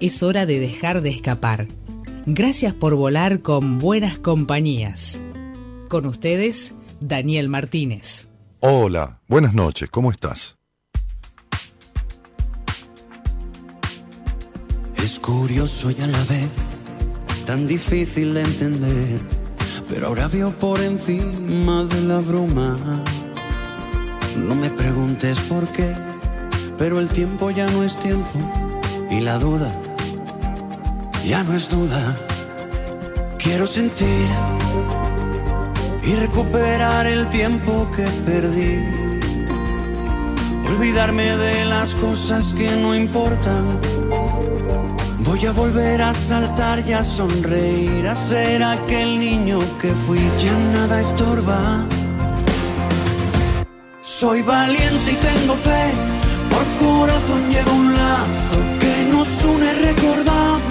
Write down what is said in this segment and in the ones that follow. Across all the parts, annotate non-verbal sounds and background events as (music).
es hora de dejar de escapar. Gracias por volar con buenas compañías. Con ustedes, Daniel Martínez. Hola, buenas noches, ¿cómo estás? Es curioso y a la vez tan difícil de entender, pero ahora veo por encima de la bruma. No me preguntes por qué, pero el tiempo ya no es tiempo y la duda ya no es duda. Quiero sentir y recuperar el tiempo que perdí. Olvidarme de las cosas que no importan. Voy a volver a saltar y a sonreír, a ser aquel niño que fui. Ya nada estorba. Soy valiente y tengo fe, por corazón llevo un lazo que nos une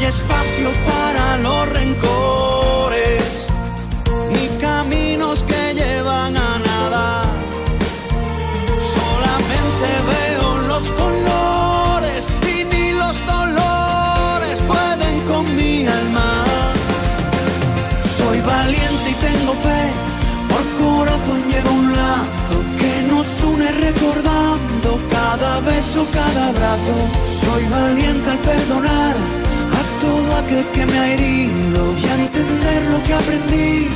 Hay espacio para los rencores, ni caminos que llevan a nada. Solamente veo los colores y ni los dolores pueden con mi alma. Soy valiente y tengo fe, por corazón llevo un lazo que nos une recordando cada beso, cada abrazo. Soy valiente al perdonar todo aquel que me ha herido y a entender lo que aprendí,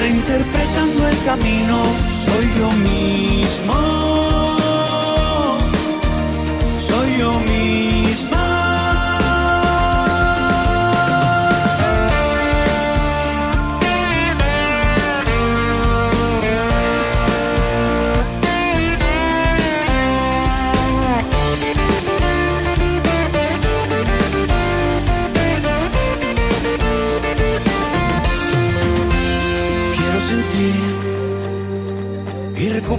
reinterpretando el camino. Soy yo mismo. Soy yo misma.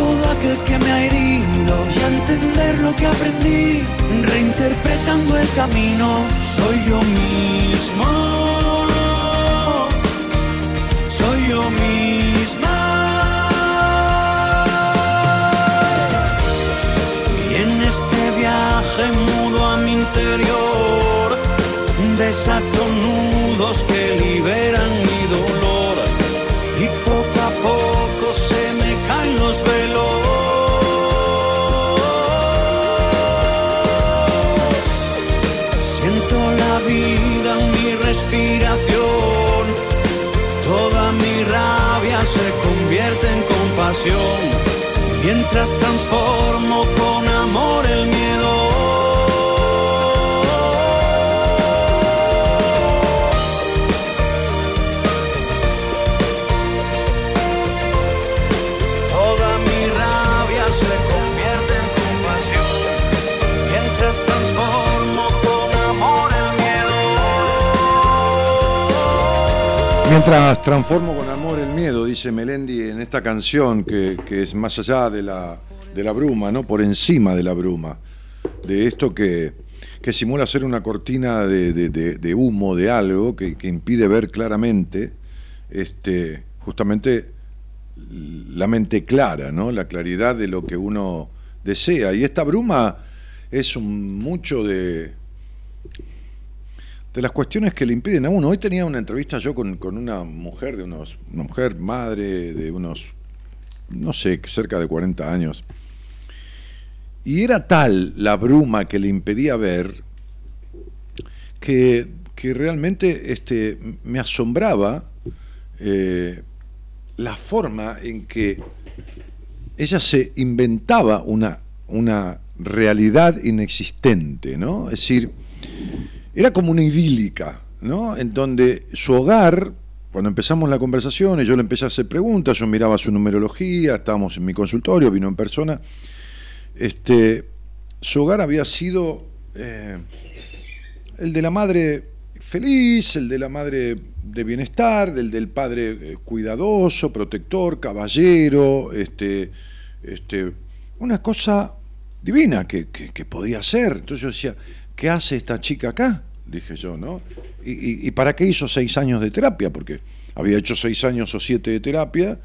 todo aquel que me ha herido y a entender lo que aprendí, reinterpretando el camino. Soy yo mismo. Soy yo misma. Y en este viaje mudo a mi interior, desato nudos que liberan Mientras transformo Mientras transformo con amor el miedo, dice Melendi en esta canción que, que es más allá de la, de la bruma, ¿no? Por encima de la bruma. De esto que, que simula ser una cortina de, humo de algo que, impide ver claramente, este, justamente la mente clara, ¿no? La claridad de lo que uno desea. Y esta bruma es mucho de, de las cuestiones que le impiden a uno. Hoy tenía una entrevista yo con, una mujer de unos, una mujer madre de unos, no sé, cerca de 40 años. Y era tal la bruma que le impedía ver que, realmente este, me asombraba eh, la forma en que ella se inventaba una, una realidad inexistente, ¿no? Es decir, era como una idílica, ¿no? En donde su hogar, cuando empezamos la conversación, yo le empecé a hacer preguntas, yo miraba su numerología, estábamos en mi consultorio, vino en persona, este, su hogar había sido eh, el de la madre feliz, el de la madre de bienestar, del del padre eh, cuidadoso, protector, caballero, este, este, una cosa divina que, que podía ser. Entonces yo decía, ¿qué hace esta chica acá? Dije yo, ¿no? ¿Y, para qué hizo seis años de terapia? Porque había hecho seis años o siete de terapia.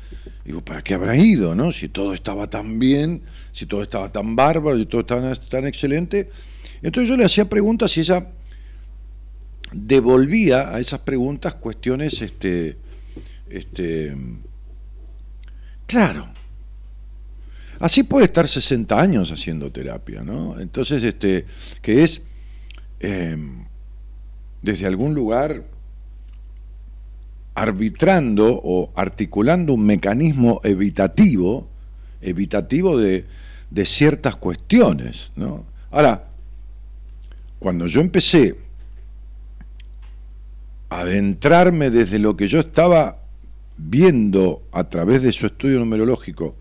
Digo, ¿para qué habrá ido, no? Si todo estaba tan bien, si todo estaba tan bárbaro, si todo estaba tan excelente. Entonces yo le hacía preguntas y ella devolvía a esas preguntas cuestiones, este, este, claro, así puede estar 60 años haciendo terapia, ¿no? Entonces, este, que es Em, desde algún lugar arbitrando o articulando un mecanismo evitativo, evitativo de, ciertas cuestiones. ¿no? Ahora, cuando yo empecé a adentrarme desde lo que yo estaba viendo a través de su estudio numerológico,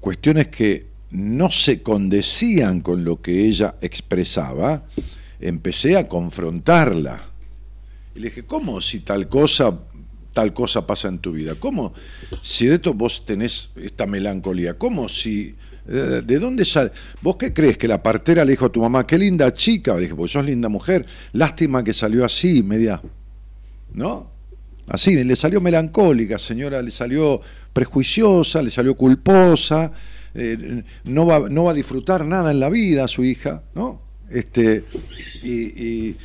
cuestiones que no se condecían con lo que ella expresaba, empecé a confrontarla. Y le dije, ¿cómo si tal cosa, tal cosa pasa en tu vida? ¿Cómo si de esto vos tenés esta melancolía? ¿Cómo si... ¿De dónde sale? ¿Vos qué crees? Que la partera le dijo a tu mamá, qué linda chica, le dije, pues sos linda mujer, lástima que salió así, media. ¿No? Así, le salió melancólica, señora, le salió prejuiciosa, le salió culposa, eh, no, va, no va a disfrutar nada en la vida su hija, ¿no? Este, y,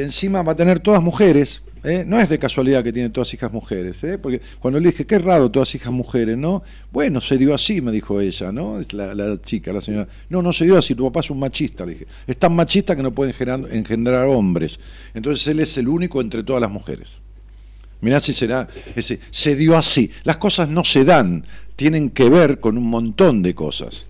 encima va a tener todas mujeres. ¿eh? No es de casualidad que tiene todas hijas mujeres, ¿eh? porque cuando le dije, qué raro, todas hijas mujeres, ¿no? Bueno, se dio así, me dijo ella, ¿no? La, la chica, la señora. No, no se dio así, tu papá es un machista, le dije. Es tan machista que no puede engendrar, hombres. Entonces él es el único entre todas las mujeres. Mirá si será se dio así. Las cosas no se dan, tienen que ver con un montón de cosas.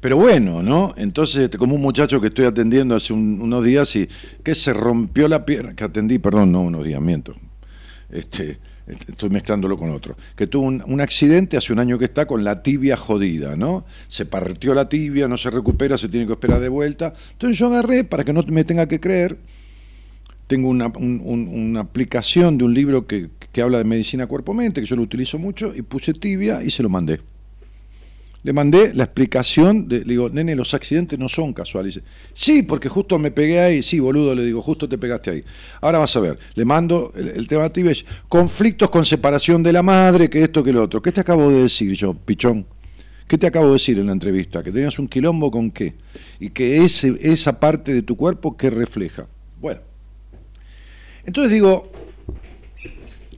Pero bueno, ¿no? Entonces, este, como un muchacho que estoy atendiendo hace unos días y que se rompió la pierna, que atendí, perdón, no unos días, miento. Este, estoy mezclándolo con otro, que tuvo un, un, accidente hace un año que está con la tibia jodida, ¿no? Se partió la tibia, no se recupera, se tiene que esperar de vuelta. Entonces yo agarré, para que no me tenga que creer, tengo una, una aplicación de un libro que, que habla de medicina cuerpo-mente, que yo lo utilizo mucho, y puse tibia y se lo mandé. Le mandé la explicación, de, le digo, nene, los accidentes no son casuales. Sí, porque justo me pegué ahí, sí, boludo, le digo, justo te pegaste ahí. Ahora vas a ver, le mando, el, tema tibia es conflictos con separación de la madre, que esto, que lo otro. ¿Qué te acabo de decir yo, pichón? ¿Qué te acabo de decir en la entrevista? Que tenías un quilombo con qué. Y que ese, esa parte de tu cuerpo que refleja. Entonces digo,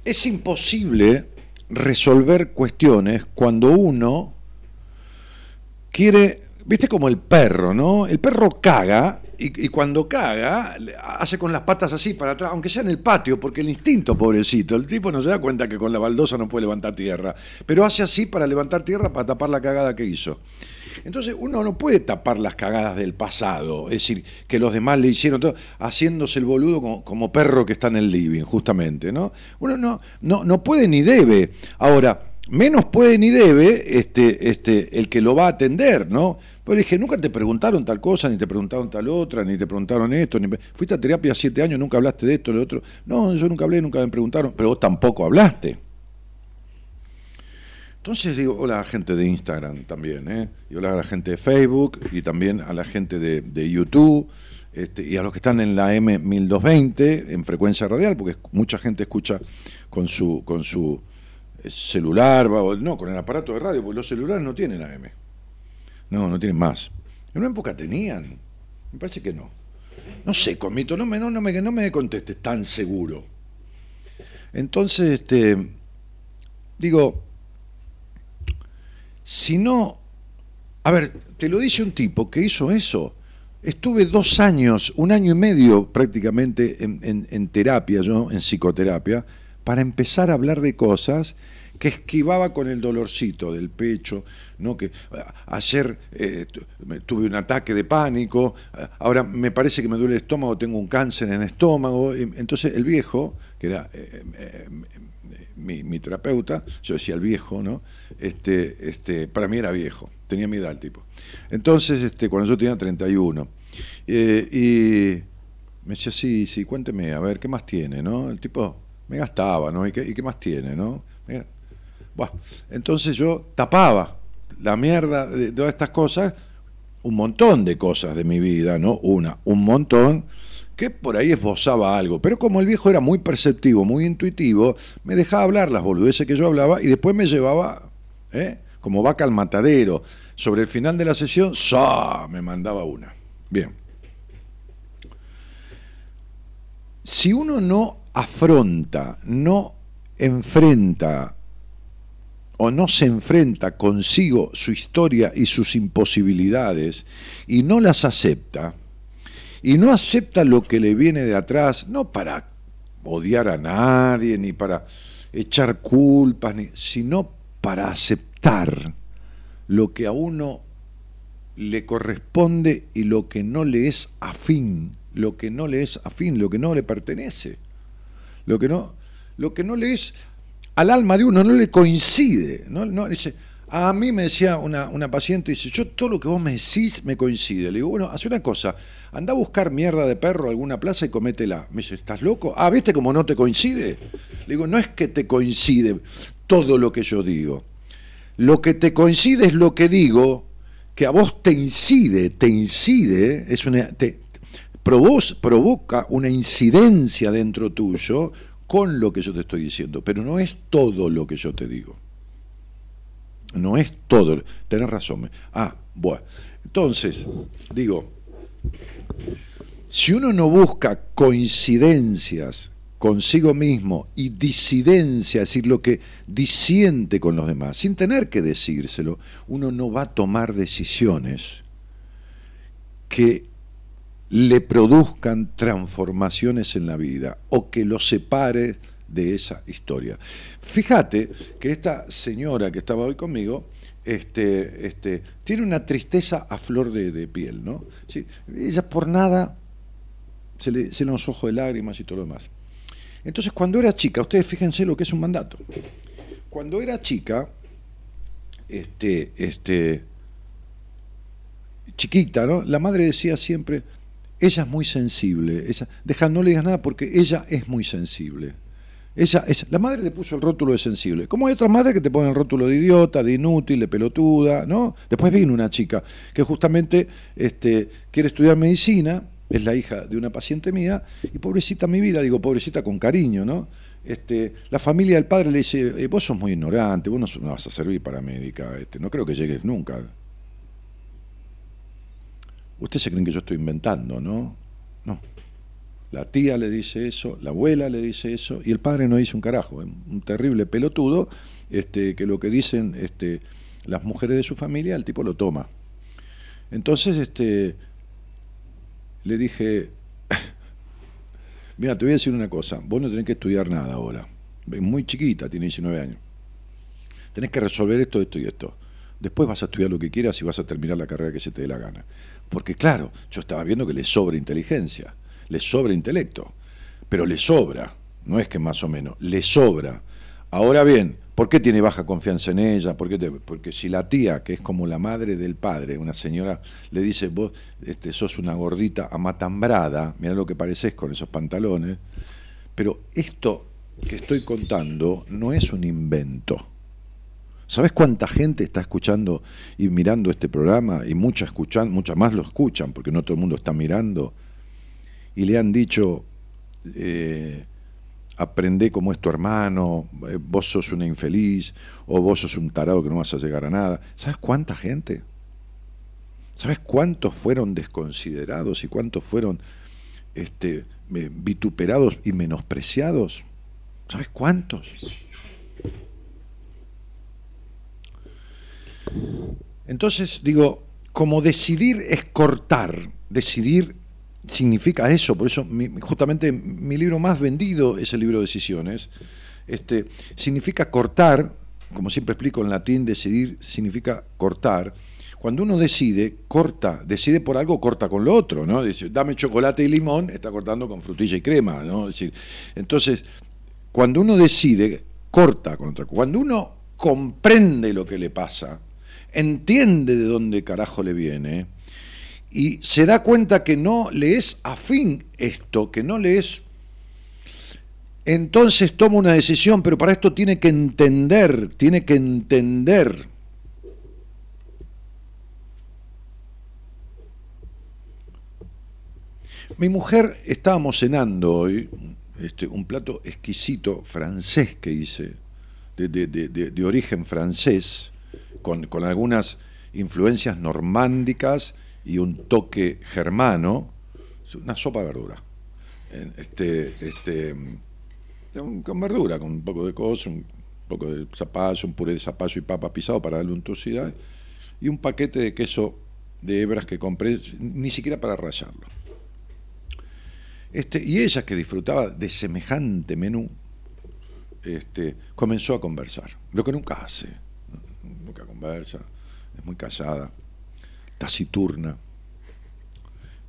es imposible resolver cuestiones cuando uno quiere, viste como el perro, ¿no? El perro caga y, cuando caga hace con las patas así para atrás, aunque sea en el patio, porque el instinto, pobrecito, el tipo no se da cuenta que con la baldosa no puede levantar tierra, pero hace así para levantar tierra para tapar la cagada que hizo. Entonces uno no puede tapar las cagadas del pasado, es decir, que los demás le hicieron todo, haciéndose el boludo como, perro que está en el living, justamente, ¿no? Uno no, no, no puede ni debe. Ahora, menos puede ni debe este, este, el que lo va a atender, ¿no? Pues le dije, nunca te preguntaron tal cosa, ni te preguntaron tal otra, ni te preguntaron esto, ni... fuiste a terapia siete años, nunca hablaste de esto, de otro. No, yo nunca hablé, nunca me preguntaron, pero vos tampoco hablaste. Entonces digo, hola a la gente de Instagram también, ¿eh? y hola a la gente de Facebook, y también a la gente de, YouTube, este, y a los que están en la M1220, en frecuencia radial, porque mucha gente escucha con su, con su eh, celular, o, no, con el aparato de radio, porque los celulares no tienen AM. No, no tienen más. En una época tenían, me parece que no. No sé, Comito, no me, no, no me, no me contestes tan seguro. Entonces, este, digo, si no, a ver, te lo dice un tipo que hizo eso. Estuve dos años, un año y medio prácticamente en, terapia, yo en psicoterapia, para empezar a hablar de cosas que esquivaba con el dolorcito del pecho, ¿no? que ayer eh, tuve un ataque de pánico, ahora me parece que me duele el estómago, tengo un cáncer en el estómago, entonces el viejo, que era eh, eh, mi, terapeuta, yo decía el viejo, ¿no? Este, este, para mí era viejo, tenía mi edad el tipo. Entonces, este, cuando yo tenía 31, eh, y me decía, sí, sí, cuénteme, a ver, ¿qué más tiene, no? El tipo me gastaba, ¿no? ¿Y qué, más tiene, no? Bueno, entonces yo tapaba la mierda de todas estas cosas, un montón de cosas de mi vida, ¿no? Una, un montón que por ahí esbozaba algo. Pero como el viejo era muy perceptivo, muy intuitivo, me dejaba hablar las boludeces que yo hablaba y después me llevaba, ¿eh? como vaca al matadero. Sobre el final de la sesión, ¡sa! me mandaba una. Bien. Si uno no afronta, no enfrenta o no se enfrenta consigo su historia y sus imposibilidades y no las acepta, y no acepta lo que le viene de atrás, no para odiar a nadie, ni para echar culpas, sino para aceptar lo que a uno le corresponde y lo que no le es afín, lo que no le es afín, lo que no le pertenece, lo que no, lo que no le es al alma de uno, no le coincide, no, no dice, a mí me decía una, una, paciente, dice, yo todo lo que vos me decís me coincide. Le digo, bueno, hace una cosa, anda a buscar mierda de perro a alguna plaza y cométela. Me dice, ¿estás loco? Ah, ¿viste cómo no te coincide? Le digo, no es que te coincide todo lo que yo digo. Lo que te coincide es lo que digo, que a vos te incide, te incide, es una, te, provoca una incidencia dentro tuyo con lo que yo te estoy diciendo, pero no es todo lo que yo te digo. No es todo. Tenés razón. Ah, bueno. Entonces, digo, si uno no busca coincidencias consigo mismo y disidencia, es decir, lo que disiente con los demás, sin tener que decírselo, uno no va a tomar decisiones que le produzcan transformaciones en la vida o que lo separe de esa historia. Fíjate que esta señora que estaba hoy conmigo, este, este, tiene una tristeza a flor de, piel, ¿no? Ella por nada se le se los ojos de lágrimas y todo lo demás. Entonces, cuando era chica, ustedes fíjense lo que es un mandato. Cuando era chica, este, este, chiquita, ¿no? La madre decía siempre, ella es muy sensible, ella, deja, no le digas nada porque ella es muy sensible. Ella, es, la madre le puso el rótulo de sensible. Como hay otras madres que te ponen el rótulo de idiota, de inútil, de pelotuda, ¿no? Después vino una chica que justamente este, quiere estudiar medicina, es la hija de una paciente mía, y pobrecita mi vida, digo pobrecita con cariño, ¿no? Este, la familia del padre le dice, eh, vos sos muy ignorante, vos no, vas a servir para médica, este, no creo que llegues nunca. Ustedes se creen que yo estoy inventando, ¿no? No. La tía le dice eso, la abuela le dice eso, y el padre no dice un carajo, un terrible pelotudo, este, que lo que dicen este, las mujeres de su familia, el tipo lo toma. Entonces, este, le dije, (laughs) mira, te voy a decir una cosa, vos no tenés que estudiar nada ahora, es muy chiquita, tiene 19 años, tenés que resolver esto, esto y esto. Después vas a estudiar lo que quieras y vas a terminar la carrera que se te dé la gana. Porque claro, yo estaba viendo que le sobra inteligencia le sobra intelecto, pero le sobra, no es que más o menos, le sobra. Ahora bien, ¿por qué tiene baja confianza en ella? Porque si la tía, que es como la madre del padre, una señora, le dice, vos este, sos una gordita amatambrada, mira lo que pareces con esos pantalones, pero esto que estoy contando no es un invento. ¿Sabes cuánta gente está escuchando y mirando este programa? Y muchas escuchan, muchas más lo escuchan, porque no todo el mundo está mirando. Y le han dicho, eh, aprende como es tu hermano, eh, vos sos una infeliz, o vos sos un tarado que no vas a llegar a nada. ¿Sabes cuánta gente? ¿Sabes cuántos fueron desconsiderados y cuántos fueron este, vituperados y menospreciados? ¿Sabes cuántos? Entonces digo, como decidir es cortar, decidir significa eso, por eso justamente mi libro más vendido es el libro de Decisiones, este, significa cortar, como siempre explico en latín, decidir significa cortar, cuando uno decide, corta, decide por algo, corta con lo otro, ¿no? Dice, dame chocolate y limón, está cortando con frutilla y crema, ¿no? decir, entonces, cuando uno decide, corta con otra Cuando uno comprende lo que le pasa, entiende de dónde carajo le viene y se da cuenta que no le es afín esto, que no le es... Entonces toma una decisión, pero para esto tiene que entender, tiene que entender. Mi mujer, estábamos cenando hoy, este, un plato exquisito francés que hice, de origen francés, con, algunas influencias normándicas y un toque germano, una sopa de verdura. Este, este, con verdura, con un poco de cosas, un poco de zapallo, un puré de zapallo y papa pisado para darle untuosidad, y un paquete de queso de hebras que compré, ni siquiera para rallarlo. Este, y ella, que disfrutaba de semejante menú, este, comenzó a conversar, lo que nunca hace nunca conversa, es muy callada, taciturna.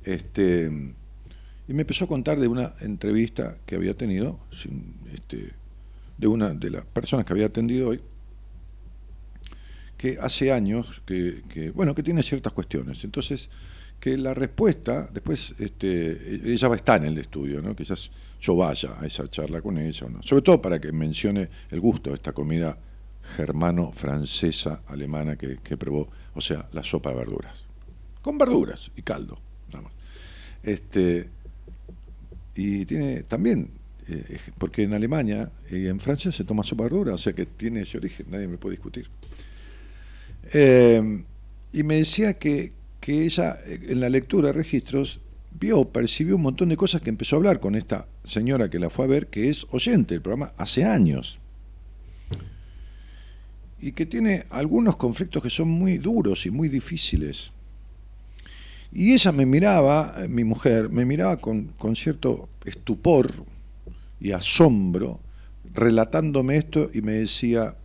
Este, y me empezó a contar de una entrevista que había tenido, este, de una de las personas que había atendido hoy, que hace años, que, bueno, que tiene ciertas cuestiones. Entonces, que la respuesta, después este, ella va a estar en el estudio, ¿no? quizás yo vaya a esa charla con ella, ¿no? sobre todo para que mencione el gusto de esta comida germano-francesa alemana que, probó, o sea, la sopa de verduras. Con verduras y caldo, nada Este, y tiene también, eh, porque en Alemania y en Francia se toma sopa de verduras, o sea que tiene ese origen, nadie me puede discutir. Eh, y me decía que, que ella, en la lectura de registros, vio, percibió un montón de cosas que empezó a hablar con esta señora que la fue a ver, que es oyente del programa hace años y que tiene algunos conflictos que son muy duros y muy difíciles. Y ella me miraba, eh, mi mujer, me miraba con, cierto estupor y asombro, relatándome esto y me decía,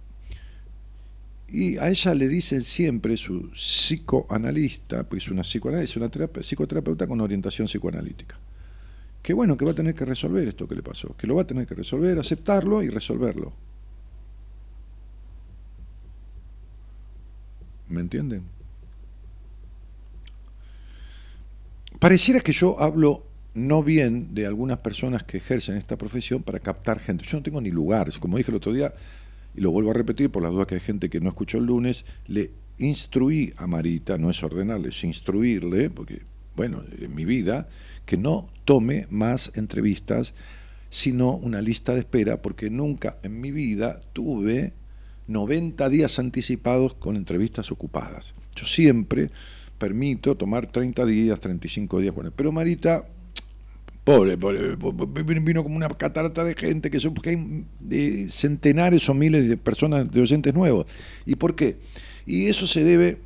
y a ella le dicen siempre su psicoanalista, pues una psicoanalista, una psicoterapeuta con orientación psicoanalítica, que bueno, que va a tener que resolver esto que le pasó, que lo va a tener que resolver, aceptarlo y resolverlo. ¿Me entienden? Pareciera que yo hablo no bien de algunas personas que ejercen esta profesión para captar gente. Yo no tengo ni lugares. Como dije el otro día, y lo vuelvo a repetir por las dudas que hay gente que no escuchó el lunes, le instruí a Marita, no es ordenarle, es instruirle, porque, bueno, en mi vida, que no tome más entrevistas, sino una lista de espera, porque nunca en mi vida tuve 90 días anticipados con entrevistas ocupadas. Yo siempre permito tomar 30 días, 35 días, bueno, pero Marita, pobre, vino como una catarata de gente, que son, porque hay centenares o miles de personas, de oyentes nuevos. ¿Y por qué? Y eso se debe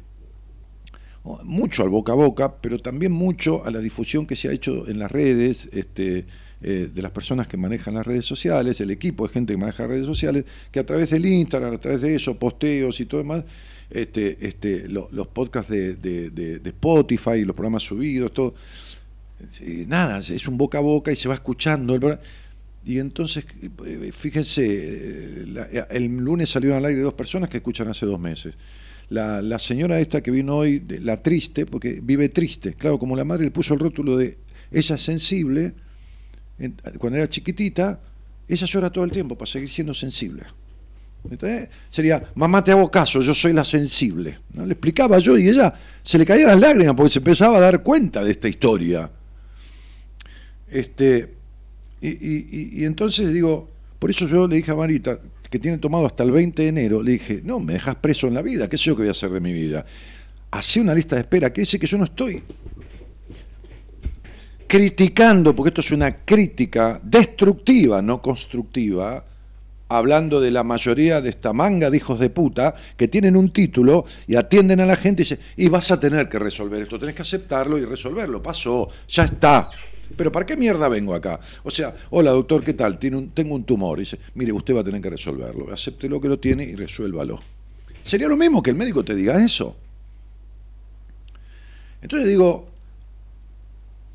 mucho al boca a boca, pero también mucho a la difusión que se ha hecho en las redes, este, eh, de las personas que manejan las redes sociales, el equipo de gente que maneja redes sociales, que a través del Instagram, a través de eso, posteos y todo demás, este, este, los podcasts de, de, Spotify y los programas subidos, todo, eh, nada, es un boca a boca y se va escuchando. El y entonces, eh, fíjense, el lunes salieron al aire dos personas que escuchan hace dos meses. La, la, señora esta que vino hoy, la triste, porque vive triste. Claro, como la madre le puso el rótulo de ella sensible, cuando era chiquitita, ella llora todo el tiempo para seguir siendo sensible. Sería, mamá, te hago caso, yo soy la sensible. ¿no? Le explicaba yo y ella se le caían las lágrimas porque se empezaba a dar cuenta de esta historia. Este, y, y entonces digo, por eso yo le dije a Marita, que tiene tomado hasta el 20 de enero, le dije, no, me dejas preso en la vida, ¿qué sé yo que voy a hacer de mi vida? Hacé una lista de espera que dice que yo no estoy criticando, porque esto es una crítica destructiva, no constructiva, hablando de la mayoría de esta manga de hijos de puta que tienen un título y atienden a la gente y dicen, y vas a tener que resolver esto, tenés que aceptarlo y resolverlo, pasó, ya está. Pero ¿para qué mierda vengo acá? O sea, hola doctor, ¿qué tal? Tiene un, tengo un tumor. Y dice, mire, usted va a tener que resolverlo. Acepte lo que lo tiene y resuélvalo. Sería lo mismo que el médico te diga eso. Entonces digo,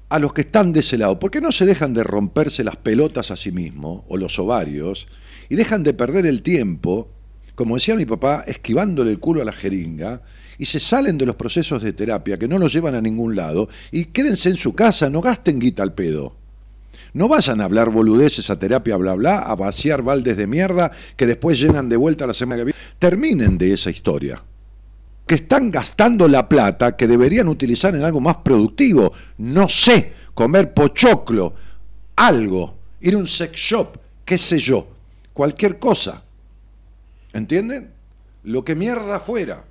a los que están de ese lado, ¿por qué no se dejan de romperse las pelotas a sí mismos o los ovarios y dejan de perder el tiempo, como decía mi papá, esquivándole el culo a la jeringa y se salen de los procesos de terapia que no los llevan a ningún lado y quédense en su casa, no gasten guita al pedo? No vayan a hablar boludeces a terapia, bla, bla, a vaciar baldes de mierda que después llenan de vuelta la semana que viene. Terminen de esa historia que están gastando la plata que deberían utilizar en algo más productivo. No sé, comer pochoclo, algo, ir a un sex shop, qué sé yo, cualquier cosa. ¿Entienden? Lo que mierda fuera,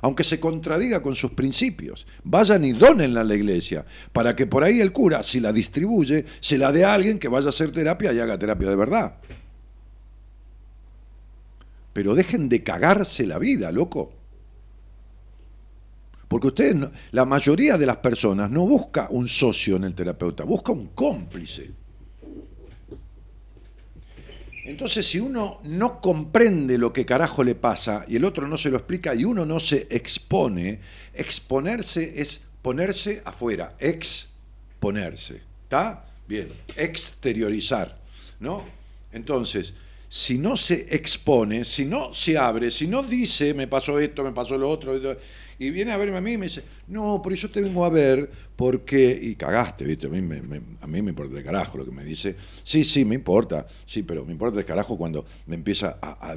aunque se contradiga con sus principios. Vayan y donen a la iglesia, para que por ahí el cura, si la distribuye, se la dé a alguien que vaya a hacer terapia y haga terapia de verdad. Pero dejen de cagarse la vida, loco. Porque usted, la mayoría de las personas no busca un socio en el terapeuta, busca un cómplice. Entonces, si uno no comprende lo que carajo le pasa y el otro no se lo explica y uno no se expone, exponerse es ponerse afuera, exponerse. ¿Está? Bien, exteriorizar. ¿No? Entonces, si no se expone, si no se abre, si no dice, me pasó esto, me pasó lo otro, y viene a verme a mí y me dice, no, pero yo te vengo a ver porque, y cagaste, ¿viste? A mí me, a mí me importa el carajo lo que me dice. Sí, sí, me importa, sí, pero me importa el carajo cuando me empieza a,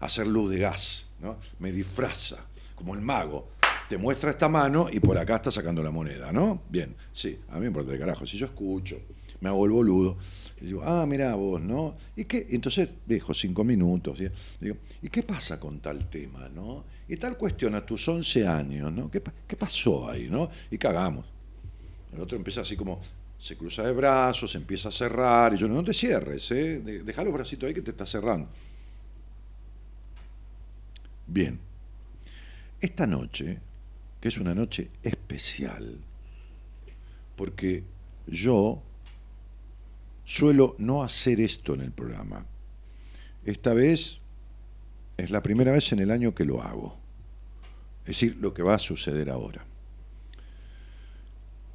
hacer luz de gas, ¿no? Me disfraza, como el mago. Te muestra esta mano y por acá está sacando la moneda, ¿no? Bien, sí, a mí me importa el carajo. Si yo escucho, me hago el boludo, y digo, ah, mira vos, ¿no? ¿Y qué? Entonces dejo cinco minutos. Digo, ¿y qué pasa con tal tema, no? Y tal cuestión a tus 11 años, ¿no? ¿Qué, pasó ahí, no? Y cagamos. El otro empieza así como, se cruza de brazos, empieza a cerrar, y yo, no te cierres, ¿eh? Deja los bracitos ahí que te está cerrando. Bien. Esta noche, que es una noche especial, porque yo suelo no hacer esto en el programa. Esta vez es la primera vez en el año que lo hago. Es decir, lo que va a suceder ahora.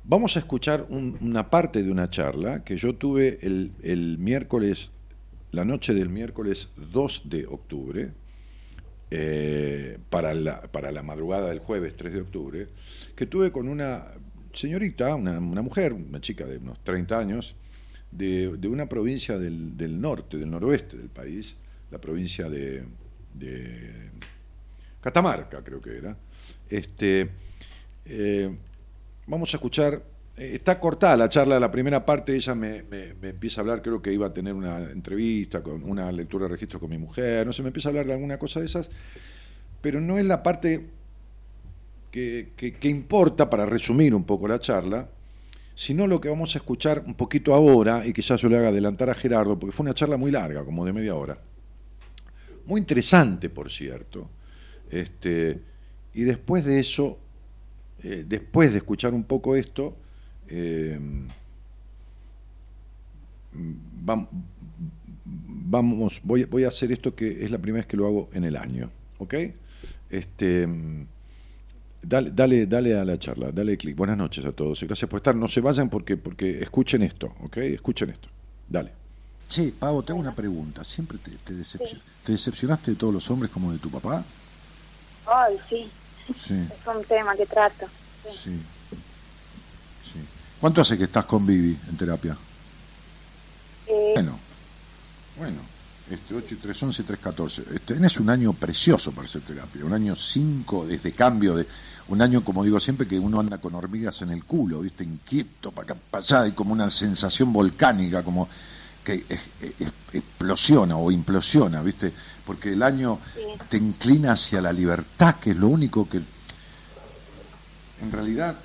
Vamos a escuchar una parte de una charla que yo tuve el, miércoles, la noche del miércoles 2 de octubre, eh, para, la, para la madrugada del jueves 3 de octubre, que tuve con una señorita, una, mujer, una chica de unos 30 años, de, una provincia del, del norte, del noroeste del país, la provincia de, de Catamarca, creo que era. Este, eh, vamos a escuchar, eh, está cortada la charla, la primera parte, ella me, empieza a hablar, creo que iba a tener una entrevista, con una lectura de registro con mi mujer, no sé, me empieza a hablar de alguna cosa de esas, pero no es la parte que, que importa para resumir un poco la charla, sino lo que vamos a escuchar un poquito ahora, y quizás yo le haga adelantar a Gerardo, porque fue una charla muy larga, como de media hora muy interesante, por cierto. Este, y después de eso, eh, después de escuchar un poco esto, eh, vamos, voy, voy, a hacer esto que es la primera vez que lo hago en el año, ¿ok? Este, dale, dale, dale a la charla, dale clic. Buenas noches a todos y gracias por estar. No se vayan porque, porque escuchen esto, ¿ok? Escuchen esto. Dale. Che, Pavo, te hago una pregunta. ¿Siempre te, te, decepcionaste de todos los hombres como de tu papá? Ay, sí. sí. (laughs) Es un tema que trato. Sí. sí. ¿Cuánto hace que estás con Vivi en terapia? Eh... Bueno, bueno. Este, 8 y 3, 11, 3, 14. Tenés un año precioso para hacer terapia, un año 5 desde cambio de. Un año, como digo siempre, que uno anda con hormigas en el culo, ¿viste? Inquieto, para acá, para allá, y como una sensación volcánica, como que explosiona o implosiona, ¿viste? Porque el año te inclina hacia la libertad, que es lo único que. En realidad,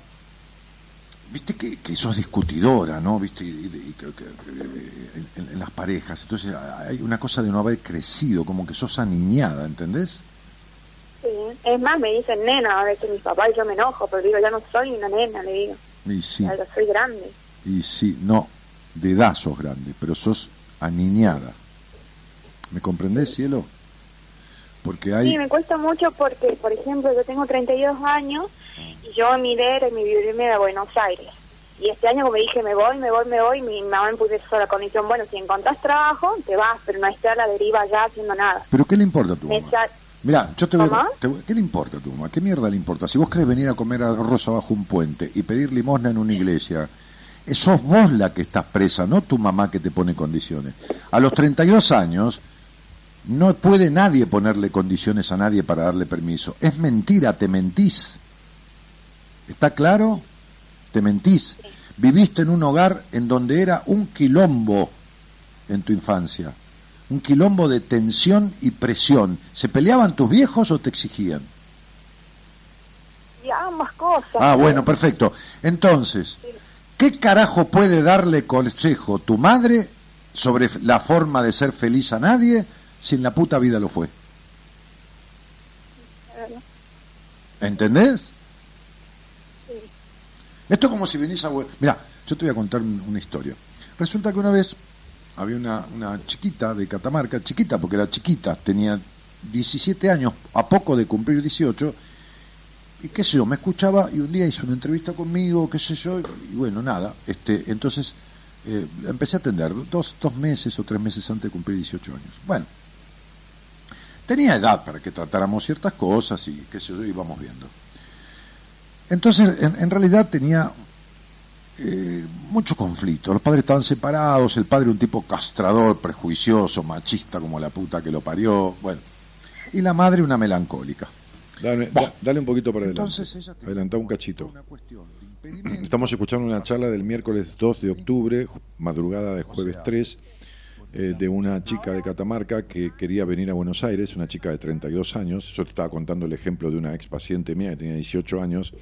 viste que, que sos discutidora, ¿no? Viste, en, las parejas. Entonces hay una cosa de no haber crecido, como que sos aniñada, ¿entendés? Sí, es más, me dicen nena a veces mis papás y yo me enojo, pero digo, ya no soy una nena, le digo. Y sí. Soy grande. Y sí, no, de edad sos grande, pero sos aniñada. ¿Me comprendés, cielo? Porque hay... Sí, me cuesta mucho porque, por ejemplo, yo tengo 32 años y yo miré en mi vivirme de Buenos Aires. Y este año como dije, me voy, me voy, me voy, mi mamá me puso la condición, bueno, si encontrás trabajo, te vas, pero no estés a la deriva ya haciendo nada. ¿Pero qué le importa a tu mamá? Mira, yo te voy, ¿Qué le importa a tu mamá? ¿Qué mierda le importa? Si vos querés venir a comer arroz abajo un puente y pedir limosna en una iglesia, sos vos la que estás presa, no tu mamá que te pone condiciones. A los 32 años no puede nadie ponerle condiciones a nadie para darle permiso. Es mentira, te mentís. ¿Está claro? Te mentís. Viviste en un hogar en donde era un quilombo en tu infancia. Un quilombo de tensión y presión. ¿Se peleaban tus viejos o te exigían? Y ambas cosas. Ah, bueno, perfecto. Entonces, ¿qué carajo puede darle consejo tu madre sobre la forma de ser feliz a nadie si en la puta vida lo fue? ¿Entendés? Esto es como si venís a... Mira, yo te voy a contar una historia. Resulta que una vez había una, una chiquita de Catamarca, chiquita porque era chiquita, tenía 17 años, a poco de cumplir 18, y qué sé yo, me escuchaba y un día hizo una entrevista conmigo, qué sé yo, y, bueno, nada, este, entonces eh, empecé a atender dos, dos meses o tres meses antes de cumplir 18 años. Bueno, tenía edad para que tratáramos ciertas cosas y qué sé yo, íbamos viendo. Entonces, en, realidad tenía eh, mucho conflicto. Los padres estaban separados, el padre un tipo castrador, prejuicioso, machista como la puta que lo parió, bueno. Y la madre una melancólica. Dale, dale un poquito para adelante. Entonces Adelantá un cachito. Estamos escuchando una charla del miércoles 2 de octubre, madrugada de jueves 3, eh, de una chica de Catamarca que quería venir a Buenos Aires, una chica de 32 años. Yo te estaba contando el ejemplo de una ex paciente mía que tenía 18 años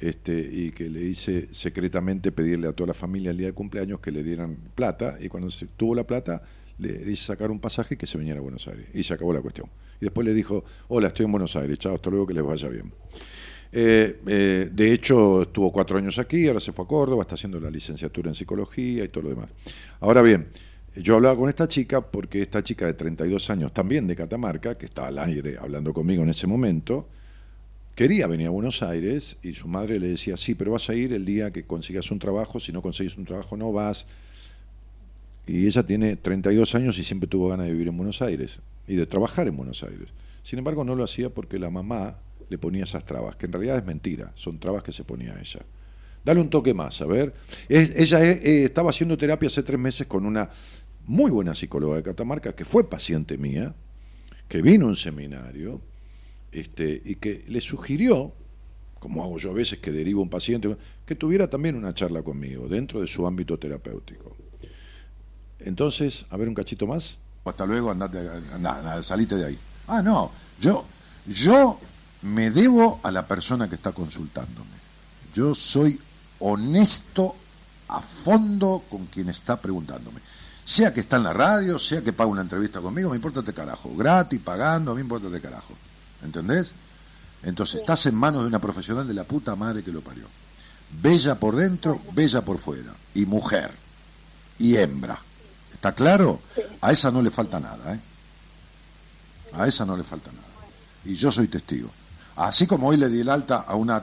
este, y que le hice secretamente pedirle a toda la familia el día de cumpleaños que le dieran plata y cuando se tuvo la plata le hice sacar un pasaje que se viniera a Buenos Aires y se acabó la cuestión. Y después le dijo, hola, estoy en Buenos Aires, chao, hasta luego, que les vaya bien. Eh, eh, de hecho, estuvo cuatro años aquí, ahora se fue a Córdoba, está haciendo la licenciatura en psicología y todo lo demás. Ahora bien, yo hablaba con esta chica porque esta chica de 32 años, también de Catamarca, que estaba al aire hablando conmigo en ese momento, quería venir a Buenos Aires y su madre le decía, sí, pero vas a ir el día que consigas un trabajo, si no consigues un trabajo no vas. Y ella tiene 32 años y siempre tuvo ganas de vivir en Buenos Aires y de trabajar en Buenos Aires. Sin embargo, no lo hacía porque la mamá le ponía esas trabas, que en realidad es mentira, son trabas que se ponía ella. Dale un toque más, a ver. ella eh, estaba haciendo terapia hace tres meses con una muy buena psicóloga de Catamarca, que fue paciente mía, que vino a un seminario, este, y que le sugirió, como hago yo a veces que derivo un paciente, que tuviera también una charla conmigo, dentro de su ámbito terapéutico. Entonces, a ver un cachito más. Hasta luego, andate, andá, salite de ahí. Ah, no, yo, yo me debo a la persona que está consultándome. Yo soy honesto a fondo con quien está preguntándome sea que está en la radio, sea que paga una entrevista conmigo, me importa este carajo. Gratis, pagando, me importa este carajo. ¿Entendés? Entonces, estás en manos de una profesional de la puta madre que lo parió. Bella por dentro, bella por fuera. Y mujer. Y hembra. ¿Está claro? A esa no le falta nada, ¿eh? A esa no le falta nada. Y yo soy testigo. Así como hoy le di el alta a una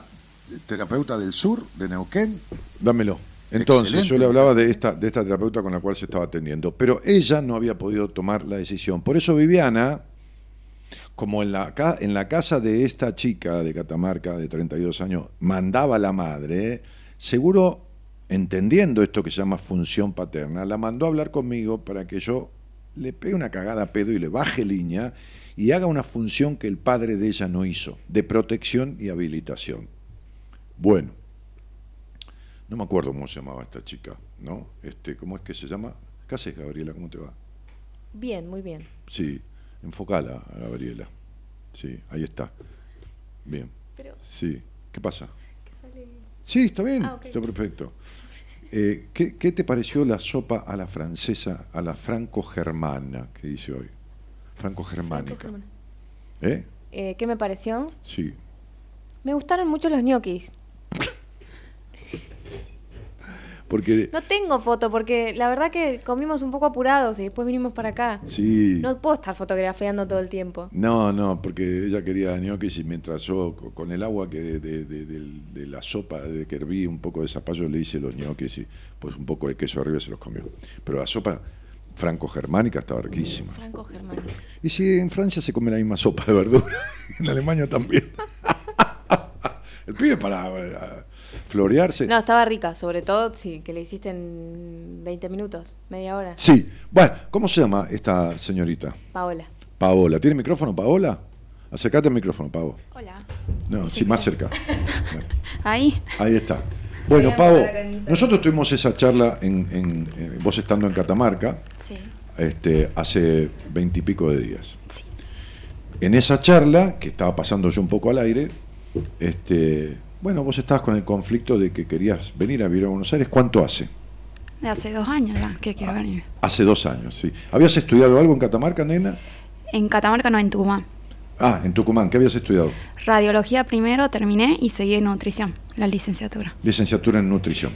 terapeuta del sur, de Neuquén. Dámelo entonces, yo le hablaba de esta, de esta terapeuta con la cual se estaba atendiendo, pero ella no había podido tomar la decisión. Por eso Viviana, como en la, en la casa de esta chica de Catamarca de 32 años, mandaba a la madre, seguro entendiendo esto que se llama función paterna, la mandó a hablar conmigo para que yo le pegue una cagada a pedo y le baje línea y haga una función que el padre de ella no hizo, de protección y habilitación. Bueno, no me acuerdo cómo se llamaba esta chica, ¿no? Este, ¿Cómo es que se llama? ¿Qué haces, Gabriela? ¿Cómo te va? Bien, muy bien. Sí, enfocala a Gabriela. Sí, ahí está. Bien. Pero- Sí, ¿qué pasa? Sí, está bien, Ah, está perfecto. Eh, ¿qué, qué te pareció la sopa a la francesa, a la franco-germana que dice hoy? Franco-germánica. Franco Germán. ¿Eh? Eh, ¿Qué me pareció? Sí. Me gustaron mucho los ñoquis. (laughs) Porque, No tengo foto porque la verdad que comimos un poco apurados y después vinimos para acá. sí. No puedo estar fotografiando todo el tiempo. No, no, porque ella quería ñoquis y mientras yo co- con el agua que de, de- de- del- de la sopa de que herví un poco de zapallo le hice los ñoquis y pues un poco de queso arriba se los comió. Pero la sopa franco-germánica estaba riquísima. Franco Germán. Y si en Francia se come la misma sopa de verdura, (laughs) en Alemania también. (laughs) el pibe para eh, florearse. No, estaba rica, sobre todo sí, que le hiciste en 20 minutos, media hora. Sí. Bueno, ¿cómo se llama esta señorita? Paola. Paola. ¿Tiene micrófono, Paola? Acércate al micrófono, Pavo. Hola. No, sí, más cerca. Bueno. (laughs) Ahí. Ahí está. Bueno, Pavo, nosotros tuvimos esa charla en, en- eh, vos estando en Catamarca Sí. este, hace veintipico de días. Sí. En esa charla, que estaba pasando yo un poco al aire, este, bueno, vos estabas con el conflicto de que querías venir a vivir a Buenos Aires. ¿Cuánto hace? De hace dos años ya que Ah. quiero venir. Hace dos años, sí. ¿Habías estudiado algo en Catamarca, nena? En Catamarca, no, en Tucumán. Ah, en Tucumán, ¿qué habías estudiado? Radiología primero terminé y seguí en nutrición, la licenciatura. Licenciatura en nutrición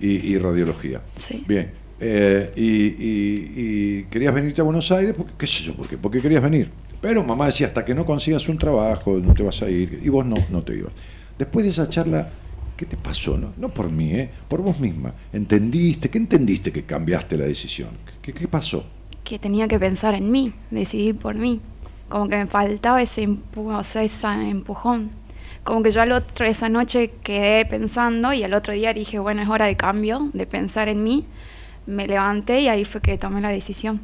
y, y radiología. Sí. Bien. Eh, y, y- y querías venirte a Buenos Aires, porque, qué sé yo, ¿por qué? Porque querías venir. Pero mamá decía, hasta que no consigas un trabajo, no te vas a ir. Y vos no, no te ibas. Después de esa charla, ¿qué te pasó? No, no por mí, ¿eh? por vos misma. ¿Entendiste? ¿Qué entendiste que cambiaste la decisión? ¿Qué, qué pasó? Que tenía que pensar en mí, decidir por mí. Como que me faltaba ese o sea, ese empujón. Como que yo al otro, esa noche quedé pensando y al otro día dije, bueno, es hora de cambio, de pensar en mí. Me levanté y ahí fue que tomé la decisión.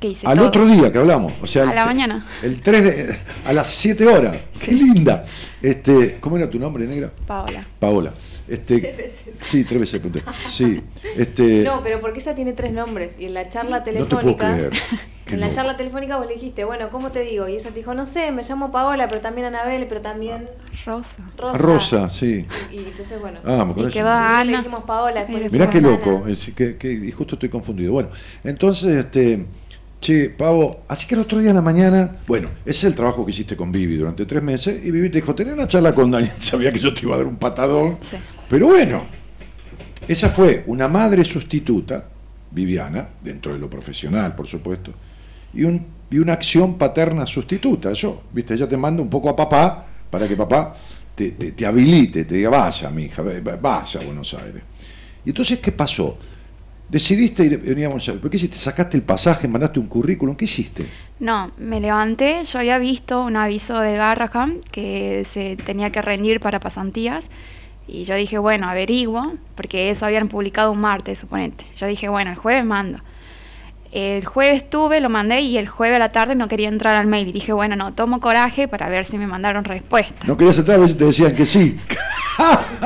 Que hice Al todo. otro día que hablamos, o sea, A el la mañana. El 3 de, a las 7 horas. (laughs) Qué linda. Este, ¿cómo era tu nombre, negra? Paola. Paola. Este, Sí, tres veces pregunté. Sí. Este, (laughs) No, pero porque ella tiene tres nombres y en la charla no te telefónica. puedo creer. (laughs) En la charla telefónica vos le dijiste, bueno, ¿cómo te digo? Y ella te dijo, no sé, me llamo Paola, pero también Anabel, pero también Rosa. Rosa. Rosa, sí. Y, y entonces, bueno. Ah, me Y quedó Nosotros le Ana. dijimos Paola, después Mirá qué loco, Ana. es que, que- y justo estoy confundido. Bueno, entonces, este, che, Pavo, así que el otro día en la mañana, bueno, ese es el trabajo que hiciste con Vivi durante tres meses, y Vivi te dijo, tenía una charla con Daniel, (laughs) sabía que yo te iba a dar un patadón, Sí. pero bueno, esa fue una madre sustituta, Viviana, dentro de lo profesional, por supuesto, y, un, y una acción paterna sustituta. Yo, viste, ella te manda un poco a papá para que papá te, te- te habilite, te diga, vaya, mi hija, vaya a Buenos Aires. Y entonces, ¿qué pasó? Decidiste ir, venir a. ¿Por qué hiciste? ¿Sacaste el pasaje, mandaste un currículum? ¿Qué hiciste? No, me levanté, yo había visto un aviso de Garraham que se tenía que rendir para pasantías y yo dije, bueno, averiguo, porque eso habían publicado un martes, suponete. Yo dije, bueno, el jueves mando. El jueves estuve, lo mandé y el jueves a la tarde no quería entrar al mail y dije, bueno, no, tomo coraje para ver si me mandaron respuesta. No querías entrar a ver si te decían que sí. (laughs)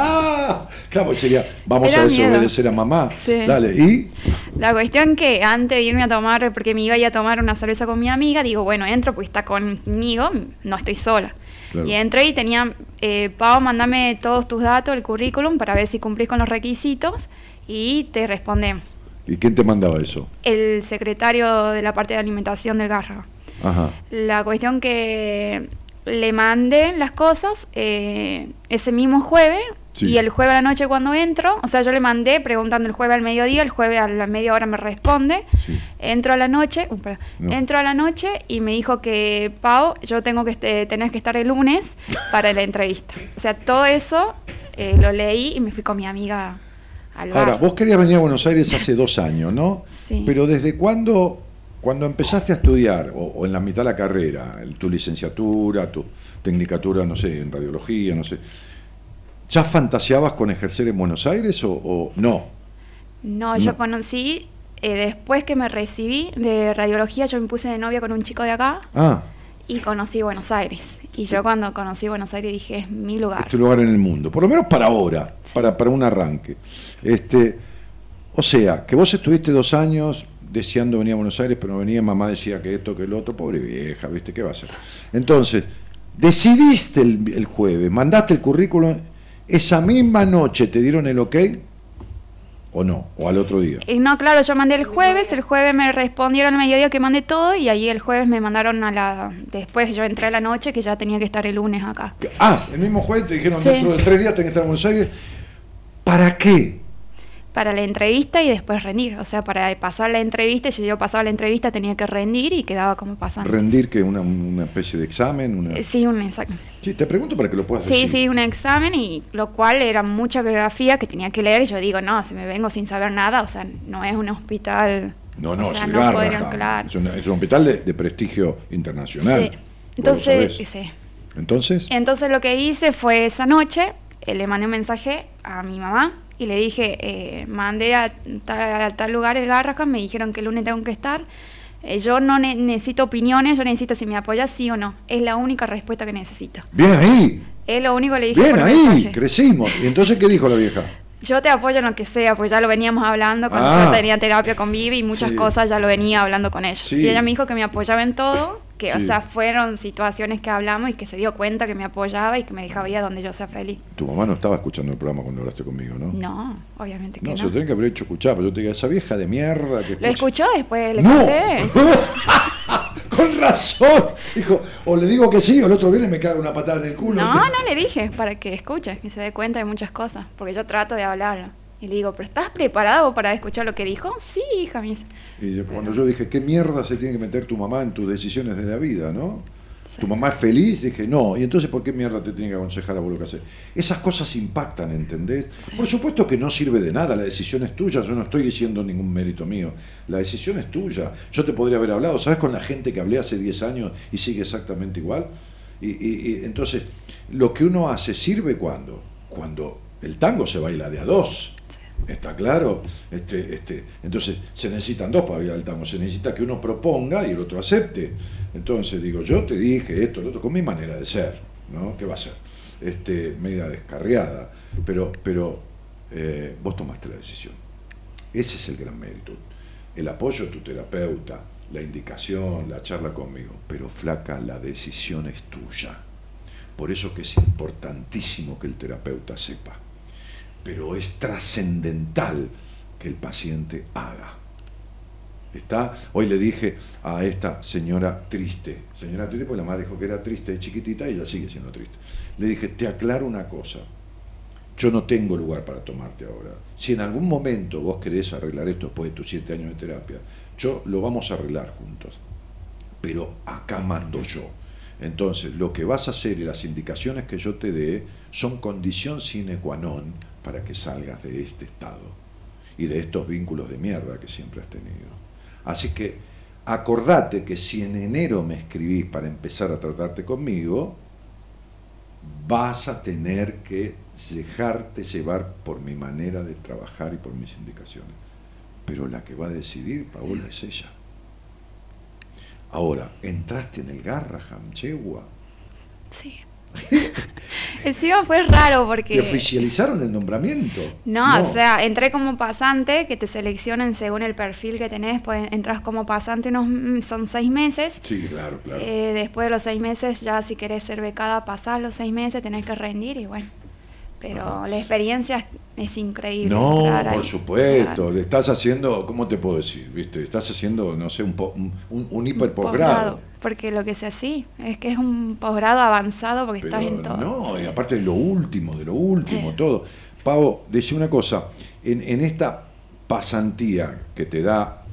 claro, sería, vamos Era a miedo. desobedecer a mamá. Sí. Dale, ¿y? La cuestión que antes de irme a tomar, porque me iba a ir a tomar una cerveza con mi amiga, digo, bueno, entro porque está conmigo, no estoy sola. Claro. Y entré y tenía, eh, Pau, mandame todos tus datos, el currículum, para ver si cumplís con los requisitos y te respondemos. ¿Y quién te mandaba eso? El secretario de la parte de alimentación del Garra. Ajá. La cuestión que le mandé las cosas eh, ese mismo jueves Sí. y el jueves a la noche cuando entro, o sea, yo le mandé preguntando el jueves al mediodía, el jueves a la media hora me responde, Sí. entro a la noche, uh, perdón, No. entro a la noche y me dijo que Pau, yo tengo que este, tenés que estar el lunes para la entrevista. O sea, todo eso eh, lo leí y me fui con mi amiga al. Ahora, vos querías venir a Buenos Aires (laughs) hace dos años, ¿no? Sí. Pero ¿desde cuándo, cuando empezaste a estudiar, o, o en la mitad de la carrera, el- tu licenciatura, tu tecnicatura, no sé, en radiología, no sé, ¿ya fantaseabas con ejercer en Buenos Aires o, o no? No, No. yo conocí eh, después que me recibí de radiología, yo me puse de novia con un chico de acá Ah, y conocí Buenos Aires. Y yo cuando conocí Buenos Aires dije, es mi lugar. este lugar en el mundo, por lo menos para ahora, para, para un arranque. Este, o sea, que vos estuviste dos años deseando venir a Buenos Aires, pero no venía, mamá decía que esto, que el otro, pobre vieja, ¿viste? ¿Qué va a hacer? Entonces, decidiste el, el jueves, mandaste el currículum, esa misma noche te dieron el ok, o no, o al otro día. Y no, claro, yo mandé el jueves, el jueves me respondieron al mediodía que mandé todo y ahí el jueves me mandaron a la... Después yo entré a la noche que ya tenía que estar el lunes acá. Ah, el mismo jueves te dijeron Sí. dentro de tres días tenés que estar en Buenos Aires. ¿Para qué? Para la entrevista y después rendir. O sea, para pasar la entrevista, si yo pasaba la entrevista tenía que rendir y quedaba como pasando. Rendir que una, una especie de examen. Una... Eh, Sí, un exacto. Sí, te pregunto para que lo puedas Sí, decir. sí, un examen y lo cual era mucha biografía que tenía que leer y yo digo, no, si me vengo sin saber nada, o sea, no es un hospital... No, no, o sea, no podrían, claro. es, una- es un hospital de, de prestigio internacional. Sí. Entonces, sí. Entonces, Entonces lo que hice fue esa noche, eh, le mandé un mensaje a mi mamá y le dije, eh, mandé a tal, a tal lugar el Garrahan, me dijeron que el lunes tengo que estar. Eh, yo no ne- necesito opiniones, yo necesito si me apoyas sí o no. Es la única respuesta que necesito. bien ahí, Es lo único que le dije bien ahí, mensaje. crecimos. ¿Y entonces qué dijo la vieja? Yo te apoyo en lo que sea, pues ya lo veníamos hablando cuando Ah. yo tenía terapia con Vivi y muchas Sí. cosas ya lo venía hablando con ella. Sí. Y ella me dijo que me apoyaba en todo, que o sea, fueron situaciones que hablamos y que se dio cuenta que me apoyaba y que me dejaba ir a donde yo sea feliz. Tu mamá no estaba escuchando el programa cuando hablaste conmigo, ¿no? No, obviamente que No, no. se lo tenía que haber hecho escuchar, pero yo te digo, esa vieja de mierda que Lo escucha- escuchó después, le ¡No! (laughs) Con razón. Dijo, o le digo que sí, o el otro viene y me caga una patada en el culo. No, no le dije, para que escuche, que se dé cuenta de muchas cosas, porque yo trato de hablarlo. Y le digo, ¿pero estás preparado para escuchar lo que dijo? Sí, hija, dice. Y yo- cuando yo dije, ¿qué mierda se tiene que meter tu mamá en tus decisiones de la vida, no? ¿Tu mamá es feliz? Dije, no. ¿Y entonces por qué mierda te tiene que aconsejar a vos lo que hacer? Esas cosas impactan, ¿entendés? Por supuesto que no sirve de nada, la decisión es tuya, yo no estoy diciendo ningún mérito mío. La decisión es tuya. Yo te podría haber hablado, ¿sabes con la gente que hablé hace 10 años y sigue exactamente igual? Y, y- y entonces, lo que uno hace sirve cuando? Cuando el tango se baila de a dos. ¿Está claro? Este, este, entonces, se necesitan dos para. Se necesita que uno proponga y el otro acepte. Entonces, digo, yo te dije esto, lo otro, con mi manera de ser, ¿no? ¿Qué va a ser? Este, media descarriada. Pero, pero eh, vos tomaste la decisión. Ese es el gran mérito. El apoyo de tu terapeuta, la indicación, la charla conmigo. Pero flaca, la decisión es tuya. Por eso que es importantísimo que el terapeuta sepa. Pero es trascendental que el paciente haga. ¿Está? Hoy le dije a esta señora triste, señora triste, porque la madre dijo que era triste de chiquitita y ella sigue siendo triste. Le dije, te aclaro una cosa, yo no tengo lugar para tomarte ahora. Si en algún momento vos querés arreglar esto después de tus siete años de terapia, yo lo vamos a arreglar juntos. Pero acá mando yo. Entonces, lo que vas a hacer y las indicaciones que yo te dé son condición sine qua non para que salgas de este estado y de estos vínculos de mierda que siempre has tenido. Así que acordate que si en enero me escribís para empezar a tratarte conmigo, vas a tener que dejarte llevar por mi manera de trabajar y por mis indicaciones. Pero la que va a decidir, Paola, es ella. Ahora, entraste en el Garraham, Chegua. Sí. (laughs) Encima fue raro porque... ¿Te oficializaron el nombramiento? No, o sea, entré como pasante, que te seleccionan según el perfil que tenés, pues entras como pasante unos, mm, son seis meses. Sí, claro, claro. Eh, después de los seis meses, ya si querés ser becada, pasás los seis meses, tenés que rendir y bueno. Pero Ajá. la experiencia es increíble. No, entrar por supuesto. Le estás haciendo, ¿cómo te puedo decir? ¿Viste? Estás haciendo, no sé, un, po- un, un, un hiper posgrado. Porque lo que sea así, es que es un posgrado avanzado porque Pero estás en todo. no, y aparte de lo último, de lo último, Sí. todo. Pavo, decía una cosa, en, en esta pasantía que te da,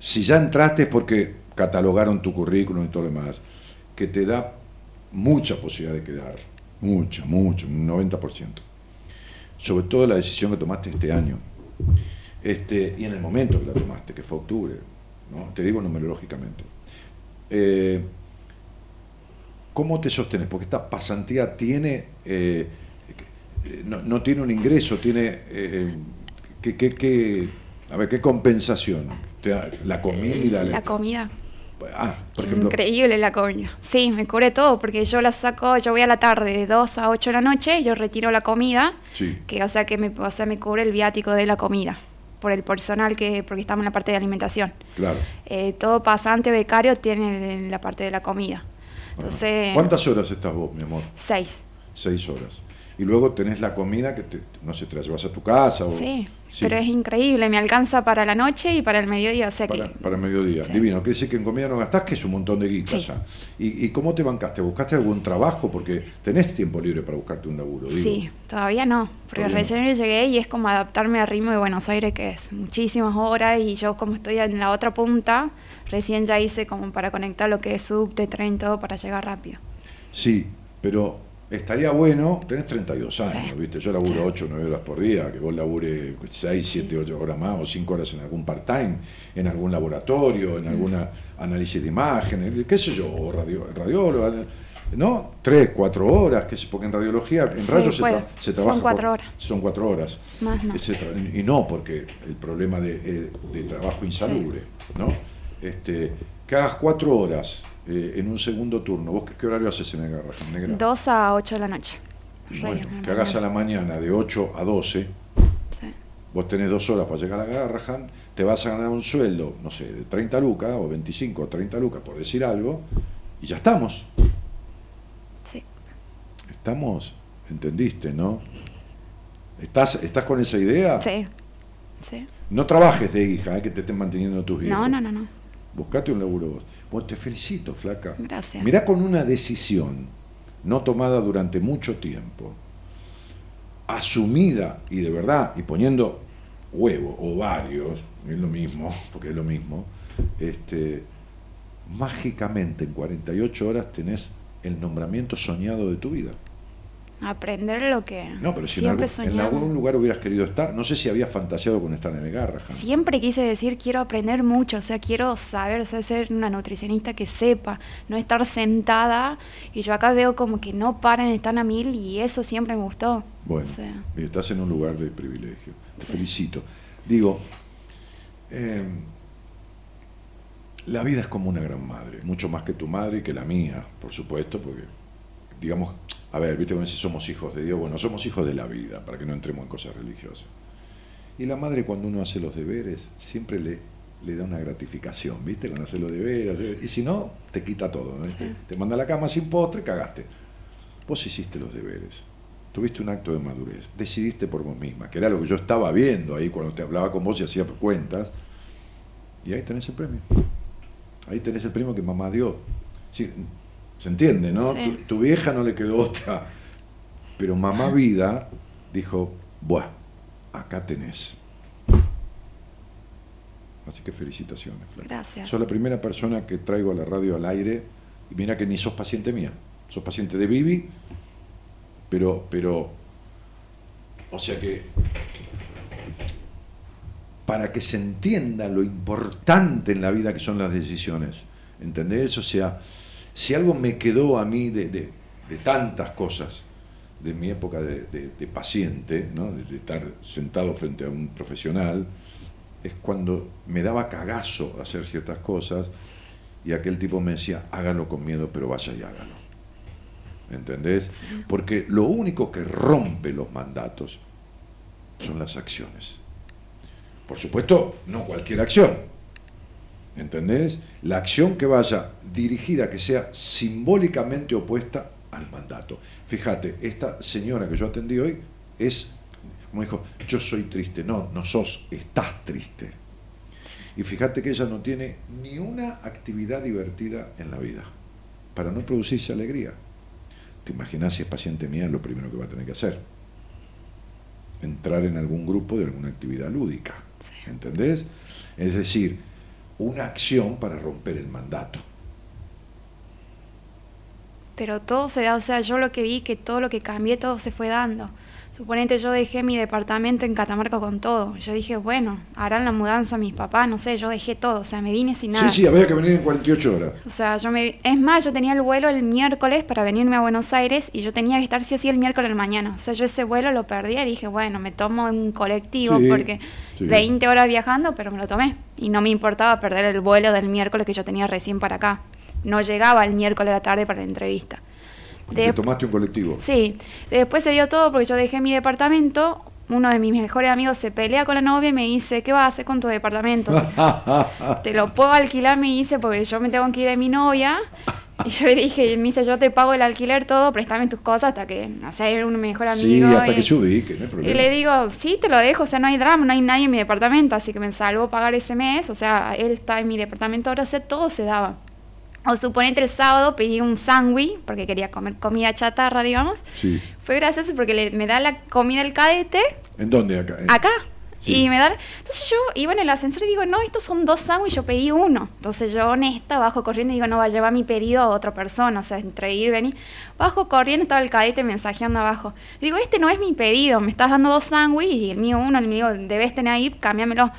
si ya entraste es porque catalogaron tu currículum y todo lo demás, que te da mucha posibilidad de quedar, mucha, mucho, un 90%. Sobre todo la decisión que tomaste este año, este, y en el momento que la tomaste, que fue octubre, ¿no? te digo numerológicamente. Eh, ¿Cómo te sostenes? Porque esta pasantía tiene, eh, eh, no, no tiene un ingreso, tiene, eh, ¿qué, qué, qué- A ver, ¿qué compensación? La comida. La comida. Ah, por ejemplo. Increíble la comida. Sí, me cubre todo porque yo la saco, yo voy a la tarde de 2 a 8 de la noche, yo retiro la comida, Sí. que o sea que me, o sea, me cubre el viático de la comida por el personal que porque estamos en la parte de alimentación. Claro. Eh, todo pasante becario tiene la parte de la comida. Entonces, ¿Cuántas horas estás vos, mi amor? seis. Seis horas. Y luego tenés la comida que, te, no sé, te la llevas a tu casa o... Sí, Sí. pero es increíble, me alcanza para la noche y para el mediodía, o sea Para, que para mediodía. Sí. Divino. Quiere decir que en comida no gastás, que es un montón de guita Sí. ¿Y, ¿Y cómo te bancaste? ¿Buscaste algún trabajo? Porque tenés tiempo libre para buscarte un laburo, digo. Sí, todavía no, porque Todavía no. recién llegué y es como adaptarme al ritmo de Buenos Aires, que es muchísimas horas, y yo como estoy en la otra punta, recién ya hice como para conectar lo que es subte, tren, todo para llegar rápido. Sí, pero estaría bueno, tenés 32 años, Sí. ¿viste? Yo laburo Sí. 8 o 9 horas por día, que vos labure 6, 7, 8 horas más o 5 horas en algún part-time, en algún laboratorio, en alguna análisis de imágenes, qué sé yo, o radio, radiólogo, ¿no? 3, 4 horas, que porque en radiología, en Sí, rayos se, tra- se Son trabaja. cuatro por- horas. Son 4 horas. Más no. Y no porque el problema de, eh, de trabajo insalubre, ¿no? Este, que hagas 4 horas eh, en un segundo turno. ¿Vos qué, qué horario haces en el Garrahan, negra? 2 a 8 de la noche. Y bueno, en que hagas a la mañana. de 8 a 12, Sí. vos tenés dos horas para llegar a la Garrahan, te vas a ganar un sueldo, no sé, de 30 lucas o 25 o 30 lucas, por decir algo, y ya estamos. Sí. Estamos, entendiste, ¿no? ¿Estás, ¿Estás con esa idea? Sí. Sí. No trabajes de hija, eh, que te estén manteniendo tus viejos. No, no, no, no. Buscate un laburo vos. Te felicito, flaca. Gracias. Mirá con una decisión no tomada durante mucho tiempo, asumida y de verdad, y poniendo huevo o varios, es lo mismo, (laughs) porque es lo mismo, este, mágicamente en 48 horas tenés el nombramiento soñado de tu vida. Aprender lo que No, pero si en, algún, en algún lugar hubieras querido estar, no sé si habías fantaseado con estar en el Garrahan. Siempre quise decir, quiero aprender mucho, o sea, quiero saber, o sea, ser una nutricionista que sepa, no estar sentada. Y yo acá veo como que no paran, están a mil y eso siempre me gustó. Bueno, O sea, y estás en un lugar de privilegio. Te felicito. Digo, eh, la vida es como una gran madre, mucho más que tu madre y que la mía, por supuesto, porque, digamos, a ver, viste cuando si somos hijos de Dios, bueno, somos hijos de la vida, para que no entremos en cosas religiosas. Y la madre cuando uno hace los deberes, siempre le, le da una gratificación, ¿viste? Cuando hace los deberes, y si no, te quita todo, ¿no? te, te manda a la cama sin postre, cagaste. Vos hiciste los deberes, tuviste un acto de madurez, decidiste por vos misma, que era lo que yo estaba viendo ahí cuando te hablaba con vos y hacía cuentas, y ahí tenés el premio. Ahí tenés el premio que mamá dio. Sí, ¿Se entiende, no? Sí. Tu, tu vieja no le quedó otra, pero mamá vida dijo, buah, acá tenés. Así que felicitaciones, Flaca. Gracias. Sos la primera persona que traigo a la radio al aire, y mira que ni sos paciente mía, sos paciente de Vivi, pero, pero, o sea que, para que se entienda lo importante en la vida que son las decisiones, ¿entendés? O sea, si algo me quedó a mí de, tantas cosas, de mi época de, paciente, ¿no? de, de estar sentado frente a un profesional, es cuando me daba cagazo hacer ciertas cosas y aquel tipo me decía, hágalo con miedo, pero vaya y hágalo. ¿Entendés? Porque lo único que rompe los mandatos son las acciones. Por supuesto, no cualquier acción. ¿Entendés? La acción que vaya dirigida, que sea simbólicamente opuesta al mandato. Fíjate, esta señora que yo atendí hoy es, como dijo, yo soy triste. No, no sos, estás triste. Y fíjate que ella no tiene ni una actividad divertida en la vida para no producirse alegría. ¿Te imaginas si es paciente mía lo primero que va a tener que hacer? Entrar en algún grupo de alguna actividad lúdica. ¿Entendés? Es decir, una acción para romper el mandato. Pero todo se da, o sea, yo lo que vi que todo lo que cambié, todo se fue dando. Suponete, yo dejé mi departamento en Catamarca con todo. Yo dije, bueno, harán la mudanza mis papás, no sé, yo dejé todo, o sea, me vine sin nada. Sí, sí, había que venir en 48 horas. O sea, yo me... Es más, yo tenía el vuelo el miércoles para venirme a Buenos Aires y yo tenía que estar sí o sí el miércoles mañana. O sea, yo ese vuelo lo perdí y dije, bueno, me tomo un colectivo Sí, porque sí. 20 horas viajando, pero me lo tomé. Y no me importaba perder el vuelo del miércoles que yo tenía recién para acá. No llegaba el miércoles a la tarde para la entrevista. Te De- tomaste un colectivo. Sí, después se dio todo porque yo dejé mi departamento. Uno de mis mejores amigos se pelea con la novia y me dice, ¿qué vas a hacer con tu departamento? (laughs) te lo puedo alquilar, me dice, porque yo me tengo que ir de mi novia. Y yo le dije, me dice, yo te pago el alquiler todo, préstame tus cosas hasta que, o sea, un mejor sí, amigo. hasta y, que se ubique, no hay y problema. le digo, sí, te lo dejo, o sea, no hay drama, no hay nadie en mi departamento, así que me salvo pagar ese mes, o sea, él está en mi departamento, ahora sé, todo se daba. O suponete el sábado pedí un sándwich, porque quería comer comida chatarra, digamos. Sí. Fue gracioso porque le- me da la comida el cadete ¿En dónde acá? Acá. Sí. Y me da. Entonces yo iba en el ascensor y digo, no, estos son dos sándwiches, yo pedí uno. Entonces yo, honesta, bajo corriendo y digo, no, va a llevar mi pedido a otra persona. O sea, entre ir venir. Bajo corriendo, estaba el cadete mensajeando abajo. Digo, este no es mi pedido, me estás dando dos sándwiches y el mío uno, el mío debes tener ahí, cámbiamelo.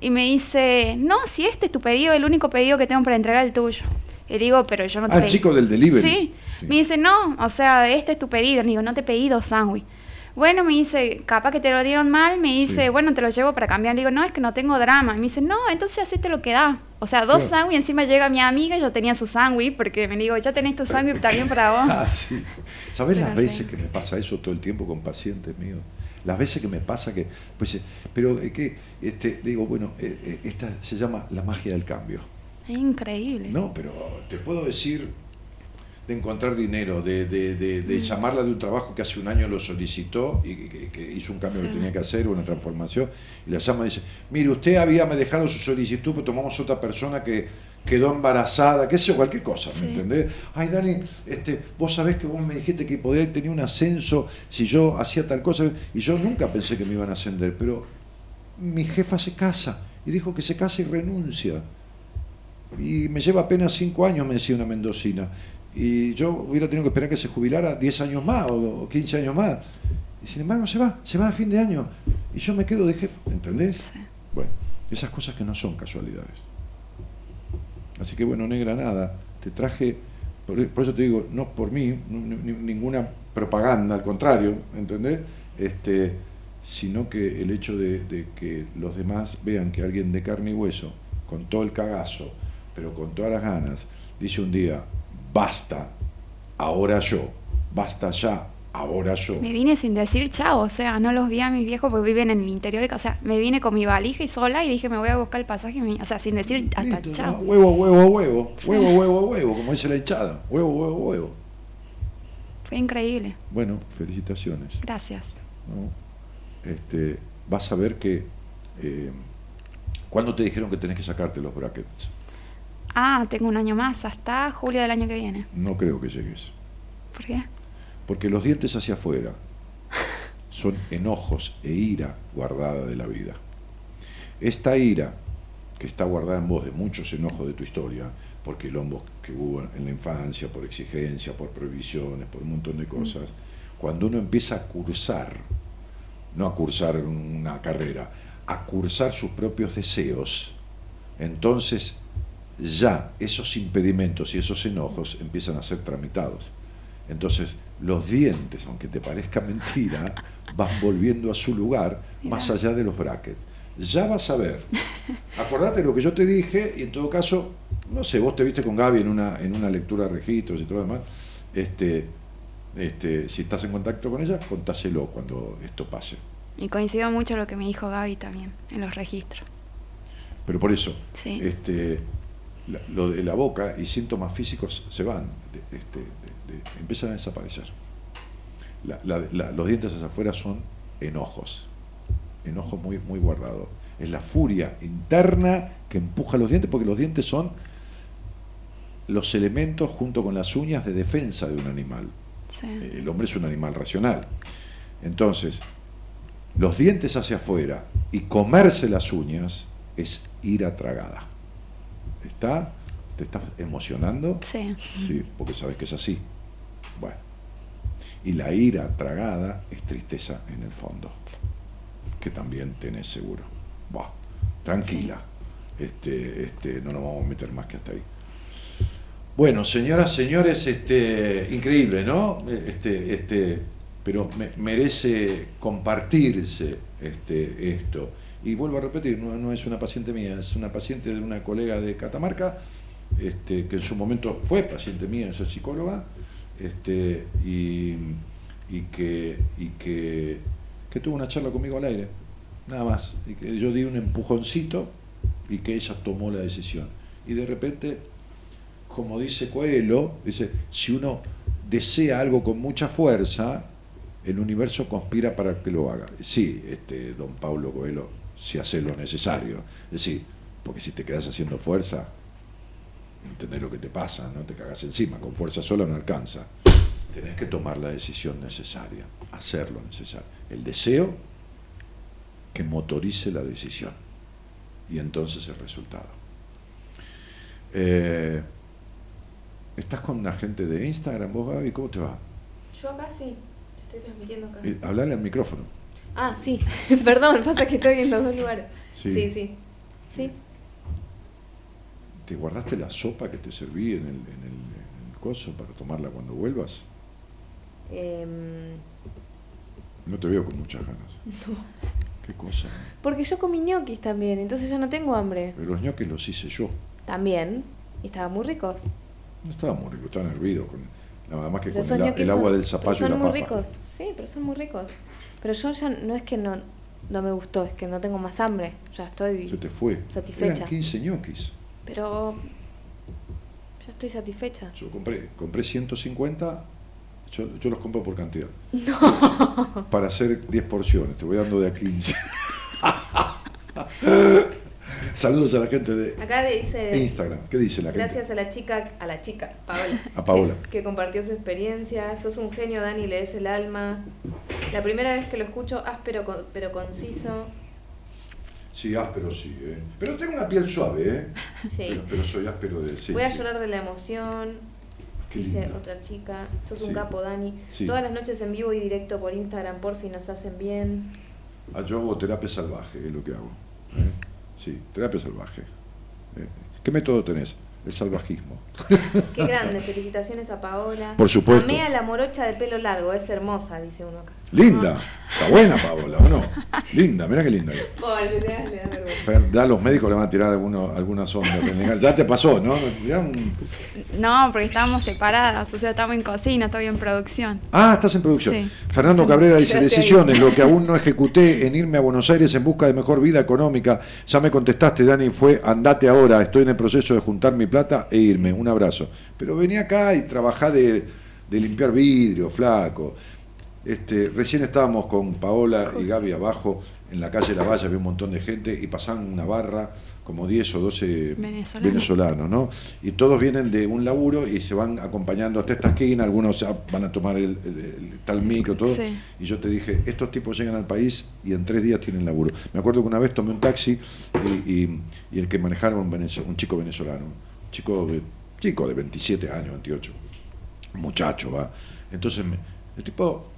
Y me dice, no, si este es tu pedido, el único pedido que tengo para entregar el tuyo. Y digo, pero yo no te Ah, el pedí". chico del delivery. Sí. Sí. Me dice, no, o sea, este es tu pedido. Le digo, no te pedí dos sándwiches. Bueno, me dice, capaz que te lo dieron mal. Me dice, Sí. bueno, te lo llevo para cambiar. Le digo, no, es que no tengo drama. Me dice, no, entonces así te lo que da. O sea, dos Claro. sándwiches. Encima llega mi amiga y yo tenía su sándwich. Porque me digo, ya tenés tu sándwich también para (laughs) vos. Ah, sí. ¿Sabes Pero las sí. veces que me pasa eso todo el tiempo con pacientes míos? Las veces que me pasa que, pues, eh, pero eh, que, este, digo, bueno, eh, esta se llama la magia del cambio. Es increíble. No, pero te puedo decir de encontrar dinero, de, de, de- de llamarla de un trabajo que hace un año lo solicitó y que, hizo un cambio que tenía que hacer, una transformación, y la llama y dice, mire, usted había me dejado su solicitud, pero tomamos otra persona que quedó embarazada, qué sé yo, cualquier cosa, ¿me Sí. entendés? Ay, Dani, este, vos sabés que vos me dijiste que podía tener un ascenso si yo hacía tal cosa, y yo nunca pensé que me iban a ascender, pero mi jefa se casa, y dijo que se casa y renuncia y me lleva apenas cinco años, me decía una mendocina. Y yo hubiera tenido que esperar que se jubilara 10 años más o, o 15 años más. Y sin embargo se va, se va a fin de año. Y yo me quedo de jefe, ¿entendés? Bueno, esas cosas que no son casualidades. Así que bueno, negra, nada. Te traje, por, por eso te digo, no por mí, ni- ni- ninguna propaganda, al contrario, ¿entendés? Este, sino que el hecho de, de que los demás vean que alguien de carne y hueso, con todo el cagazo, pero con todas las ganas, dice un día, basta, ahora yo, basta ya, ahora yo. Me vine sin decir chao, o sea, no los vi a mis viejos porque viven en el interior, o sea, me vine con mi valija y sola y dije, me voy a buscar el pasaje, o sea, sin decir hasta Listo, chao. ¿no? Huevo, huevo, huevo, huevo, huevo, huevo, como dice la hinchada, huevo, huevo, huevo. Fue increíble, Bueno, felicitaciones. gracias. ¿no? Este, vas a ver que... Eh, ¿Cuándo te dijeron que tenés que sacarte los brackets? Ah, tengo un año más, hasta julio del año que viene. No creo que llegues. ¿Por qué? Porque los dientes hacia afuera son enojos e ira guardada de la vida. Esta ira que está guardada en vos de muchos enojos de tu historia, por quilombos que hubo en la infancia, por exigencia, por prohibiciones, por un montón de cosas, cuando uno empieza a cursar, no a cursar una carrera, a cursar sus propios deseos, entonces ya esos impedimentos y esos enojos empiezan a ser tramitados. Entonces, los dientes, aunque te parezca mentira, van volviendo a su lugar más allá de los brackets. Ya vas a ver. Acordate lo que yo te dije y en todo caso, no sé, vos te viste con Gaby en una, en una lectura de registros y todo lo demás. Este, este, si estás en contacto con ella, contáselo cuando esto pase. Y coincidió mucho lo que me dijo Gaby también en los registros. Pero por eso, Sí. este, la- lo de la boca y síntomas físicos se van, de- este, de- empiezan a desaparecer. La- los dientes hacia afuera son enojos, enojos muy, muy guardados. Es la furia interna que empuja los dientes, porque los dientes son los elementos junto con las uñas de defensa de un animal. Sí. El hombre es un animal racional. Entonces, los dientes hacia afuera y comerse las uñas es ira tragada. ¿Está? ¿Te estás emocionando? Sí. Sí, porque sabes que es así. Bueno. Y la ira tragada es tristeza en el fondo, que también tenés seguro. Buah, tranquila, este, este, no nos vamos a meter más que hasta ahí. Bueno, señoras, señores, este, increíble, ¿no? Este, este, pero me- merece compartirse este, esto. Y vuelvo a repetir, no, no es una paciente mía, es una paciente de una colega de Catamarca, este, que en su momento fue paciente mía, esa psicóloga, este, y, que, y que tuvo una charla conmigo al aire, nada más. Y que yo di un empujoncito y que ella tomó la decisión. Y de repente, como dice Coelho, dice, si uno desea algo con mucha fuerza, el universo conspira para que lo haga. Sí, este, don Pablo Coelho, si hace lo necesario. Es decir, porque si te quedas haciendo fuerza, entendés lo que te pasa, no te cagas encima, con fuerza sola no alcanza. Tenés que tomar la decisión necesaria, hacer lo necesario. El deseo que motorice la decisión y entonces el resultado. Eh, ¿Estás con la gente de Instagram vos, Gaby? ¿Cómo te va? Yo acá sí, estoy transmitiendo acá. Eh, hablale al micrófono. Ah, sí, (laughs) perdón, pasa que estoy en los dos lugares. Sí. Sí, sí. Sí, ¿Te guardaste la sopa que te serví en el, en el, en el coso para tomarla cuando vuelvas? Em, No te veo con muchas ganas. (laughs) ¿Qué cosa? porque yo comí ñoquis también, entonces ya no tengo hambre. Pero los ñoquis los hice yo. También, y estaban muy ricos. No estaba muy rico, estaban hervidos. Con, nada más que Pero con el, agua son- del pero zapallo y son la muy papa. ricos. Sí, pero son muy ricos. Pero yo ya no es que no, no me gustó, es que no tengo más hambre. Ya estoy Se te fue. Satisfecha. Eran 15 ñoquis. Pero ya estoy satisfecha. Yo compré, compré 150, yo, yo los compro por cantidad. (laughs) Para hacer 10 porciones, te voy dando de a 15. (laughs) Saludos a la gente de Acá dice Instagram. ¿Qué dice la gente? gracias a la chica, a la chica, Paola. A Paola. Que, (laughs) que compartió su experiencia. Sos un genio, Dani, lees el alma. La primera vez que lo escucho, áspero pero conciso. Sí, áspero sí. ¿eh? Pero tengo una piel suave, ¿eh? (laughs) Sí. Pero, pero soy áspero de sí, Voy a sí. llorar de la emoción. Qué dice lindo. otra chica. Sos Sí. un capo, Dani. Sí. Todas las noches en vivo y directo por Instagram, por fin nos hacen bien. Ah, yo hago terapia salvaje, es lo que hago. ¿eh? Sí, terapia salvaje. ¿eh? ¿Qué método tenés? El salvajismo. Qué grande, felicitaciones a Paola. Por supuesto. Amé a la morocha de pelo largo, es hermosa, dice uno acá. Linda. Está buena, Paola, ¿o no? Linda, mira qué linda. Pobre, le da, le da vergüenza. Fer, Ya los médicos le van a tirar alguno- algunas ondas. Ya te pasó, ¿no? Un- No, porque estábamos separadas, o sea, estamos en cocina, estoy en producción. Ah, estás en producción. Sí. Fernando Cabrera dice, decisiones, lo que aún no ejecuté en irme a Buenos Aires en busca de mejor vida económica. Ya me contestaste, Dani, fue andate ahora, estoy en el proceso de juntar mi plata e irme. Un abrazo. Pero vení acá y trabajá de, de limpiar vidrio, flaco. Este, recién estábamos con Paola y Gaby abajo en la calle La Valle, había un montón de gente y pasaban una barra, como 10 o 12 Venezolanos. venezolanos, ¿no? Y todos vienen de un laburo y se van acompañando hasta esta esquina, algunos van a tomar el, el- el tal micro, todo. Sí. Y yo te dije, estos tipos llegan al país y en tres días tienen laburo. Me acuerdo que una vez tomé un taxi y, y- y el que manejaba un, un chico venezolano, un chico de, chico de 27 años, 28, un muchacho, va. Entonces me- el tipo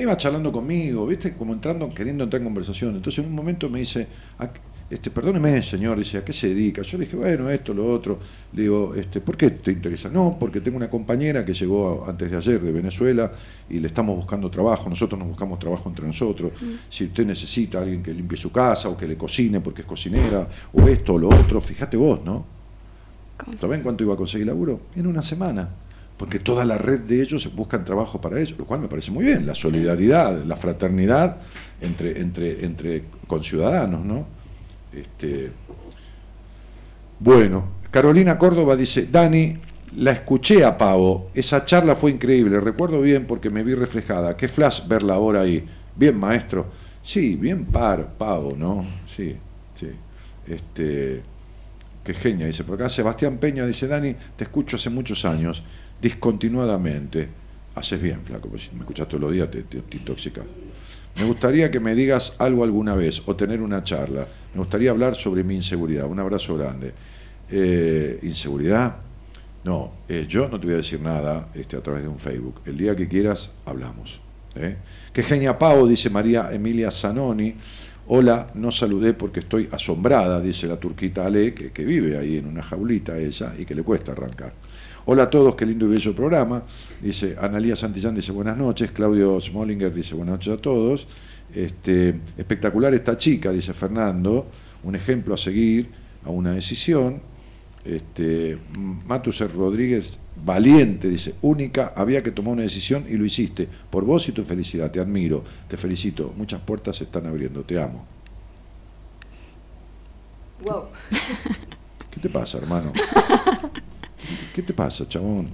iba charlando conmigo, ¿viste? Como entrando, queriendo entrar en conversación. Entonces en un momento me dice, "¿A qué- este, perdóneme, señor, dice, ¿a qué se dedica? Yo le dije, bueno, esto, lo otro. Le digo, este, ¿por qué te interesa? No, porque tengo una compañera que llegó antes de ayer de Venezuela y le estamos buscando trabajo. Nosotros nos buscamos trabajo entre nosotros. Si usted necesita a alguien que limpie su casa o que le cocine porque es cocinera, o esto o lo otro, fíjate vos, ¿no? ¿Saben cuánto iba a conseguir laburo? En una semana. Porque toda la red de ellos buscan trabajo para ellos, lo cual me parece muy bien. La solidaridad, la fraternidad entre, entre, entre conciudadanos, ¿no? Este, bueno, Carolina Córdoba dice, Dani, la escuché a Pavo, esa charla fue increíble, recuerdo bien porque me vi reflejada, qué flash verla ahora ahí. Bien, maestro. Sí, bien par, Pavo, ¿no? Sí, sí. Este, qué genia, dice por acá. Sebastián Peña dice, Dani, te escucho hace muchos años, discontinuadamente. Haces bien, flaco, porque si me escuchas todos los días te, te, intoxicas. Me gustaría que me digas algo alguna vez o tener una charla. Me gustaría hablar sobre mi inseguridad. Un abrazo grande. Eh, ¿Inseguridad? No, eh, yo no te voy a decir nada este, a través de un Facebook. El día que quieras, hablamos. ¿eh? Que genia Pau, dice María Emilia Zanoni. Hola, no saludé porque estoy asombrada, dice la turquita Ale, que vive ahí en una jaulita ella y que le cuesta arrancar. Hola a todos, qué lindo y bello programa. Dice Analía Santillán, dice buenas noches. Claudio Smollinger dice buenas noches a todos. Este, espectacular esta chica, dice Fernando. Un ejemplo a seguir a una decisión. Este, Matus Rodríguez, valiente, dice, única, había que tomar una decisión y lo hiciste, por vos y tu felicidad, te admiro, te felicito, muchas puertas se están abriendo, te amo. Wow. ¿Qué te pasa, hermano? (laughs) ¿Qué te pasa, chabón?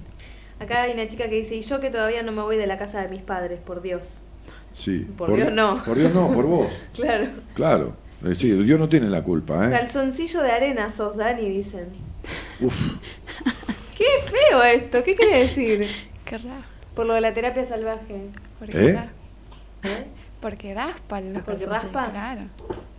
Acá hay una chica que dice, y yo que todavía no me voy de la casa de mis padres, por Dios. Sí. Por Dios no. Por Dios no, por vos. (laughs) Claro. Claro. Eh, Sí, Dios no tiene la culpa, ¿eh? Calzoncillo de arena sos, Dani, dicen. Uf. (laughs) Qué feo esto, ¿qué quiere decir? (laughs) Qué raro. Por lo de la terapia salvaje. Porque, ¿Eh? ¿Eh? porque raspa los ¿Porque raspa? Claro.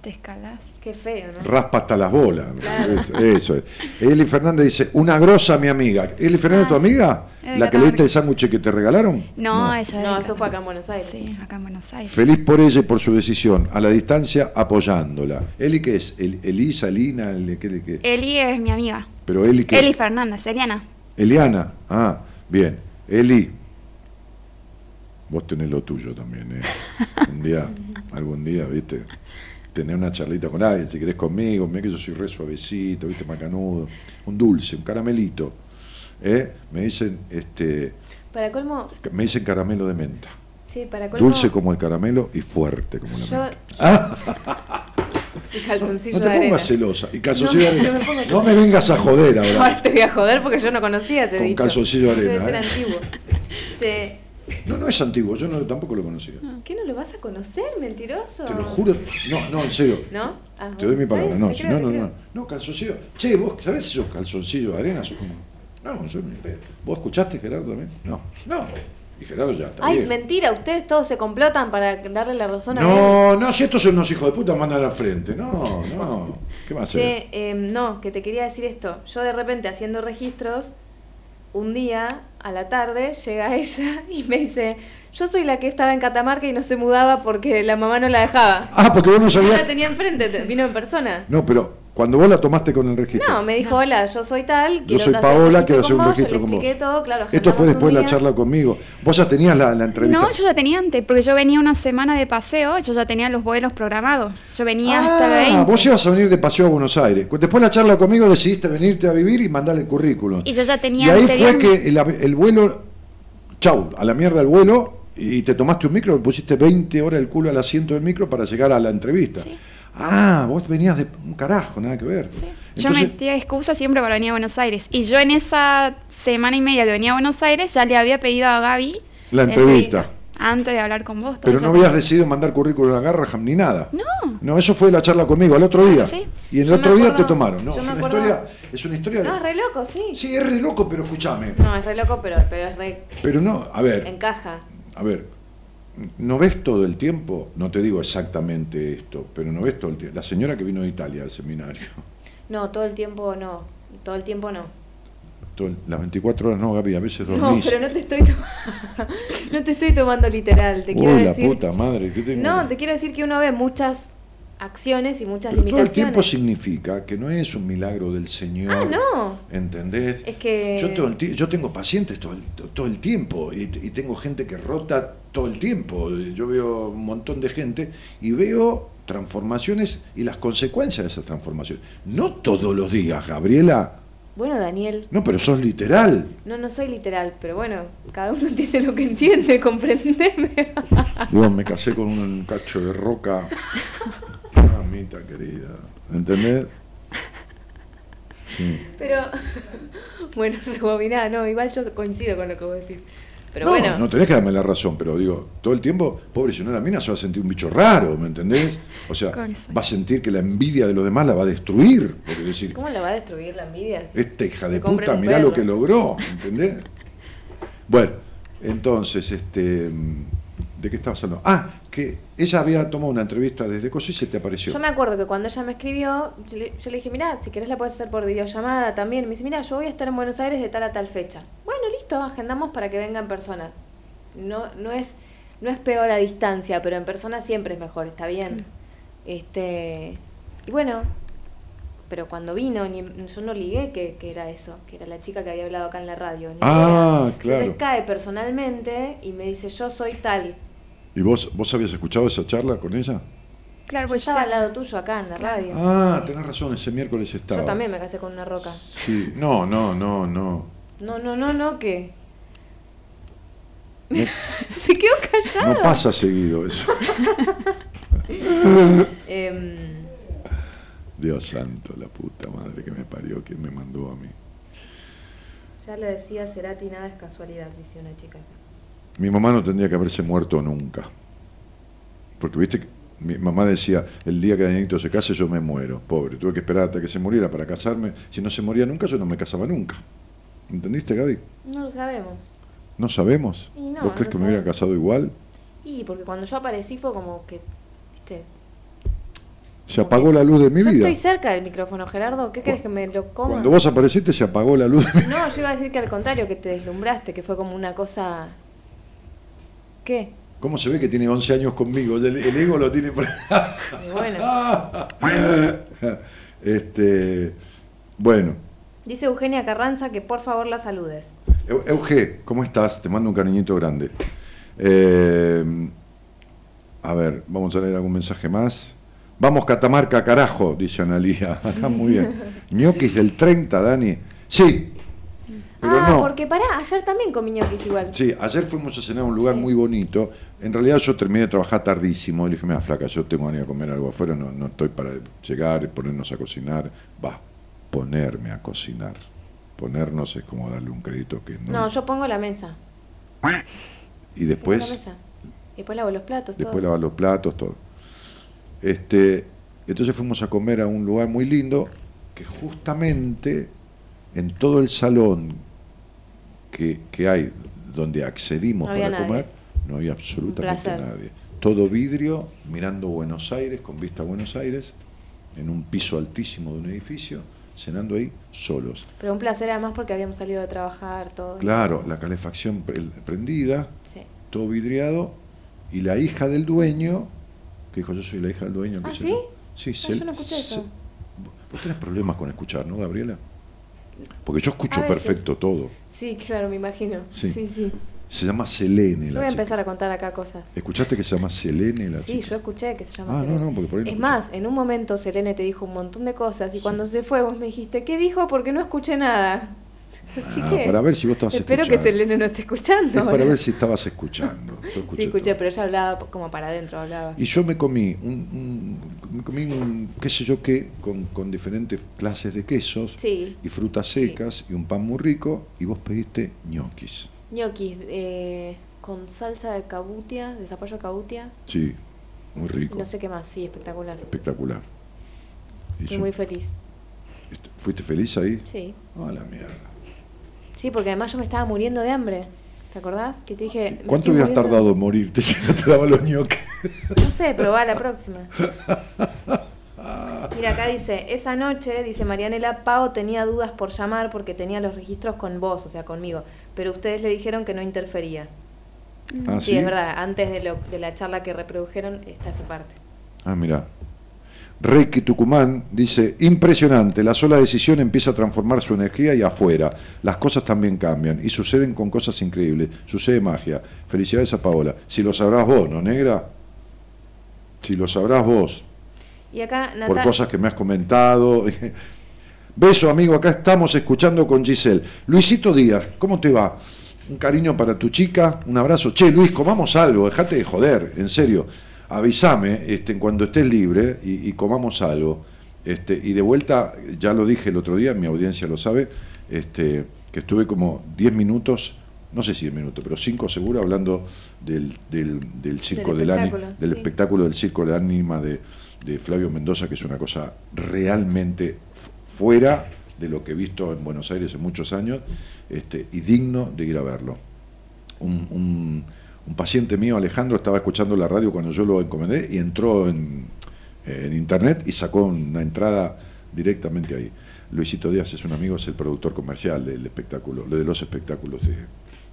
Te escalás. Qué feo, ¿no? Raspa hasta las bolas. Claro. Es- Eso es. Eli Fernández dice, una grosa mi amiga. ¿Eli Fernández tu Ah, amiga? es de ¿La que le diste el sándwich que te regalaron? No, ella No, eso fue acá en. Buenos Aires. Sí, acá en Buenos Aires. Feliz por ella y por su decisión. A la distancia apoyándola. ¿Eli qué es? El- Elisa, Elina, el- ¿qué, qué? Eli es mi amiga. Pero Eli qué? Eli Fernández, Eliana. Eliana. Ah, bien. Eli. Vos tenés lo tuyo también, ¿eh? (laughs) Un día, algún día, ¿viste? Tener una charlita con alguien, si querés conmigo, mira que yo soy re suavecito, ¿viste? Macanudo. Un dulce, un caramelito. ¿Eh? Me dicen, este, Para colmo, me dicen caramelo de menta. sí, para colmo. Dulce como el caramelo y fuerte como la Yo- menta. Ah, (laughs) Y calzoncillo no de te arena. pongas celosa. Y calzoncillo No, de arena. no me No vengas a joder ahora. (laughs) Ay, te voy a joder porque yo no conocía ese Con dicho. calzoncillo de Debe arena, ser ¿eh? antiguo. (laughs) Che, No, no es antiguo, yo no, tampoco lo conocía. ¿qué no lo vas a conocer, mentiroso? Te lo juro. No, no, en serio. ¿No? Ah, Te doy mi palabra, no, creo, no, no, no, no, calzoncillo. Che, vos, ¿sabés si sos calzoncillo de arena? No, yo ni pedo. ¿Vos escuchaste, Gerardo, también? No, no. Y Gerardo ya está Ay, es mentira, ustedes todos se complotan para darle la razón a él. No, no, si estos son unos hijos de puta, mandan al frente. No, no. ¿Qué más? Che, em, no, que te quería decir esto. Yo de repente haciendo registros, un día a la tarde llega (laughs) ella y me dice, yo soy la que estaba en Catamarca y no se mudaba porque la mamá no la dejaba. Ah, porque vos no Yo sabías. la tenía enfrente, te- vino en persona. No, pero cuando vos la tomaste con el registro. No, me dijo, hola, yo soy tal. Yo soy Paola, quiero hacer un vos", yo registro con vos. todo, claro, Esto fue después de la charla conmigo. Vos ya tenías la, la entrevista. No, yo la tenía antes, porque yo venía una semana de paseo, yo ya tenía los vuelos programados. Yo venía hasta el Ah, 20. vos ibas a venir de paseo a Buenos Aires. Después de la charla conmigo decidiste venirte a vivir y mandarle el currículum. Y yo ya tenía Y ahí fue que el, el vuelo, chau, a la mierda el vuelo, y te tomaste un micro, pusiste 20 horas el culo al asiento del micro para llegar a la entrevista. Sí. Ah, vos venías de un carajo, nada que ver. Yo Entonces, metía excusa siempre para venir a Buenos Aires. Y yo en esa semana y media que venía a Buenos Aires ya le había pedido a Gaby. La eh, entrevista. Antes de hablar con vos. pero no habías decidido mandar currículum a Garraham ni nada. No. No, eso fue la charla conmigo, al otro día. Sí. Y en el Yo otro día te tomaron. No, yo es me una, historia, es una historia. No, es re loco, sí. Sí, es re loco, pero escúchame. No, es re loco, pero, pero es re... Pero no, a ver. encaja. A ver, ¿no ves todo el tiempo? No te digo exactamente esto, pero no ves todo el tiempo. La señora que vino de Italia al seminario, No, todo el tiempo no. Todo el tiempo no. todo las 24 horas no, Gaby, a veces No, dormís. pero no te estoy tomando, (laughs) no te estoy tomando literal, te quiero Uy, la decir. puta madre, ¿qué tengo? No, te quiero decir que uno ve muchas acciones y muchas Pero todo el limitaciones. tiempo significa que no es un milagro del Señor. Ah, no. ¿Entendés? Es que Yo, todo el yo tengo pacientes todo el, todo el tiempo y, y tengo gente que rota todo el tiempo. Yo veo un montón de gente y veo transformaciones y las consecuencias de esas transformaciones. No todos los días, Gabriela. Bueno, Daniel, No, pero sos literal. no, no soy literal, pero bueno, cada uno (laughs) entiende lo que entiende, comprendeme. Yo me casé con un cacho de roca. (laughs) Mamita querida. ¿Entendés? Sí. pero, (laughs) bueno, (laughs) rebobiná, no, igual yo coincido con lo que vos decís. Pero no, bueno, no tenés que darme la razón, pero digo, todo el tiempo, pobre si no la mina se va a sentir un bicho raro, ¿me entendés? O sea, va a sentir que la envidia de los demás la va a destruir. Porque decir, ¿cómo la va a destruir la envidia? esta hija de puta, mirá lo que logró, ¿entendés? Bueno, entonces, este, ¿De qué estabas hablando? Ah, que ella había tomado una entrevista desde Coso y se te apareció. Yo me acuerdo que cuando ella me escribió, yo le, yo le dije, mira, si querés la puedes hacer por videollamada también. Me dice, mira, yo voy a estar en Buenos Aires de tal a tal fecha. Bueno, listo, agendamos para que venga en persona. No, no es, no es peor a distancia, pero en persona siempre es mejor, está bien. Este, y bueno, pero cuando vino, ni- yo no ligué que, que era eso, que era la chica que había hablado acá en la radio. Ah, claro. Entonces cae personalmente y me dice, yo soy tal. ¿Y vos, vos habías escuchado esa charla con ella? Claro, pues estaba al lado tuyo acá en la radio. Ah, tenés razón, ese miércoles estaba. Yo también me casé con una roca. Sí, no, no, no, no. No, no, no, no, ¿qué? No, (laughs) Se quedó callado. no pasa seguido eso. (laughs) Em, Dios santo, la puta madre que me parió, que me mandó a mí. ya le decía Cerati, nada es casualidad, dice una chica. Mi mamá no tendría que haberse muerto nunca. Porque viste, que mi mamá decía, el día que Danielito se case yo me muero, pobre. Tuve que esperar hasta que se muriera para casarme. Si no se moría nunca, yo no me casaba nunca. ¿Entendiste, Gaby? No lo sabemos. ¿No sabemos? Y no, ¿Vos crees no que me hubiera casado igual? Y porque cuando yo aparecí fue como que, viste, Se apagó la luz de mi yo vida. estoy cerca del micrófono, Gerardo, ¿qué crees que me lo coma? Cuando vos apareciste se apagó la luz de mi No, yo iba a decir que al contrario, que te deslumbraste, que fue como una cosa... ¿Qué? ¿Cómo se ve que tiene 11 años conmigo? El, el ego lo tiene por... (laughs) Bueno, (laughs) este, bueno, dice Eugenia Carranza que por favor la saludes. Eu- Euge, ¿cómo estás? Te mando un cariñito grande. Eh, a ver, vamos a leer algún mensaje más. Vamos, Catamarca, carajo, dice Analía. (laughs) Muy bien. ñoquis del 30, Dani. Sí, pero ah, no. porque pará, ayer también comí ñoquis igual. Sí, ayer fuimos a cenar a un lugar muy bonito. En realidad yo terminé de trabajar tardísimo. Y le dije, mira, flaca, yo tengo ganas de comer algo afuera, no, no estoy para llegar y ponernos a cocinar. Va, ponerme a cocinar. Ponernos es como darle un crédito que no. No, yo pongo la mesa. y Pongo la después, mesa. Y después lavo los platos, después lavar los platos, todo. Este, entonces fuimos a comer a un lugar muy lindo que justamente en todo el salón que, que hay donde accedimos No para nadie. comer, no había absolutamente nadie. Todo vidrio, mirando Buenos Aires, con vista a Buenos Aires, en un piso altísimo de un edificio, cenando ahí solos. Pero un placer además porque habíamos salido de trabajar, todo. Claro, la calefacción pre- prendida, Sí. todo vidriado, y la hija del dueño, que dijo yo soy la hija del dueño. ¿Ah, sé sí? Sí, Ah, se- yo no escuché se- eso. Vos tenés problemas con escuchar, ¿no, Gabriela? Porque yo escucho perfecto todo. Sí, claro, me imagino. Sí. Sí, sí. Se llama Selene Yo la voy a chica. empezar a contar acá cosas. ¿Escuchaste que se llama Selene la Sí, chica? yo escuché que se llama Ah, no, Selene. no, porque por ahí no Es escuché. más, en un momento Selene te dijo un montón de cosas y cuando se fue vos me dijiste, ¿qué dijo? Porque no escuché nada. Así Ah, que para ver si vos estabas espero escuchando. que Selene no esté escuchando. Es para ver si estabas escuchando. Yo escuché Sí, escuché, todo. pero ella hablaba como para adentro, hablaba. Y yo me comí un, un- me comí un qué sé yo qué, con, con diferentes clases de quesos Sí, y frutas Sí. secas y un pan muy rico y vos pediste ñoquis. ñoquis eh, con salsa de cabutia, de zapallo de cabutia, Sí, muy rico, no sé qué más, sí, espectacular. espectacular. Y Estoy yo- muy feliz. ¿Fuiste feliz ahí? Sí. Ah, la mierda. Sí, porque además yo me estaba muriendo de hambre. ¿Te acordás? Que te dije. ¿Cuánto hubieras tardado en morirte si (laughs) no te daban los ñoquis? No sé, probá la próxima. (laughs) Mira, acá dice, esa noche, dice Marianela, Pau tenía dudas por llamar porque tenía los registros con vos, o sea, conmigo, pero ustedes le dijeron que no interfería. Ah, Sí, es verdad, antes de, lo, de la charla que reprodujeron está esa parte. Ah, mira. Reiki Tucumán dice, impresionante, la sola decisión empieza a transformar su energía y afuera. Las cosas también cambian y suceden con cosas increíbles. Sucede magia. Felicidades a Paola. Si lo sabrás vos, ¿no, negra? Si lo sabrás vos, Y acá por cosas que me has comentado. (laughs) Beso, amigo, acá estamos escuchando con Giselle. Luisito Díaz, ¿cómo te va? Un cariño para tu chica, un abrazo. Che, Luis, comamos algo, dejate de joder, en serio. Avísame este, cuando estés libre y, y comamos algo. Este, y de vuelta, ya lo dije el otro día, mi audiencia lo sabe, este, que estuve como 10 minutos, no sé si 10 minutos, pero 5 seguro hablando del, del, del circo Del espectáculo, del sí. espectáculo del circo del ánima de, de Flavio Mendoza, que es una cosa realmente fu- fuera de lo que he visto en Buenos Aires en muchos años, este, y digno de ir a verlo. Un, un- un paciente mío, Alejandro, estaba escuchando la radio cuando yo lo encomendé y entró en, en internet y sacó una entrada directamente ahí. Luisito Díaz es un amigo, es el productor comercial del espectáculo, de los espectáculos de,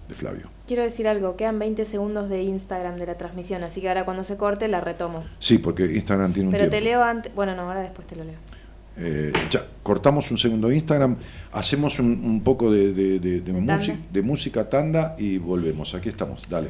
de Flavio. Quiero decir algo, quedan 20 segundos de Instagram de la transmisión, así que ahora cuando se corte la retomo. Sí, porque Instagram tiene un Pero te leo antes, bueno, no, ahora después te lo leo. Eh, ya, cortamos un segundo Instagram, hacemos un, un poco de, de- de- de de música tanda y volvemos. Aquí estamos, dale.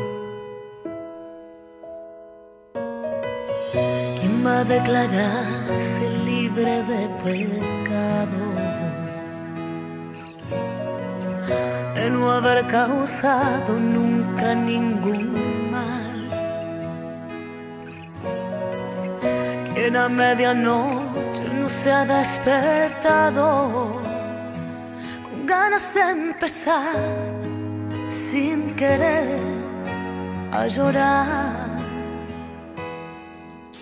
¿Quién va a declararse libre de pecado? De no haber causado nunca ningún mal. Quien a medianoche no se ha despertado con ganas de empezar sin querer a llorar.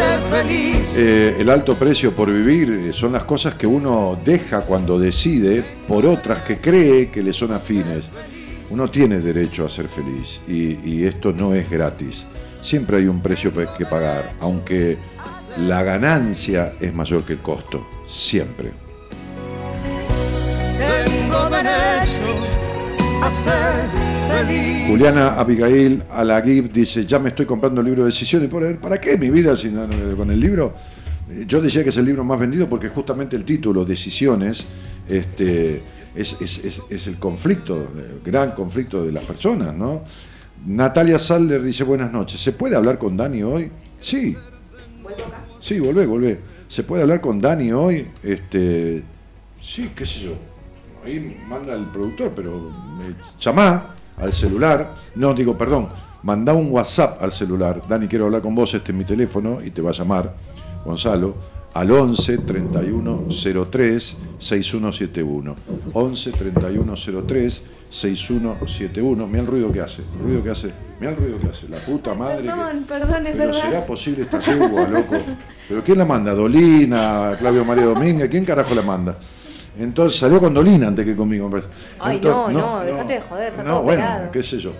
Ser feliz. Eh, el alto precio por vivir eh, son las cosas que uno deja cuando decide por otras que cree que le son afines. Uno tiene derecho a ser feliz y, y esto no es gratis. Siempre hay un precio que pagar, aunque la ganancia es mayor que el costo. Siempre. Tengo derecho a ser feliz. Juliana Abigail Alaguib dice, ya me estoy comprando el libro de decisiones. Por- ¿Para qué mi vida sin, con el libro? Eh, Yo decía que es el libro más vendido porque justamente el título, Decisiones, este, es, es- es- es el conflicto, el gran conflicto de las personas, ¿no? Natalia Salder dice, buenas noches, ¿se puede hablar con Dani hoy? Sí. Sí, volvé, volvé. ¿Se puede hablar con Dani hoy? Este, sí, qué sé yo. Ahí manda el productor, pero me llamá al celular. No, digo, perdón, mandá un WhatsApp al celular. Dani, quiero hablar con vos, este es mi teléfono y te va a llamar Gonzalo al 11 31 03 6171. 11 31 03 6171. Mira el ruido que hace, el ruido que hace, mira el ruido que hace. La puta madre. que- Perdón, perdón, es pero verdad. será posible esta yegua, loco. ¿Pero quién la manda? ¿Dolina? ¿Claudio María Domínguez? ¿Quién carajo la manda? Entonces salió con Dolina antes que conmigo. me parece. Ay, Entonces- no, no, déjate de joder, está No, todo bueno, operado. qué sé yo.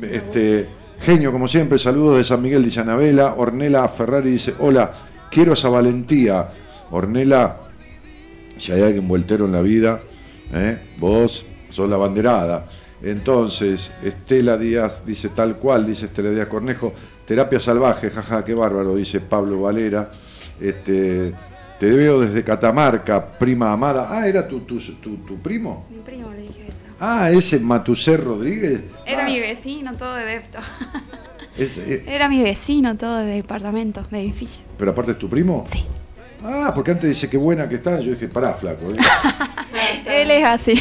Este, genio, como siempre, saludos de San Miguel de Anabela. Ornela Ferrari dice, hola, quiero esa valentía. Ornela, si hay alguien vueltero en la vida, ¿eh? vos sos la banderada. Entonces, Estela Díaz dice tal cual, dice Estela Díaz Cornejo, terapia salvaje, jaja, qué bárbaro, dice Pablo Valera. Este, te veo desde Catamarca, prima amada. Ah, ¿era tu, tu, tu, tu primo? Mi primo le dije eso. Ah, ese Matusé Rodríguez. Era Ah, mi vecino todo de depto. (laughs) es- eh, Era mi vecino todo de departamento, de edificio. pero aparte es tu primo. Sí. Ah, porque antes dice qué buena que está. Yo dije, pará, flaco. ¿eh? (laughs) Él es así.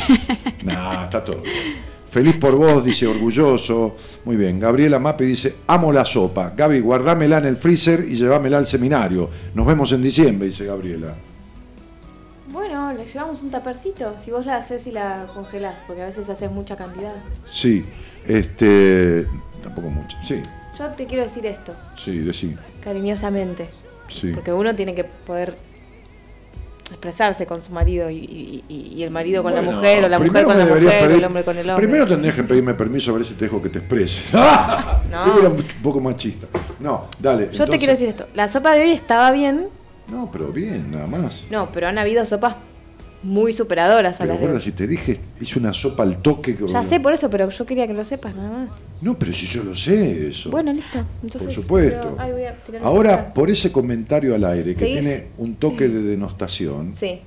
nah, está todo bien. Feliz por vos, dice (laughs) orgulloso. Muy bien. Gabriela Mape dice, amo la sopa. Gaby, guardámela en el freezer y llévamela al seminario. Nos vemos en diciembre, dice Gabriela. Bueno, le llevamos un tapercito. Si vos la haces y la congelás, porque a veces haces mucha cantidad. Sí. Este, tampoco mucho. Sí, Yo te quiero decir esto, sí, decí. cariñosamente. Sí. Porque uno tiene que poder expresarse con su marido y, y- y- y el marido con la mujer, o la mujer con la mujer, o pedir- el hombre con el hombre. Primero tendrías que pedirme permiso a ver si te dejo que te expreses. No. (laughs) Yo era un poco machista. No, dale. Yo te quiero decir esto, la sopa de hoy estaba bien, No, pero bien, nada más. no, pero han habido sopas muy superadoras a Pero las de hoy. si te dije, hice una sopa al toque. que- Ya sé por eso, pero yo quería que lo sepas nada más. No, pero si yo lo sé eso. Bueno, listo. Entonces, por supuesto. pero- ay, voy a tirar un Ahora, por ese comentario al aire que tiene un toque de denostación, Sí.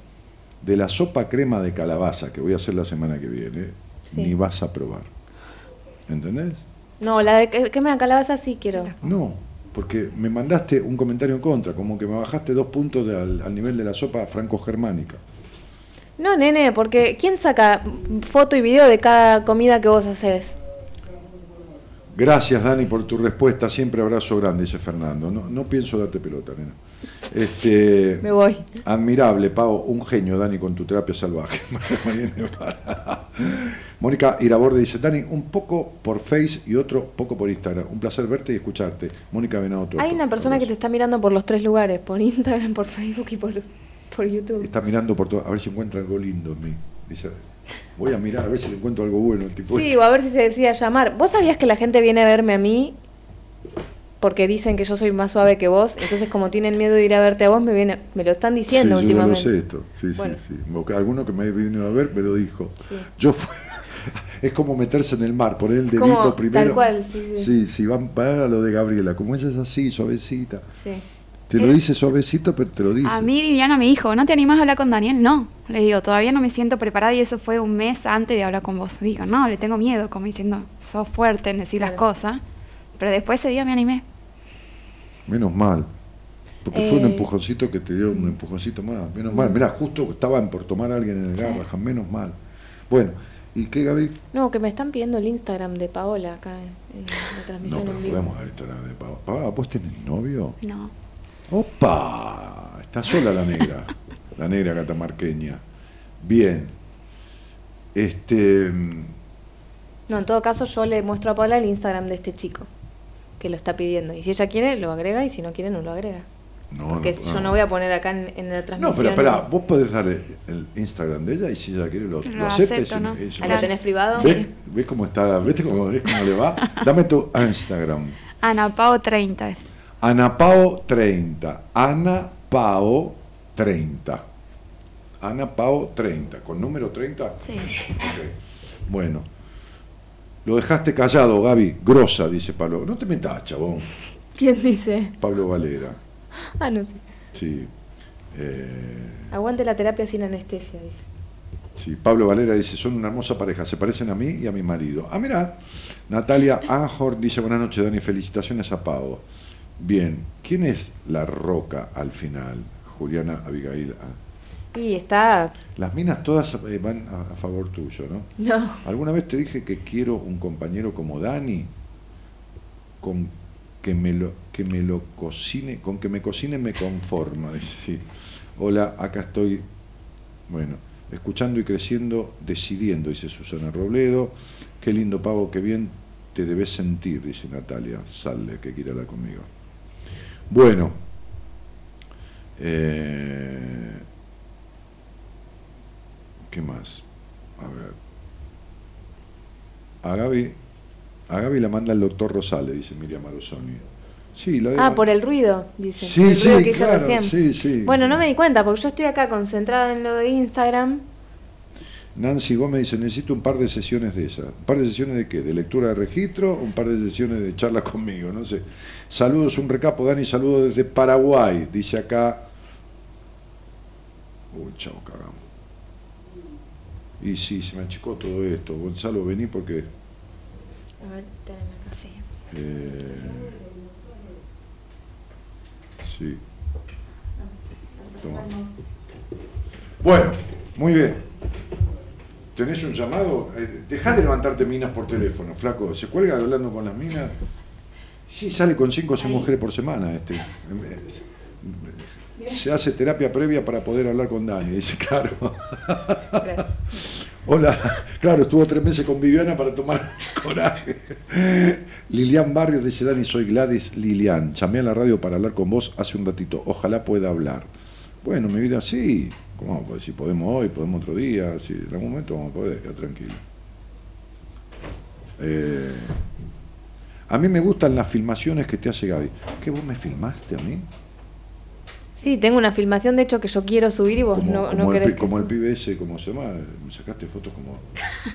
de la sopa crema de calabaza que voy a hacer la semana que viene, Sí. ni vas a probar. ¿Entendés? No, la de me da calabaza sí quiero. No, porque me mandaste un comentario en contra, como que me bajaste dos puntos de al, al nivel de la sopa franco-germánica. No, nene, porque ¿quién saca foto y video de cada comida que vos haces? Gracias, Dani, por tu respuesta. Siempre abrazo grande, dice Fernando. No, no pienso darte pelota, nena. Este, Me voy. Admirable, Pau, un genio, Dani, con tu terapia salvaje. (laughs) Mónica Iraborde dice, Dani, un poco por Face y otro poco por Instagram. Un placer verte y escucharte. Mónica Venado. Hay una persona que te está mirando por los tres lugares, por Instagram, por Facebook y por, por YouTube. Está mirando por todo, a ver si encuentra algo lindo en mí. Dice, voy a mirar a ver si le encuentro algo bueno. el Tipo Sí, este. o a ver si se decide llamar. ¿Vos sabías que la gente viene a verme a mí porque dicen que yo soy más suave que vos? Entonces, como tienen miedo de ir a verte a vos, me, viene, me lo están diciendo sí, yo ya lo últimamente. sé esto. Sí, Bueno. sí, sí. Alguno que me vino a ver me lo dijo. Sí. Yo fui- (laughs) es como meterse en el mar, poner el dedito Como, primero. tal cual, sí, sí. Sí, sí, van para lo de Gabriela. Como ella es así, suavecita. Sí. Te lo dice suavecito, pero te lo dice. A mí Viviana me dijo, ¿no te animás a hablar con Daniel? No. Le digo, todavía no me siento preparada y eso fue un mes antes de hablar con vos. Digo, no, le tengo miedo, como diciendo, sos fuerte en decir las Claro. cosas. Pero después ese día me animé. Menos mal. Porque fue un Eh. empujoncito que te dio un empujoncito más. Menos mal. Mirá, justo estaban por tomar a alguien en el Garrahan. Menos mal. Bueno, ¿y qué, Gaby? No, que me están pidiendo el Instagram de Paola acá en, en la No, transmisión pero en vivo. podemos dar Instagram de Pau. Pau, ¿vos tenés novio? No. ¡Opa! Está sola la negra. la negra catamarqueña. Bien. Este. mm, No, en todo caso yo le muestro a Paola el Instagram de este chico que lo está pidiendo. Y si ella quiere, lo agrega y si no quiere, no lo agrega. No, Porque no, yo no voy a poner acá en, en la No, transmisión. pero espera, vos podés darle el Instagram de ella y si ella quiere lo, lo Lo acepta. y acepto, ¿no? y si ¿Ahí no- lo tenés privado? ¿Ves, ves cómo está? ¿Ves cómo, ves cómo le va? Dame tu Instagram. Ana Pao 30 es. Anapao 30. Anapao 30. Anapao 30. ¿Con número 30? Sí. Bueno. Lo dejaste callado, Gaby. Grosa, dice Pablo. No te metas, chabón. ¿Quién dice? Pablo Valera. Ah, no sé. Sí. Eh, Aguante la terapia sin anestesia, dice. Sí, Pablo Valera dice, son una hermosa pareja, se parecen a mí y a mi marido. Ah, mira, Natalia Anjor dice, buenas noches, Dani, felicitaciones a Pau. Bien, ¿quién es la roca al final? Juliana Abigail. Ah, Y está... Las minas todas eh, van a, favor tuyo, ¿no? No. ¿Alguna vez te dije que quiero un compañero como Dani? Con que me lo, que me lo cocine, con que me cocine me conforma, (laughs) dice, sí. Hola, acá estoy, bueno, escuchando y creciendo, decidiendo, dice Susana Robledo. Qué lindo pavo, qué bien te debes sentir, dice Natalia Sale, que quiere hablar conmigo. Bueno, eh, ¿qué más? A ver. A Gaby, a Gaby la manda el doctor Rosales, dice Miriam Marosoni. Sí, la de- Ah, por el ruido, dice. Sí, el sí, que claro, sí, sí. Bueno, no me di cuenta, porque yo estoy acá concentrada en lo de Instagram. Nancy Gómez dice, necesito un par de sesiones de esas. ¿Un par de sesiones de qué? ¿De lectura de registro? ¿Un par de sesiones de charla (laughs) conmigo? No sé. Saludos, un recapo, Dani, saludos desde Paraguay. Dice acá... Uy, chao, cagamos. Y sí, se me achicó todo esto. Gonzalo, vení porque... A ver, teneme acá. Sí. eh, sí. Toma. Bueno, muy bien. ¿Tenés un llamado? Eh, Dejá de levantarte minas por teléfono, flaco. ¿Se cuelga hablando con las minas? Sí, sale con cinco o seis mujeres por semana. Este. Se hace terapia previa para poder hablar con Dani, dice, claro. Gracias. Hola, claro, estuvo tres meses con Viviana para tomar coraje. Lilian Barrios dice, Dani, soy Gladys Lilian. Llamé a la radio para hablar con vos hace un ratito. Ojalá pueda hablar. Bueno, mi vida, sí. ¿Cómo? Pues si podemos hoy, podemos otro día. Si en algún momento vamos a poder, quedar tranquilo. Eh, a mí me gustan las filmaciones que te hace Gaby. ¿Qué vos me filmaste a mí? Sí, tengo una filmación de hecho que yo quiero subir y vos como, no, como no el, querés. que como el pibe ese, ¿cómo se llama? Me sacaste fotos como.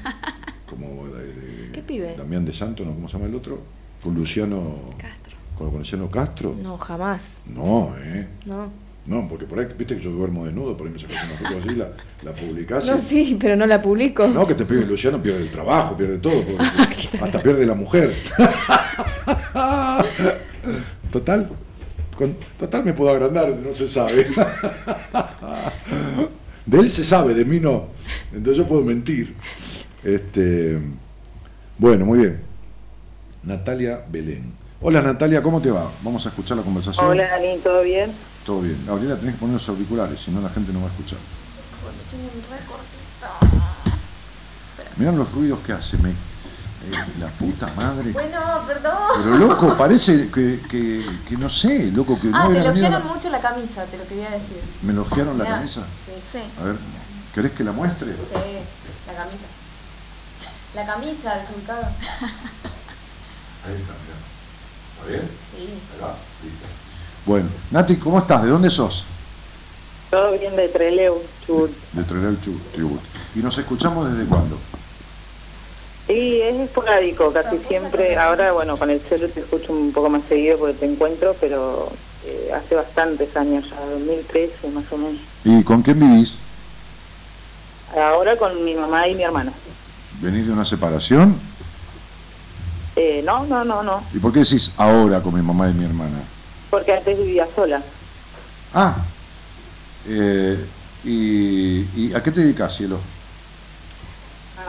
(laughs) como de, de- ¿Qué pibe? Damián de Santo, ¿no? ¿Cómo se llama el otro? Con Luciano. Castro. Con Luciano Castro. No, jamás. No, ¿eh? No. No, porque por ahí, viste que yo duermo desnudo, por ahí me sacas una foto así, la, la publicás. y- No, sí, pero no la publico. No, que te pierde Luciano, pierde el trabajo, pierde todo, (laughs) porque hasta pierde la mujer. (laughs) Total, con, total me puedo agrandar, no se sabe. (laughs) De él se sabe, de mí no. Entonces yo puedo mentir. Este, bueno, muy bien. Natalia Belén. Hola Natalia, ¿cómo te va? Vamos a escuchar la conversación. Hola, Dani, ¿todo bien? Todo bien. Gabriela, tenés que poner los auriculares, si no la gente no va a escuchar. Mirá los ruidos que hace, me, eh, la puta madre. Bueno, perdón. Pero loco, parece que, que, que no sé, loco, que no Ah, te hubiera venido. elogiaron la- mucho la camisa, te lo quería decir. ¿Me elogiaron la camisa? Sí, sí. A ver, ¿querés que la muestre? Sí, la camisa. La camisa, el resultado. Ahí está, mirá. ¿Está bien? Sí. Ahí va, listo. Bueno, Nati, ¿cómo estás? ¿De dónde sos? Todo bien de Treleu, Chubut. De Trelew Chu- Chubut. ¿Y nos escuchamos desde cuándo? Sí, es esporádico, casi siempre. Ahora, bueno, con el celo te escucho un poco más seguido porque te encuentro, pero eh, hace bastantes años, ya 2013 más o menos. ¿Y con quién vivís? Ahora con mi mamá y mi hermana. ¿Venís de una separación? Eh, no, no, no, no, ¿Y por qué decís ahora con mi mamá y mi hermana? Porque antes vivía sola. Ah, eh, y, ¿y a qué te dedicas, cielo?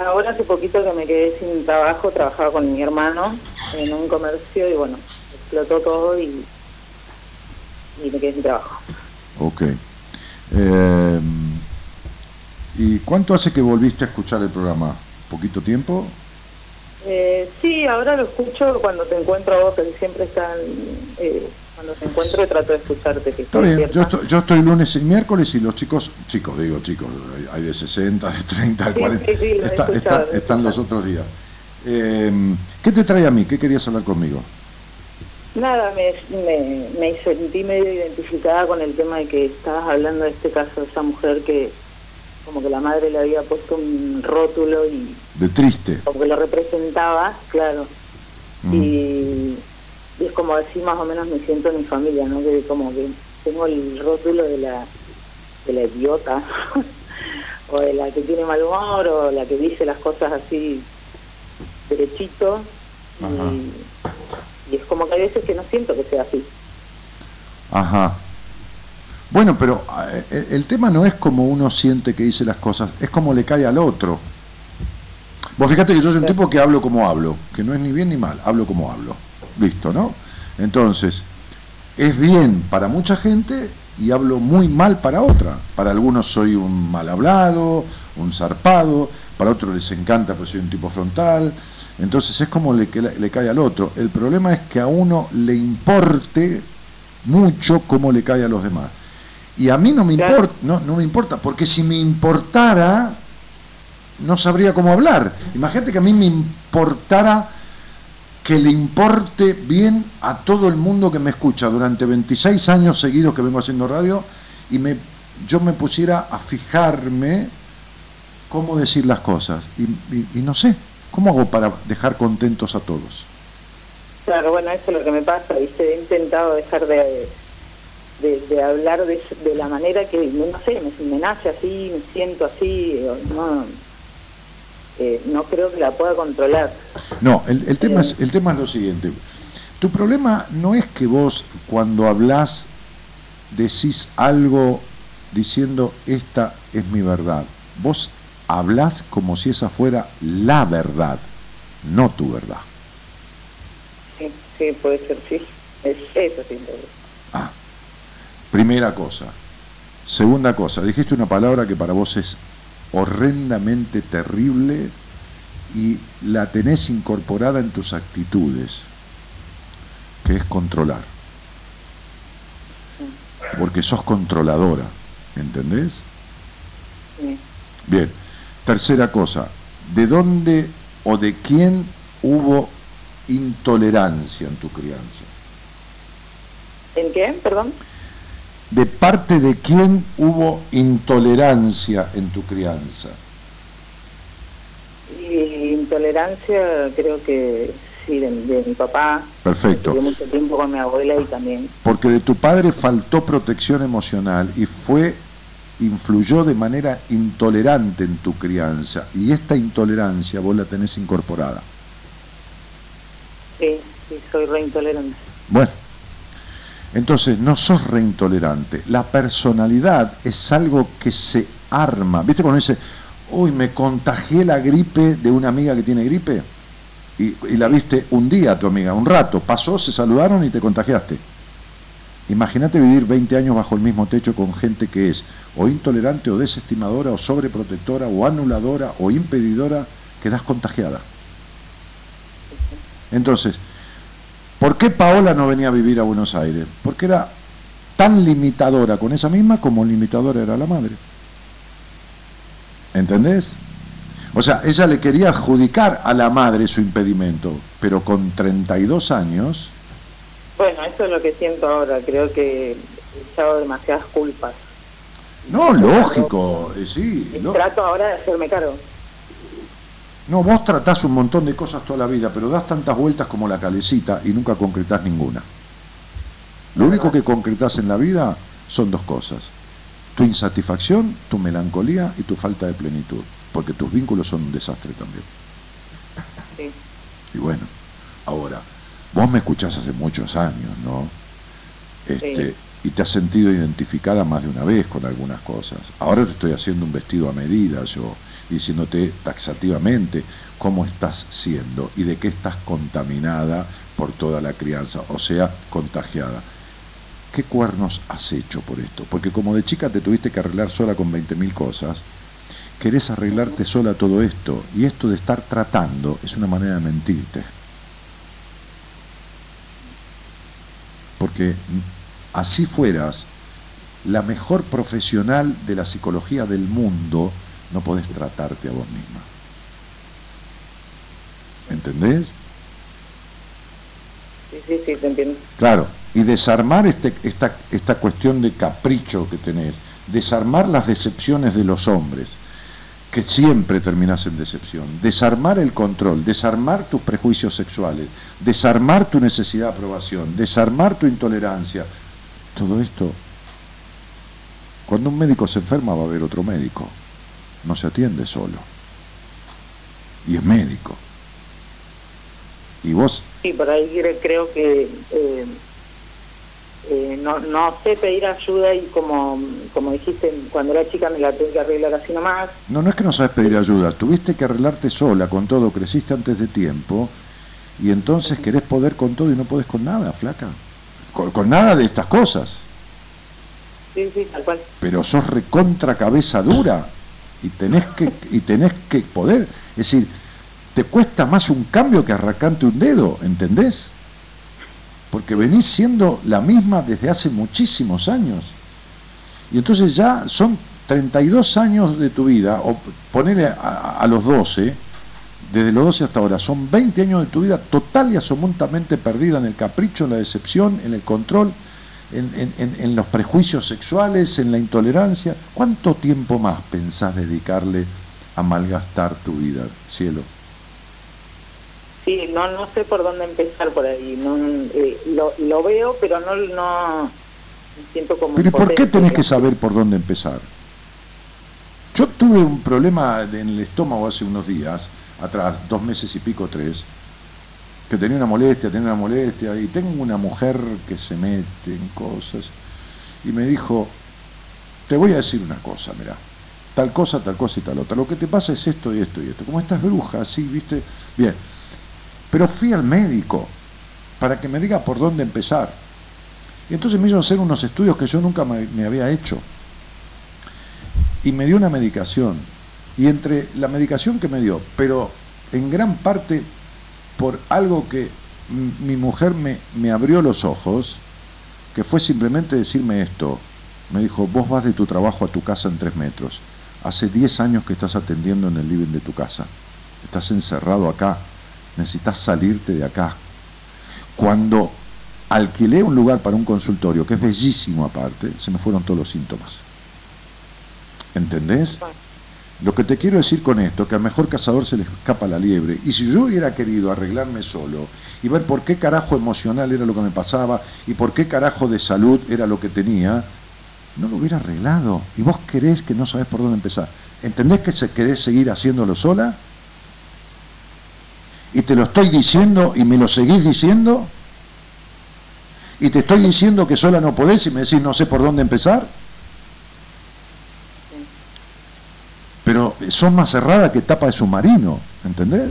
Ahora hace poquito que me quedé sin trabajo, trabajaba con mi hermano en un comercio y bueno, explotó todo y, y me quedé sin trabajo. Ok. Eh, ¿Y cuánto hace que volviste a escuchar el programa? ¿Poquito tiempo? Eh, sí, ahora lo escucho cuando te encuentro a vos, que siempre están... Eh, cuando te encuentro trato de escucharte. Que Está bien, yo estoy, yo estoy lunes y miércoles y los chicos, chicos, digo chicos, hay- de 60, de 30, de Sí, 40, sí, sí, lo he está- escuchado, está- lo he están los otros días. Eh, ¿Qué te trae a mí? ¿Qué querías hablar conmigo? Nada, me, me, me sentí medio identificada con el tema de que estabas hablando de este caso de esa mujer que como que la madre le había puesto un rótulo y De triste. como que lo representaba, claro. Mm. Y, y es como así más o menos me siento en mi familia, ¿no? Que como que tengo el rótulo de la, de la idiota, (laughs) o de la que tiene mal humor, o la que dice las cosas así derechito. Y, y es como que hay veces que no siento que sea así. Ajá. Bueno, pero eh, el tema no es como uno siente que dice las cosas, es como le cae al otro. Vos fíjate que yo soy un tipo que hablo como hablo, que no es ni bien ni mal, hablo como hablo. Listo, ¿no? Entonces, es bien para mucha gente y hablo muy mal para otra. Para algunos soy un mal hablado, un zarpado, para otros les encanta pues soy un tipo frontal. Entonces es como le, que le, cae al otro. El problema es que a uno le importe mucho cómo le cae a los demás. Y a mí no me importa, no, no me importa, porque si me importara, no sabría cómo hablar. Imagínate que a mí me importara que le importe bien a todo el mundo que me escucha durante 26 años seguidos que vengo haciendo radio y me, yo me pusiera a fijarme cómo decir las cosas. Y, y- no sé, ¿cómo hago para dejar contentos a todos? Claro, bueno, eso es lo que me pasa, ¿viste? He intentado dejar de, de, hablar de, de la manera que, no sé, me, me nace así, me siento así, no, eh, no creo que la pueda controlar. No, el, el tema es, el tema es lo siguiente. Tu problema no es que vos cuando hablas decís algo diciendo esta es mi verdad. Vos hablás como si esa fuera la verdad, no tu verdad. Sí, sí, puede ser, sí. Es, eso sí. Ah, primera cosa. Segunda cosa, dijiste una palabra que para vos es horrendamente terrible y la tenés incorporada en tus actitudes, que es controlar. Porque sos controladora, ¿entendés? Sí. Bien, tercera cosa, ¿de dónde o de quién hubo intolerancia en tu crianza? ¿En qué? Perdón. ¿De parte de quién hubo intolerancia en tu crianza? Y intolerancia creo que sí, de, de mi papá. Perfecto. Estuve mucho tiempo con mi abuela y también. Porque de tu padre faltó protección emocional y fue influyó de manera intolerante en tu crianza y esta intolerancia vos la tenés incorporada. Sí, sí, soy re intolerante. Bueno, entonces no sos reintolerante. La personalidad es algo que se arma. ¿Viste cuando dice, uy, me contagié la gripe de una amiga que tiene gripe? Y, la viste un día tu amiga, un rato, pasó, se saludaron y te contagiaste. Imagínate vivir 20 años bajo el mismo techo con gente que es o intolerante o desestimadora o sobreprotectora o anuladora o impedidora, quedás contagiada. Entonces, ¿por qué Paola no venía a vivir a Buenos Aires? Porque era tan limitadora con esa misma como limitadora era la madre. ¿Entendés? O sea, ella le quería adjudicar a la madre su impedimento, pero con 32 años Bueno, eso es lo que siento ahora. Creo que he echado demasiadas culpas. No, lógico, eh, sí. Lo- trato ahora de hacerme cargo. No, vos tratás un montón de cosas toda la vida, pero das tantas vueltas como la calecita y nunca concretás ninguna. Lo único que concretás en la vida son dos cosas. Tu insatisfacción, tu melancolía y tu falta de plenitud. Porque tus vínculos son un desastre también. Sí. Y bueno, ahora, vos me escuchás hace muchos años, ¿no? Este, Sí. Y te has sentido identificada más de una vez con algunas cosas. Ahora te estoy haciendo un vestido a medida yo, diciéndote taxativamente cómo estás siendo y de qué estás contaminada por toda la crianza, o sea, contagiada. ¿Qué cuernos has hecho por esto? Porque como de chica te tuviste que arreglar sola con 20.000 cosas, querés arreglarte sola todo esto, y esto de estar tratando es una manera de mentirte. Porque así fueras la mejor profesional de la psicología del mundo, no podés tratarte a vos misma. ¿Entendés? Sí, sí, sí, te entiendo. Claro, y desarmar este, esta, esta cuestión de capricho que tenés, desarmar las decepciones de los hombres, que siempre terminás en decepción, desarmar el control, desarmar tus prejuicios sexuales, desarmar tu necesidad de aprobación, desarmar tu intolerancia, todo esto, cuando un médico se enferma va a haber otro médico, no se atiende solo, y es médico. Y vos Sí, por ahí cre- creo que eh, eh, no, no sé pedir ayuda y como, como dijiste, cuando era chica me la tuve que arreglar así nomás. No, no es que no sabes pedir ayuda, tuviste que arreglarte sola con todo, creciste antes de tiempo y entonces querés poder con todo y no podés con nada, flaca. Con, con nada de estas cosas, Sí, sí, tal cual. pero sos recontra cabeza dura y tenés que, y tenés que poder. Es decir, te cuesta más un cambio que arrancarte un dedo, ¿entendés? Porque venís siendo la misma desde hace muchísimos años. Y entonces ya son 32 años de tu vida, o ponele a, a los 12, desde los 12 hasta ahora, son 20 años de tu vida total y absolutamente perdida en el capricho, en la decepción, en el control, en, en- en- los prejuicios sexuales, en la intolerancia. ¿Cuánto tiempo más pensás dedicarle a malgastar tu vida, cielo? Sí, no, no sé por dónde empezar por ahí. No, eh, lo, lo veo, pero no, no siento como... Pero ¿y por qué tenés que saber por dónde empezar? Yo tuve un problema en el estómago hace unos días, atrás, dos meses y pico, tres, que tenía una molestia, tenía una molestia, y tengo una mujer que se mete en cosas, y me dijo, te voy a decir una cosa, mira, tal cosa, tal cosa y tal otra, lo que te pasa es esto y esto y esto, como estas brujas, así, viste, bien, pero fui al médico para que me diga por dónde empezar. Y entonces me hizo hacer unos estudios que yo nunca me había hecho. Y me dio una medicación y entre la medicación que me dio, pero en gran parte por algo que mi mujer me, me abrió los ojos, que fue simplemente decirme esto. Me dijo, vos vas de tu trabajo a tu casa en tres metros. Hace 10 años que estás atendiendo en el living de tu casa. Estás encerrado acá. Necesitas salirte de acá. Cuando alquilé un lugar para un consultorio, que es bellísimo aparte, se me fueron todos los síntomas. ¿Entendés? Lo que te quiero decir con esto, que al mejor cazador se le escapa la liebre. Y si yo hubiera querido arreglarme solo y ver por qué carajo emocional era lo que me pasaba y por qué carajo de salud era lo que tenía, no lo hubiera arreglado. Y vos querés que no sabés por dónde empezar. ¿Entendés que se querés seguir haciéndolo sola? Y te lo estoy diciendo y me lo seguís diciendo. Y te estoy diciendo que sola no podés y me decís no sé por dónde empezar. Pero sos más cerrada que tapa de submarino, ¿entendés?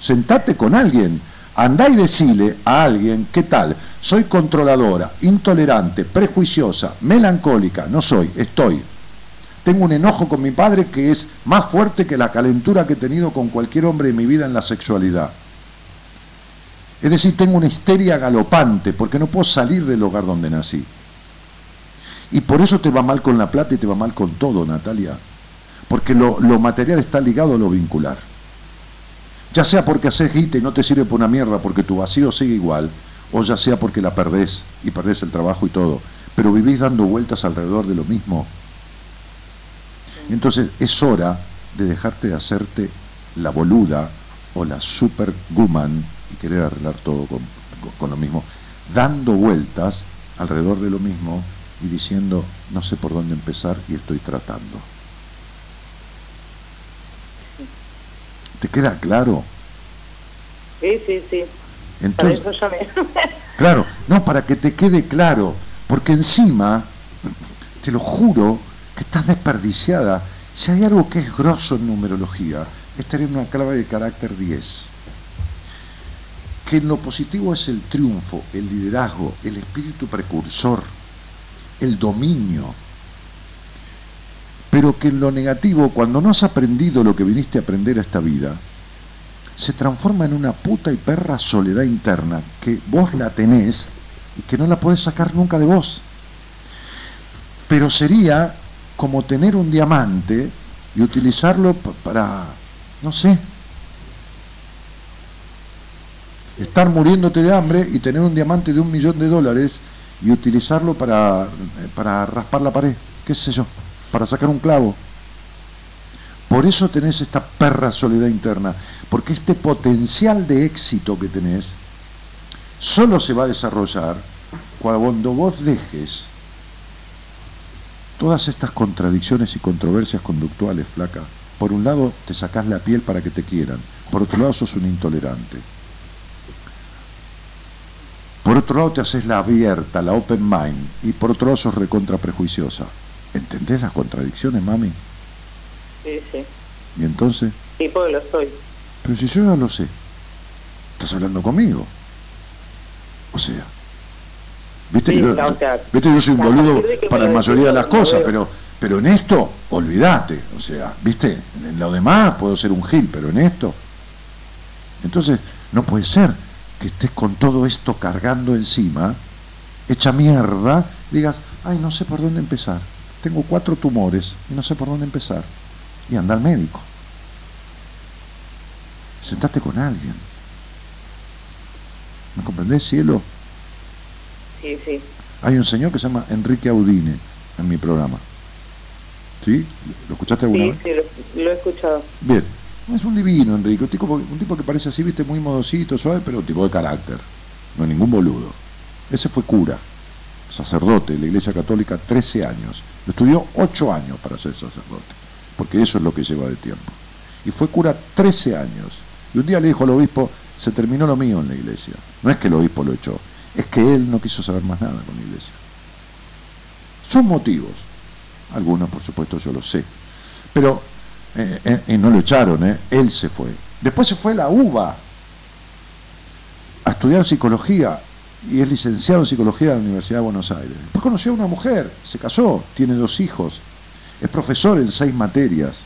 Sentate con alguien, andá y decile a alguien, ¿qué tal? Soy controladora, intolerante, prejuiciosa, melancólica, no soy, estoy. Tengo un enojo con mi padre que es más fuerte que la calentura que he tenido con cualquier hombre de mi vida en la sexualidad. Es decir, tengo una histeria galopante porque no puedo salir del hogar donde nací. Y por eso te va mal con la plata y te va mal con todo, Natalia. Porque lo, lo material está ligado a lo vincular. Ya sea porque haces guita y no te sirve por una mierda porque tu vacío sigue igual, o ya sea porque la perdés y perdés el trabajo y todo. Pero vivís dando vueltas alrededor de lo mismo. Entonces es hora de dejarte de hacerte la boluda o la super guman y querer arreglar todo con- con lo mismo, dando vueltas alrededor de lo mismo y diciendo no sé por dónde empezar y estoy tratando. ¿Te queda claro? Sí, sí, sí. Para Entonces, eso llamé. (laughs) Claro, no, para que te quede claro, porque encima, te lo juro, que estás desperdiciada. Si hay algo que es grosso en numerología, es tener una clave de carácter 10. Que en lo positivo es el triunfo, el liderazgo, el espíritu precursor, el dominio. Pero que en lo negativo, cuando no has aprendido lo que viniste a aprender a esta vida, se transforma en una puta y perra soledad interna que vos la tenés y que no la podés sacar nunca de vos. Pero sería como tener un diamante y utilizarlo pa- para, no sé, estar muriéndote de hambre y tener un diamante de un millón de dólares y utilizarlo para, para raspar la pared, qué sé yo, para sacar un clavo. Por eso tenés esta perra soledad interna, porque este potencial de éxito que tenés solo se va a desarrollar cuando vos dejes todas estas contradicciones y controversias conductuales, flaca. Por un lado, te sacás la piel para que te quieran, por otro lado, sos un intolerante. Por otro lado, te haces la abierta, la open mind, y por otro lado, sos recontra prejuiciosa. ¿Entendés las contradicciones, mami? Sí, sí. Y entonces, Sí, porque lo soy. pero si yo ya lo sé, estás hablando conmigo. O sea, viste, Sí, yo, o sea, viste, yo soy un boludo para la mayoría de las cosas, pero, pero en esto, olvídate. O sea, viste, en lo demás puedo ser un gil, pero en esto. Entonces, no puede ser que estés con todo esto cargando encima, hecha mierda, digas, ay, no sé por dónde empezar. Tengo cuatro tumores y no sé por dónde empezar. Y anda al médico. Sentate con alguien. ¿Me comprendés, cielo? Sí, sí. Hay un señor que se llama Enrique Audine en mi programa. ¿Sí? ¿Lo escuchaste alguna Sí, vez? sí, lo, lo he escuchado. Bien. Es un divino, Enrique. Un tipo, un tipo que parece así, viste, muy modosito, suave, pero un tipo de carácter. No es ningún boludo. Ese fue cura, sacerdote de la Iglesia Católica, 13 años. Estudió 8 años para ser sacerdote, porque eso es lo que lleva de tiempo. Y fue cura 13 años. Y un día le dijo al obispo, se terminó lo mío en la iglesia. No es que el obispo lo echó, es que él no quiso saber más nada con la iglesia. Son motivos. Algunos, por supuesto, yo lo sé. Pero eh, eh, y no lo echaron, ¿eh? él se fue. Después se fue a la UBA a estudiar psicología y es licenciado en psicología de la Universidad de Buenos Aires. Después conoció a una mujer, se casó, tiene dos hijos. es profesor en seis materias.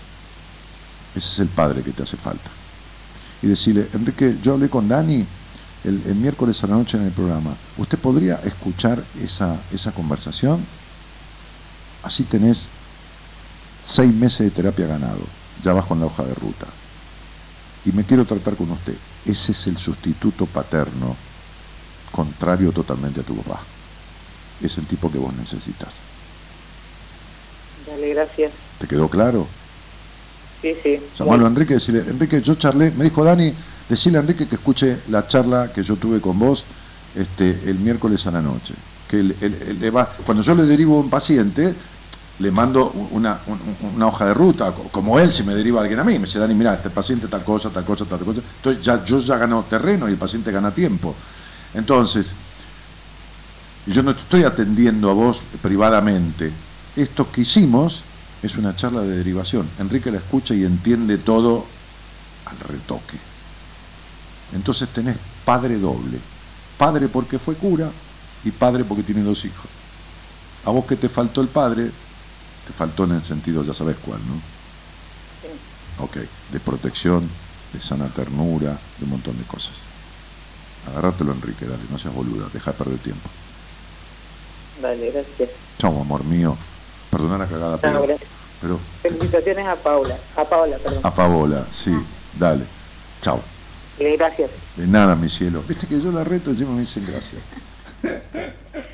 Ese es el padre que te hace falta. Y decirle, Enrique, yo hablé con Dani el, el miércoles a la noche en el programa. ¿Usted podría escuchar esa, esa conversación? Así tenés seis meses de terapia ganado. Ya vas con la hoja de ruta. Y me quiero tratar con usted. Ese es el sustituto paterno, contrario totalmente a tu papá. Es el tipo que vos necesitas. Dale, gracias. ¿Te quedó claro? Sí, sí. Llamarlo a Enrique, decirle, Enrique, yo charlé, me dijo Dani, decirle a Enrique que escuche la charla que yo tuve con vos este, el miércoles a la noche. Que él- él- él le va, cuando yo le derivo a un paciente, le mando una, un- una hoja de ruta, co- como él si me deriva alguien a mí, me dice, Dani, mira, este paciente tal cosa, tal cosa, tal cosa. Entonces ya, yo ya gano terreno y el paciente gana tiempo. Entonces, yo no te estoy atendiendo a vos privadamente. Esto que hicimos es una charla de derivación. Enrique la escucha y entiende todo al retoque. Entonces tenés padre doble. Padre porque fue cura y padre porque tiene dos hijos. A vos que te faltó el padre, te faltó en el sentido, ya sabes cuál, ¿no? Ok, de protección, de sana ternura, de un montón de cosas. Agárratelo, Enrique, dale, no seas boluda, deja de perder tiempo. Dale, gracias. Chau, amor mío. Perdona la cagada, No, pero, gracias. pero Felicitaciones a Paula. A Paula, perdón. a Paola, sí, dale. Chau. Gracias. De nada, mi cielo. Viste que yo la reto y encima me dicen gracias. (laughs)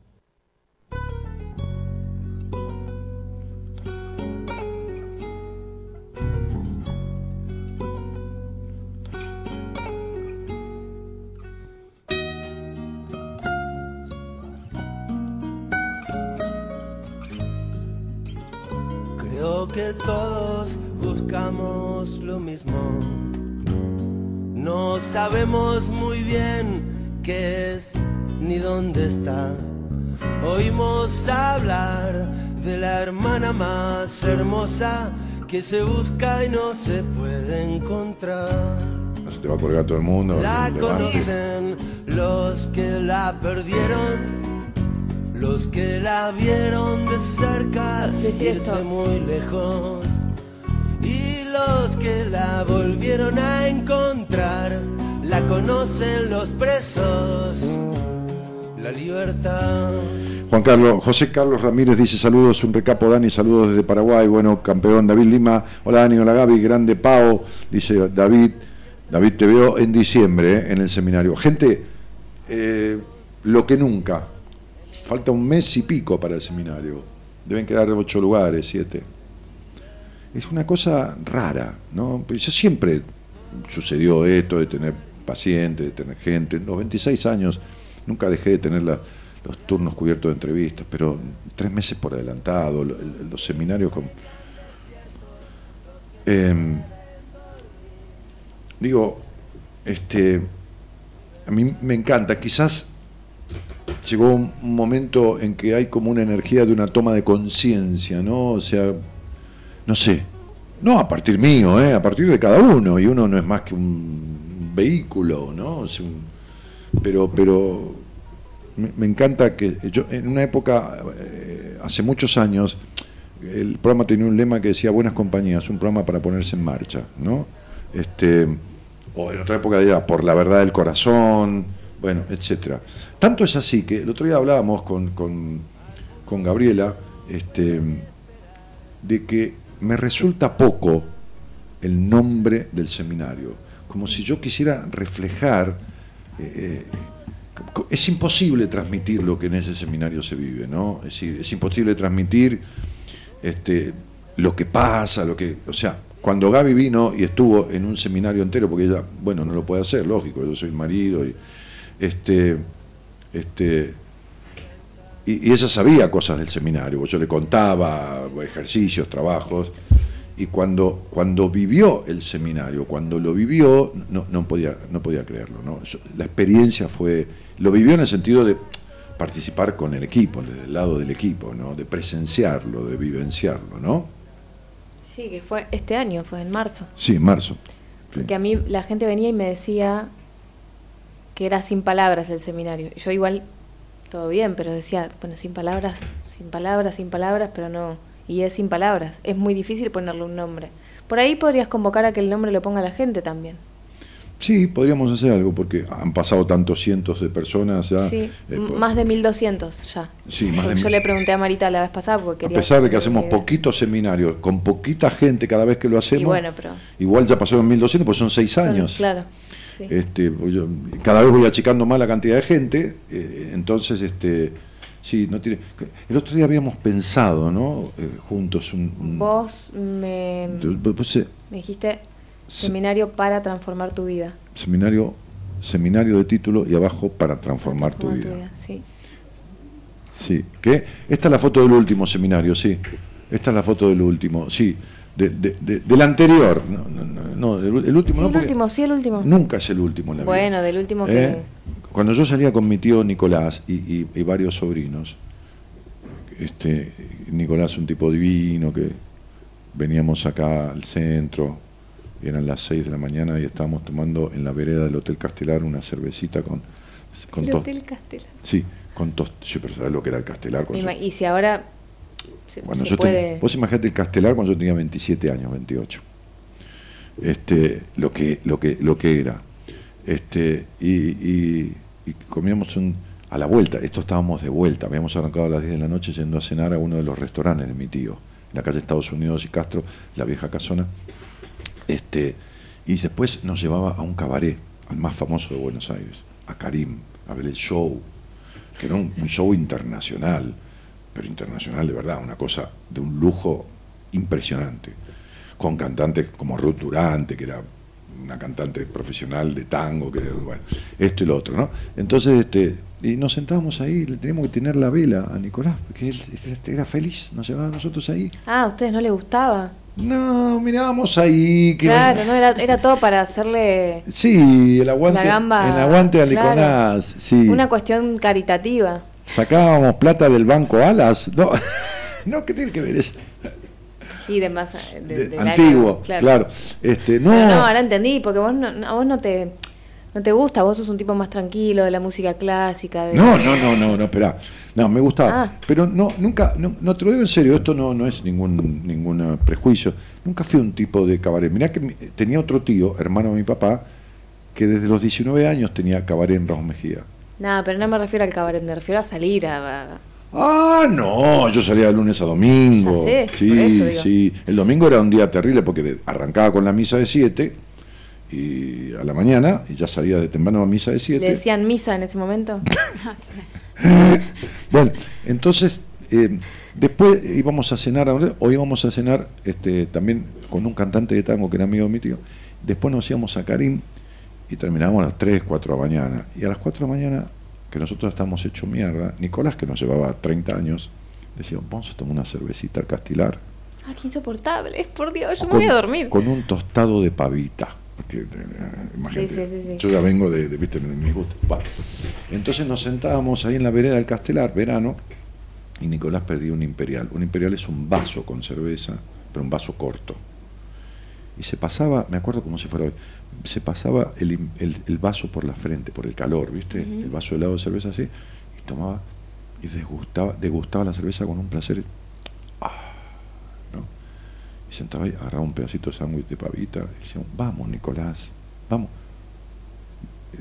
Creo que todos buscamos lo mismo. No sabemos muy bien qué es ni dónde está. Oímos hablar de la hermana más hermosa que se busca y no se puede encontrar. Se te va a colgar todo el mundo. La conocen los que la perdieron, los que la vieron de cerca, Decir irse esto. muy lejos, y los que la volvieron a encontrar, la conocen los presos, la libertad. Juan Carlos, José Carlos Ramírez dice saludos, un recapo Dani, saludos desde Paraguay, bueno, campeón David Lima, hola Dani, hola Gaby, grande Pao, dice David, David te veo en diciembre eh, en el seminario. Gente, eh, lo que nunca, falta un mes y pico para el seminario, deben quedar ocho lugares, siete. Es una cosa rara, ¿no? Pues Yo siempre sucedió esto de tener pacientes, de tener gente, en los 26 años nunca dejé de tener los turnos cubiertos de entrevistas, pero tres meses por adelantado, lo- el- los seminarios con... Em, digo, este, a mí me encanta, quizás llegó un momento en que hay como una energía de una toma de conciencia, ¿no? O sea, no sé, no a partir mío, ¿eh? a partir de cada uno, y uno no es más que un vehículo, ¿no? O un- pero, pero me, me encanta que yo en una época, eh, hace muchos años, el programa tenía un lema que decía buenas compañías, un programa para ponerse en marcha, ¿no? Este, o en otra época decía por la verdad del corazón, bueno, etcétera. Tanto es así que el otro día hablábamos con, con, con Gabriela, este, de que me resulta poco el nombre del seminario, como si yo quisiera reflejar, eh, eh, es imposible transmitir lo que en ese seminario se vive, ¿no? Es decir, es imposible transmitir este, lo que pasa, lo que, o sea, cuando Gaby vino y estuvo en un seminario entero, porque ella, bueno, no lo puede hacer, lógico, yo soy marido y este, este, y, y ella sabía cosas del seminario, pues yo le contaba ejercicios, trabajos, y cuando, cuando vivió el seminario, cuando lo vivió, no, no, podía, no podía creerlo. La experiencia fue, lo vivió en el sentido de participar con el equipo, desde el lado del equipo, ¿no? de presenciarlo, de vivenciarlo, ¿no? Sí, que fue este año, fue en marzo. Sí, en marzo. Porque a mí la gente venía y me decía que era sin palabras el seminario. Yo igual, todo bien, pero decía, bueno, sin palabras, sin palabras, sin palabras, pero no. Y es sin palabras. Es muy difícil ponerle un nombre. Por ahí podrías convocar a que el nombre lo ponga la gente también. Sí, podríamos hacer algo porque han pasado tantos cientos de personas ya. Sí, eh, más de 1200 ya. Sí, más de Yo mil. le pregunté a Marita la vez pasada porque A quería pesar de que hacemos poquitos seminarios, con poquita gente cada vez que lo hacemos, Y bueno, pero igual ya pasaron 1200, pues son seis años. claro. Sí. Este, yo cada vez voy achicando más la cantidad de gente, eh, entonces, este, sí, no tiene. El otro día habíamos pensado, ¿no? Eh, juntos un. un- Vos me, pues, eh, me dijiste se- seminario para transformar tu vida. seminario, seminario de título y abajo para transformar tu Transformar vida. Sí. Sí, ¿qué? Esta es la foto del último seminario, sí. Esta es la foto del último, sí. De- de- de- del anterior, no, no, no, no, el, último Sí, no. el último, sí, el último. Nunca es el último en la vida. Bueno, del último que... ¿Eh? Cuando yo salía con mi tío Nicolás y, y- y varios sobrinos, este, Nicolás un tipo divino que veníamos acá al centro, eran las 6 de la mañana y estábamos tomando en la vereda del Hotel Castelar una cervecita con... con El Hotel Castelar. Sí, con tos, sí, pero ¿sabes lo que era el Castelar? Ima- Y si ahora se, cuando se yo puede... tenía- vos imaginate el Castelar cuando yo tenía 27 años, 28. Este, lo que, lo que, lo que era. Este, y, y- y comíamos un, a la vuelta, esto estábamos de vuelta, habíamos arrancado a las 10 de la noche yendo a cenar a uno de los restaurantes de mi tío, en la calle Estados Unidos y Castro, la vieja casona. Este, y después nos llevaba a un cabaret, al más famoso de Buenos Aires, a Karim, a ver el show, que era un, un show internacional, pero internacional de verdad, una cosa de un lujo impresionante, con cantantes como Ruth Durante, que era una cantante profesional de tango, que bueno, esto y lo otro, ¿no? Entonces, este, y nos sentábamos ahí, le teníamos que tener la vela a Nicolás, porque él era feliz, nos llevaba a nosotros ahí. Ah, ¿a ustedes no les gustaba? No, mirábamos ahí. Que Claro, no, era, era todo para hacerle Sí, el aguante, La gamba, el aguante a claro. Nicolás, sí. una cuestión caritativa. Sacábamos plata del banco Alas. No, (laughs) no ¿qué tiene que ver eso? Y de más... de- De- del antiguo, año, claro. Este, no, Pero no, ahora entendí, porque vos no, a vos no te, no te gusta, vos sos un tipo más tranquilo de la música clásica. De... no, no, no, no, no, espera. No, me gustaba. Ah. Pero no, nunca, no, no te lo digo en serio, esto no, no es ningún, ningún prejuicio. Nunca fui un tipo de cabaret. Mirá que mi- tenía otro tío, hermano de mi papá, que desde los 19 años tenía cabaret en Raúl Mejía. No, pero no me refiero al cabaret, me refiero a salir a... Ah, no, yo salía de lunes a domingo. Ya sé, sí, eso sí. El domingo era un día terrible porque arrancaba con la misa de 7 y a la mañana y ya salía de temprano a misa de 7. ¿Le decían misa en ese momento? (laughs) Bueno, entonces eh, después íbamos a cenar, o íbamos a cenar este, también con un cantante de tango que era amigo de mi tío. Después nos íbamos a Karim y terminábamos a las 3, 4 de la mañana. Y a las 4 de la mañana, que nosotros estábamos hecho mierda, Nicolás, que nos llevaba 30 años, decía, vamos a tomar una cervecita al castilar. Ah, qué insoportable, por Dios, yo me voy a dormir. Con un tostado de pavita. Porque, eh, imagínate, Sí, sí, sí, sí. yo ya vengo de, de, viste, mis gustos. Va. Entonces nos sentábamos ahí en la vereda del Castelar, verano, y Nicolás pedía un imperial. Un imperial es un vaso con cerveza, pero un vaso corto. Y se pasaba, me acuerdo como si fuera hoy, se pasaba el, el- el vaso por la frente, por el calor, ¿viste? El vaso helado de cerveza así, y tomaba, y degustaba, degustaba la cerveza con un placer. Ah, ¿no? Y sentaba ahí, agarraba un pedacito de sándwich de pavita, y decía, vamos Nicolás, vamos.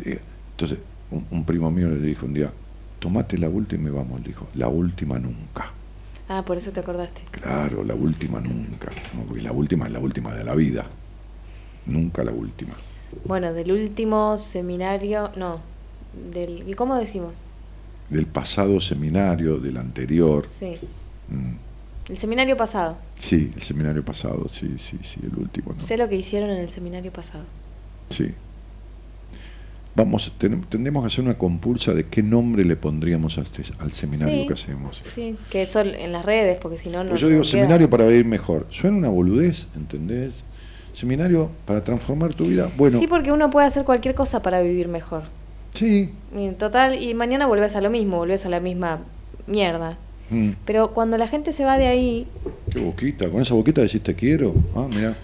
Y, eh, Entonces, un, un primo mío le dijo un día, tomate la última y vamos, le dijo, la última nunca. Ah, por eso te acordaste. Claro, la última nunca. ¿no? Porque la última es la última de la vida. Nunca la última. Bueno, del último seminario, no, del, ¿y cómo decimos? Del pasado seminario, del anterior. Sí, mm, el seminario pasado. Sí, el seminario pasado, sí, sí, sí, el último. ¿no? Sé lo que hicieron en el seminario pasado. Sí. Vamos, ten- tendremos que hacer una compulsa de qué nombre le pondríamos a este- al seminario Sí. que hacemos. Sí, que son en las redes, porque si no, no. Pues yo digo queda. seminario para vivir mejor. Suena una boludez, ¿entendés? Seminario para transformar tu vida. Bueno, Sí, porque uno puede hacer cualquier cosa para vivir mejor. sí. Y en total, y mañana volvés a lo mismo, volvés a la misma mierda. mm, Pero cuando la gente se va de ahí, qué boquita. Con esa boquita decís te quiero. Ah, mira.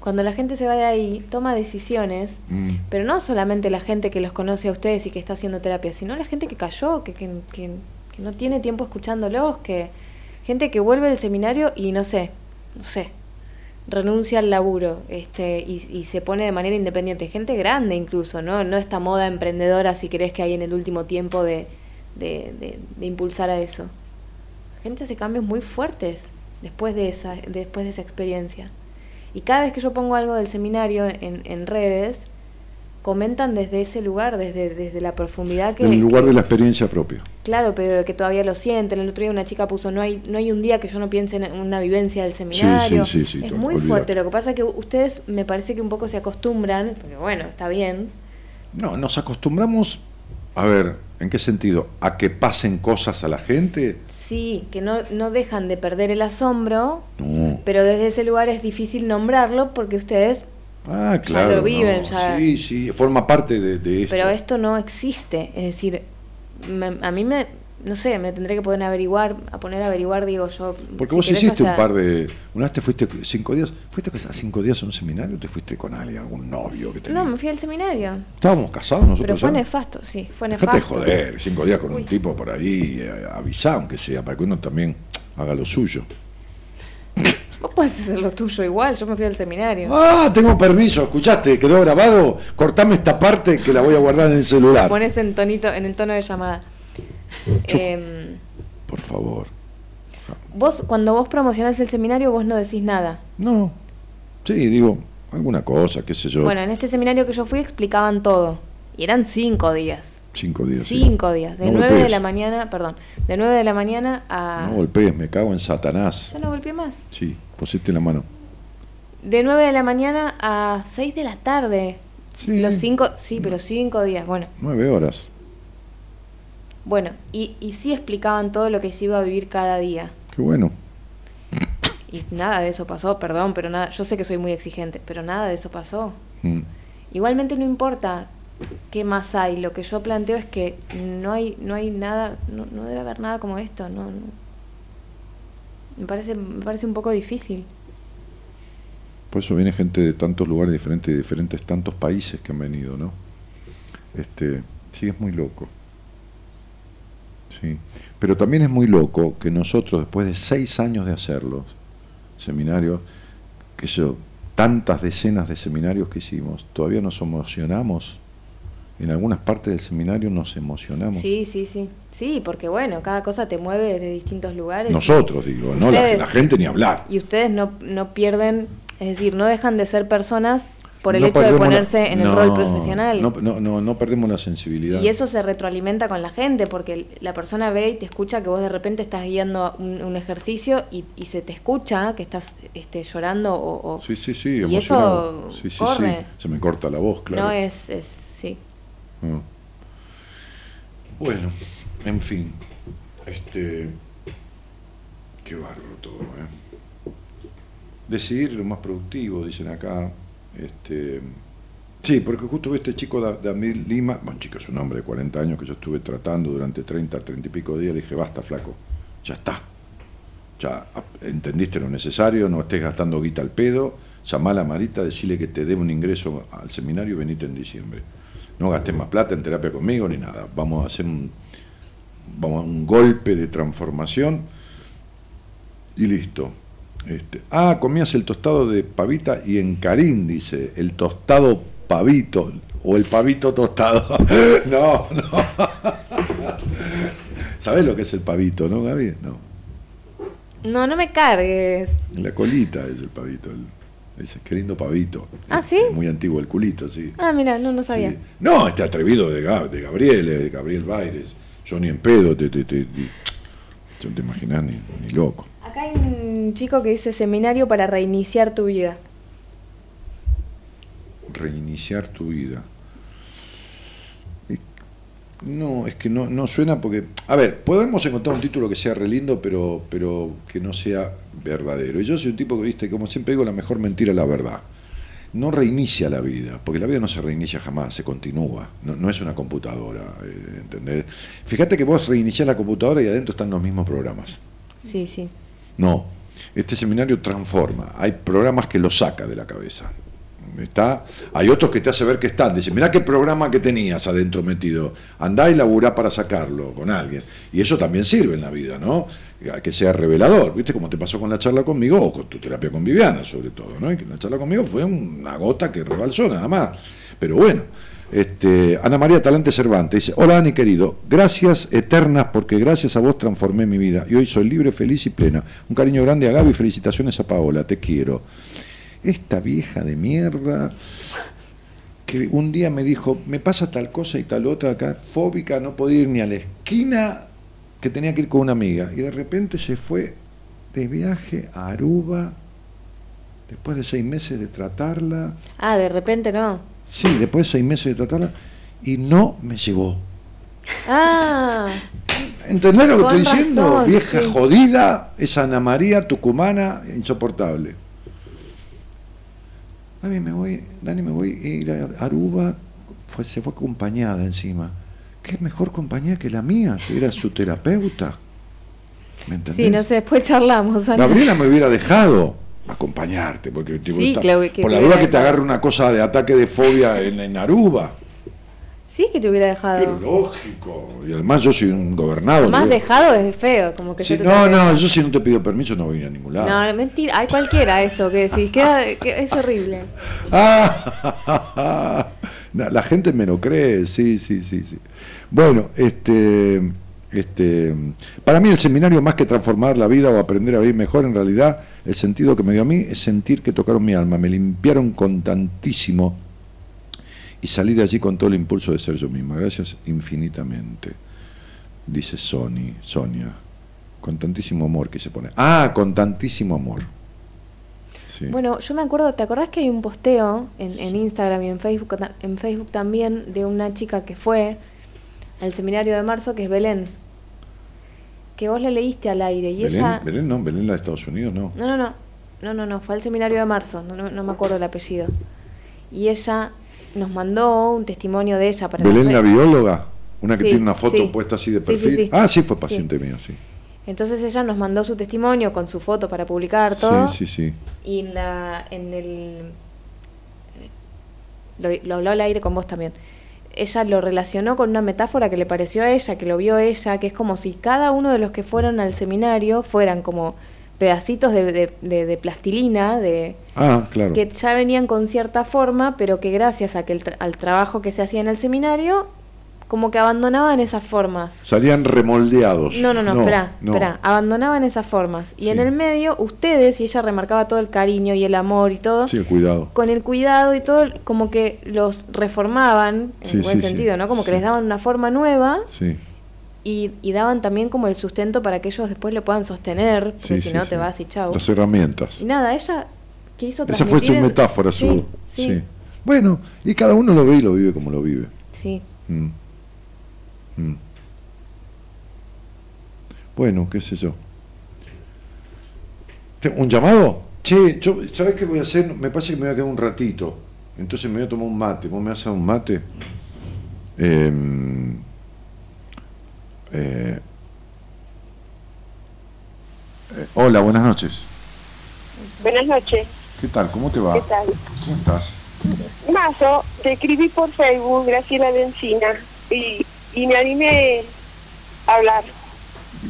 cuando la gente se va de ahí, toma decisiones, Mm. pero no solamente la gente que los conoce a ustedes y que está haciendo terapia, sino la gente que cayó, que, que, que- que no tiene tiempo escuchándolos, que gente que vuelve del seminario y no sé, no sé, renuncia al laburo este, y, y se pone de manera independiente. Gente grande incluso, ¿no? No esta moda emprendedora, si querés, que hay en el último tiempo de, de, de- de impulsar a eso. Gente hace cambios muy fuertes después de esa, después de esa experiencia. Y cada vez que yo pongo algo del seminario en, en redes, comentan desde ese lugar, desde, desde la profundidad que... En el lugar que- de la experiencia propia. Claro, pero que todavía lo sienten. El otro día una chica puso, no hay, no hay un día que yo no piense en una vivencia del seminario. sí, sí, es to- muy fuerte. Lo que pasa es que ustedes me parece que un poco se acostumbran, porque bueno, está bien. No, nos acostumbramos, a ver, ¿en qué sentido? ¿A que pasen cosas a la gente? Sí, que no, no dejan de perder el asombro, No. pero desde ese lugar es difícil nombrarlo porque ustedes, Ah, claro. lo viven, no. ya. Sí, sí, forma parte de, de esto. pero esto no existe. Es decir, me- a mí me, no sé, me tendré que poner a averiguar, a poner a averiguar, digo yo. Porque si vos hiciste un par de... Una vez te fuiste cinco días... ¿Fuiste a cinco días a un seminario o te fuiste con alguien, algún novio que tenías? No, me fui al seminario. Estábamos casados nosotros Pero fue ya. nefasto, sí, fue nefasto. Dejate de joder, cinco días con Uy. un tipo por ahí, eh, avisá aunque sea, para que uno también haga lo suyo. Vos podés hacer lo tuyo igual, yo me fui al seminario. Ah, tengo permiso, escuchaste, quedó grabado, cortame esta parte que la voy a guardar en el celular. Pones en tonito, en el tono de llamada. Em, Por favor. vos, cuando vos promocionás el seminario, vos no decís nada. No, sí, digo, alguna cosa, qué sé yo, Bueno, en este seminario que yo fui explicaban todo. Y eran cinco días. cinco días. sí. Cinco días. De No nueve de la mañana, perdón, de nueve de la mañana a... No golpees, me cago en Satanás. Yo no golpeé más. Sí, pusiste la mano. De nueve de la mañana a seis de la tarde. Sí. Los cinco, sí, pero cinco días. Bueno, Nueve horas. bueno. Y, y sí explicaban todo lo que se iba a vivir cada día. Qué bueno. Y nada de eso pasó, perdón, pero nada, yo sé que soy muy exigente, pero nada de eso pasó. Mm. Igualmente no importa qué más hay, lo que yo planteo es que no hay, no hay nada, no, no debe haber nada como esto, no, no. Me parece, me parece un poco difícil. Por eso viene gente de tantos lugares diferentes, de diferentes tantos países que han venido, ¿no? Este, sí, es muy loco. Sí. Pero también es muy loco que nosotros, después de seis años de hacerlos, seminarios, que yo, tantas decenas de seminarios que hicimos, todavía nos emocionamos. En algunas partes del seminario nos emocionamos. Sí, sí, sí. Sí, porque bueno, cada cosa te mueve de distintos lugares. Nosotros, digo, no la, Ustedes- la gente ni hablar. Y ustedes no, no pierden, es decir, no dejan de ser personas por el No hecho de perdemos la- ponerse en el no, rol profesional. No, no, no, no perdemos la sensibilidad. Y eso se retroalimenta con la gente, porque la persona ve y te escucha que vos de repente estás guiando un, un ejercicio y, y se te escucha que estás este, llorando o... o- Sí, sí, sí, Y emocionado. eso sí, sí, corre. sí. Se me corta la voz, claro. No es, es. Mm. Bueno, en fin. Este. Qué bárbaro todo, ¿eh? Decidir lo más productivo, dicen acá. Este. Sí, porque justo este chico de, de Amil Lima, bueno, chico es un hombre de 40 años que yo estuve tratando durante 30, 30 y pico días, dije, basta, flaco, ya está. Ya entendiste lo necesario, no estés gastando guita al pedo, llamá a la Marita, decirle que te dé un ingreso al seminario venite en diciembre. No gastes más plata en terapia conmigo ni nada. Vamos a hacer un, vamos a un golpe de transformación y listo. Este, ah, comías el tostado de pavita y en Carín, dice, el tostado pavito, o el pavito tostado. (laughs) no, no. (laughs) ¿Sabés lo que es el pavito, no, Gaby? No. No, no me cargues. La colita es el pavito. el- ese qué lindo pavito. Ah, ¿sí? Es muy antiguo el culito, sí. Ah, mira, no, no sabía. Sí. No, este atrevido de, Gab- de Gabriel, eh, de Gabriel Baires. Yo ni en pedo, te, te, te, te- no te imaginas ni, ni loco. Acá hay un chico que dice seminario para reiniciar tu vida. Reiniciar tu vida. No, es que no, no suena porque. A ver, podemos encontrar un título que sea re lindo, pero, pero que no sea verdadero. Y yo soy un tipo que, viste, como siempre digo, la mejor mentira es la verdad. No reinicia la vida, porque la vida no se reinicia jamás, se continúa. No, no es una computadora, eh, ¿entendés? Fíjate que vos reiniciás la computadora y adentro están los mismos programas. Sí, sí. No, este seminario transforma. Hay programas que lo saca de la cabeza. Está, hay otros que te hace ver que están. Dice, mirá qué programa que tenías adentro metido. Andá y laburá para sacarlo con alguien. Y eso también sirve en la vida, ¿no? Que sea revelador. ¿Viste cómo te pasó con la charla conmigo o con tu terapia con Viviana, sobre todo, ¿no? Y la charla conmigo fue una gota que rebalsó nada más. Pero bueno, este, Ana María Talante Cervantes dice, hola Ani querido, gracias eternas porque gracias a vos transformé mi vida y hoy soy libre, feliz y plena. Un cariño grande a Gaby felicitaciones a Paola, te quiero. Esta vieja de mierda que un día me dijo, me pasa tal cosa y tal otra acá, fóbica, no podía ir ni a la esquina que tenía que ir con una amiga. Y de repente se fue de viaje a Aruba, después de seis meses de tratarla. Ah, de repente no. Sí, después de seis meses de tratarla, y no me llevó. Ah, ¿Entendés lo que estoy diciendo? Vieja sí. jodida, es Ana María tucumana, insoportable. Dani, me voy, Dani, me voy a ir a Aruba, fue- se fue acompañada encima. ¿Qué mejor compañía que la mía, que era su terapeuta? ¿Me entendés? sí, no sé, después charlamos. Ana. Gabriela me hubiera dejado acompañarte, porque Sí, está- que por la duda que te agarre una cosa de ataque de fobia en, en Aruba. Sí que te hubiera dejado. Pero lógico. Y además yo soy un gobernado. Más dejado es feo, como que Sí, yo te no, no, yo si no te pido permiso no voy a ir a ningún lado. No, mentira, hay cualquiera eso que decís, queda, que es horrible. (laughs) Ah, (laughs) la gente me lo cree, sí, sí, sí, sí. Bueno, este, este, para mí el seminario más que transformar la vida o aprender a vivir mejor, en realidad el sentido que me dio a mí es sentir que tocaron mi alma, me limpiaron con tantísimo y salí de allí con todo el impulso de ser yo misma. Gracias infinitamente, dice Sony, Sonia, con tantísimo amor que se pone. Ah, con tantísimo amor. Sí. Bueno, yo me acuerdo, ¿te acordás que hay un posteo en, en Instagram y en Facebook, en Facebook también de una chica que fue al seminario de marzo, que es Belén? Que vos le leíste al aire y Belén, ella... Belén no, Belén la de Estados Unidos no. No, no, no, no, no, no, fue al seminario de marzo, no, no, no me acuerdo el apellido. Y ella nos mandó un testimonio de ella para Belén la bióloga, una que Sí, tiene una foto sí. puesta así de perfil. sí. Ah, sí, fue paciente mío, sí. Entonces ella nos mandó su testimonio con su foto para publicar todo. Sí, sí, sí. Y en, la, en el... Lo, lo habló al aire con vos también. Ella lo relacionó con una metáfora que le pareció a ella, que lo vio ella, que es como si cada uno de los que fueron al seminario fueran como pedacitos de, de- de- de plastilina, de Ah, claro. que ya venían con cierta forma, pero que gracias a que el tra- al trabajo que se hacía en el seminario, como que abandonaban esas formas. Salían remoldeados. No, no, no, espera, no. espera, abandonaban esas formas. Y en el medio, ustedes, y ella remarcaba todo el cariño y el amor y todo, Sí, cuidado. con el cuidado y todo, como que los reformaban, en Sí, buen sí, sentido, ¿no? Como que les daban una forma nueva Sí, y, y daban también como el sustento para que ellos después lo puedan sostener, sí, si sí, no te vas y chau. Las herramientas. Y nada, ella quiso Esa fue su metáfora, su. sí, Bueno, y cada uno lo ve y lo vive como lo vive. sí. Mm. Mm. Bueno, qué sé yo. ¿Te- ¿Un llamado? Che, yo, ¿sabes qué voy a hacer? Me parece que me voy a quedar un ratito. Entonces me voy a tomar un mate. ¿Vos me vas a un mate? Em, eh, eh, hola, buenas noches. Buenas noches, ¿Qué tal? ¿Cómo te va? ¿qué tal? ¿Cómo estás? Mazo, te escribí por Facebook, Graciela de Encina, y, y me animé a hablar,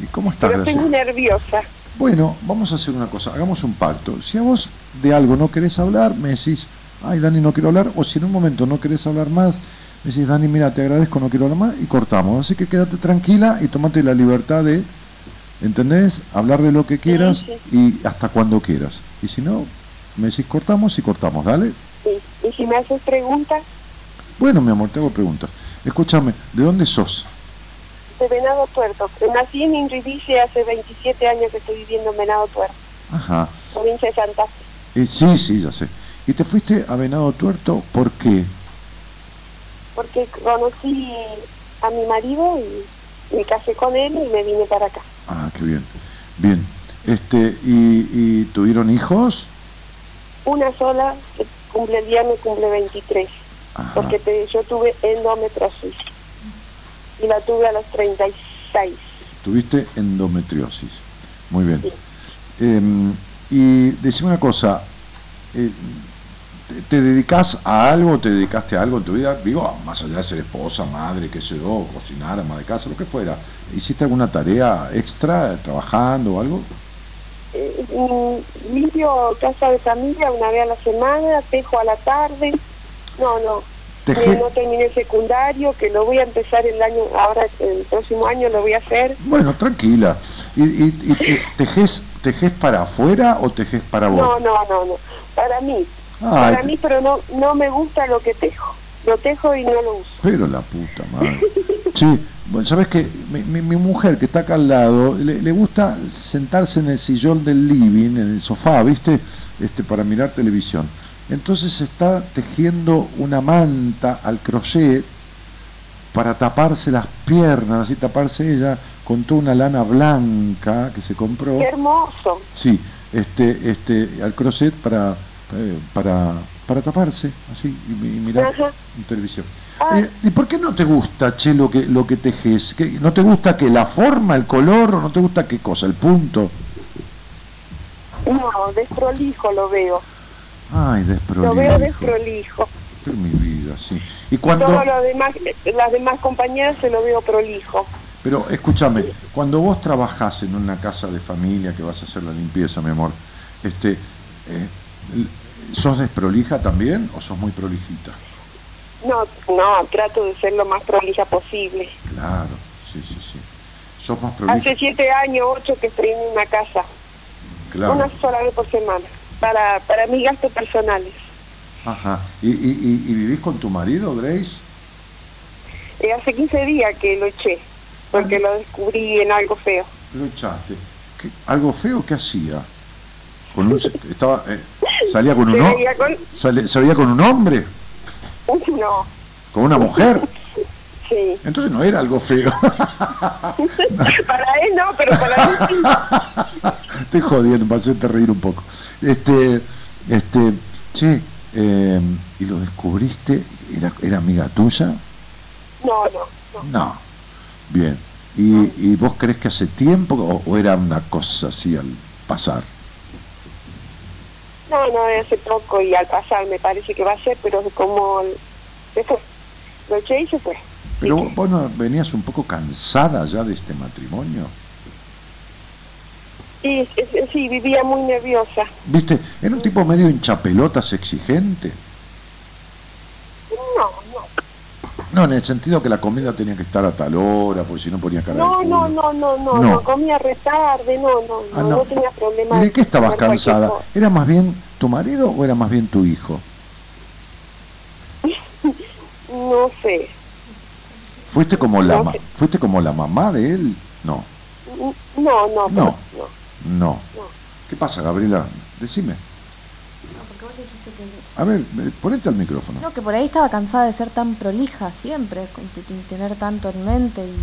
¿Y ¿Cómo estás, pero estoy muy Graciela? nerviosa. Bueno, vamos a hacer una cosa, hagamos un pacto. Si a vos de algo no querés hablar, me decís, ay Dani, no quiero hablar, o si en un momento no querés hablar más, me decís, Dani, mira, te agradezco, no quiero hablar más, y cortamos. Así que quédate tranquila y tomate la libertad de, ¿entendés? Hablar de lo que quieras sí. y hasta cuando quieras. Y si no, me decís, cortamos y cortamos, ¿dale? Y, y si me haces preguntas, Bueno, mi amor, te hago preguntas. Escúchame, ¿de dónde sos? de Venado Tuerto. Nací en Inridice hace 27 años que estoy viviendo en Venado Tuerto, Ajá. provincia de Santa Fe. Eh, sí, sí, ya sé. ¿Y te fuiste a Venado Tuerto por qué? Porque conocí a mi marido y me casé con él y me vine para acá. Ah, qué bien. Bien. Este, ¿y, y tuvieron hijos? Una sola que cumple el viernes, cumple 23. Ajá. Porque te- yo tuve endometriosis. Y la tuve a los 36. Tuviste endometriosis. Muy bien. Sí. Em, y decime una cosa, eh, ¿te, dedicas a algo, te dedicaste a algo en tu vida? Digo, más allá de ser esposa, madre, qué sé yo, cocinar, ama de casa, lo que fuera. ¿Hiciste alguna tarea extra, trabajando o algo? Eh, mm, limpio casa de familia una vez a la semana, tejo a la tarde. No, no. Eh, no terminé secundario, que lo voy a empezar el año, ahora el próximo año lo voy a hacer. Bueno, tranquila. ¿Y, y, y te- tejes, tejes para afuera o tejes para vos? No, no, no, no. Para mí. Para te- mí, pero no no me gusta lo que tejo. Lo tejo y no lo uso. Pero la puta madre. (laughs) Sí, bueno, sabes que mi, mi- mi mujer que está acá al lado, le, le gusta sentarse en el sillón del living, en el sofá, ¿viste? Este, para mirar televisión. Entonces está tejiendo una manta al crochet para taparse las piernas, así taparse ella con toda una lana blanca que se compró. Qué hermoso. Sí, este, este, al crochet para, eh, para, para taparse, así, y, y mirar Ajá. en televisión. Ah. Eh, ¿Y por qué no te gusta, Che, lo que, lo que tejes? ¿Qué- ¿No te gusta que la forma, el color, o no te gusta qué cosa, el punto? No, desprolijo lo veo. Ay, Lo veo desprolijo. desprolijo. Pero mi vida, sí. Y cuando, Todo lo demás, las demás compañeras se lo veo prolijo. pero escúchame, cuando vos trabajás en una casa de familia que vas a hacer la limpieza, mi amor, este, eh, ¿sos desprolija también o sos muy prolijita? No, no, trato de ser lo más prolija posible. Claro, sí, sí, sí. ¿Sos más prolija? Hace siete años, ocho que estoy en una casa, Claro. una sola vez por semana, para, para mis gastos personales. Ajá. ¿Y, y, y, y vivís con tu marido, Grace? Eh, hace 15 días que lo eché, porque lo descubrí en algo feo. Lo echaste. ¿Qué- ¿Algo feo que hacía? Con un, (laughs) estaba, eh, ¿Salía con un hombre? ¿Salía con un hombre? No, ¿Con una mujer? (laughs) sí. Entonces no era algo feo. (laughs) para él no, pero para mí sí. (laughs) Estoy jodiendo, para hacerte reír un poco. Este, este, che, eh, ¿y lo descubriste? ¿Era, ¿Era amiga tuya? No, no, no. No. Bien. ¿Y, y vos crees que hace tiempo o, o era una cosa así al pasar? No, no, hace poco y al pasar me parece que va a ser, pero como fue. Lo eché y se fue. Pero vos, vos no venías un poco cansada ya de este matrimonio. Sí, sí, vivía muy nerviosa. ¿Viste? Era un tipo medio hinchapelotas exigente. No, no. No, en el sentido que la comida tenía que estar a tal hora, porque si no ponía cara No, no, no, no, no, No. no, comía re tarde, no, no, Ah, no, no. tenía problemas. ¿Y de qué estabas cansada? ¿Era más bien tu marido o era más bien tu hijo? (laughs) No sé, ¿Fuiste como la, No ma- sé. ¿fuiste como la mamá de él? No, no, no, No. no. no. No. ¿Qué pasa, Gabriela? Decime. Que... A ver, eh, ponete al micrófono. No, que por ahí estaba cansada de ser tan prolija siempre, t- tener tanto en mente y...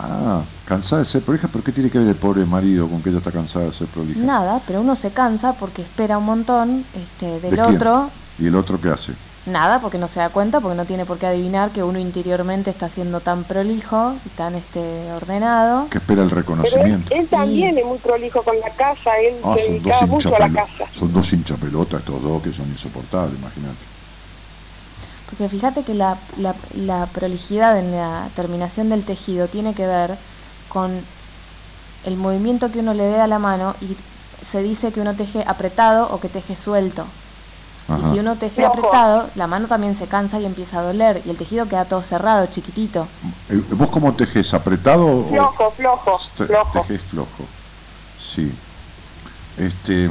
Ah, cansada de ser prolija, ¿pero qué tiene que ver el pobre marido con que ella está cansada de ser prolija? Nada, pero uno se cansa porque espera un montón este, del ¿De otro. ¿Y el otro qué hace? Nada, porque no se da cuenta, porque no tiene por qué adivinar que uno interiormente está siendo tan prolijo y tan este ordenado. Que espera el Pero él, reconocimiento. él también es muy prolijo con la casa, él Ah, se son dos dedicaba mucho a la casa. Son dos hinchapelotas estos dos que son insoportables, imagínate. Porque fíjate que la, la, la prolijidad en la terminación del tejido tiene que ver con el movimiento que uno le dé a la mano y se dice que uno teje apretado o que teje suelto. Ajá. Y si uno teje Flojo. apretado, la mano también se cansa y empieza a doler y el tejido queda todo cerrado, chiquitito. Eh, ¿Vos cómo tejes? ¿Apretado o Flojo, flojo, te- flojo. tejés flojo? Sí. Este.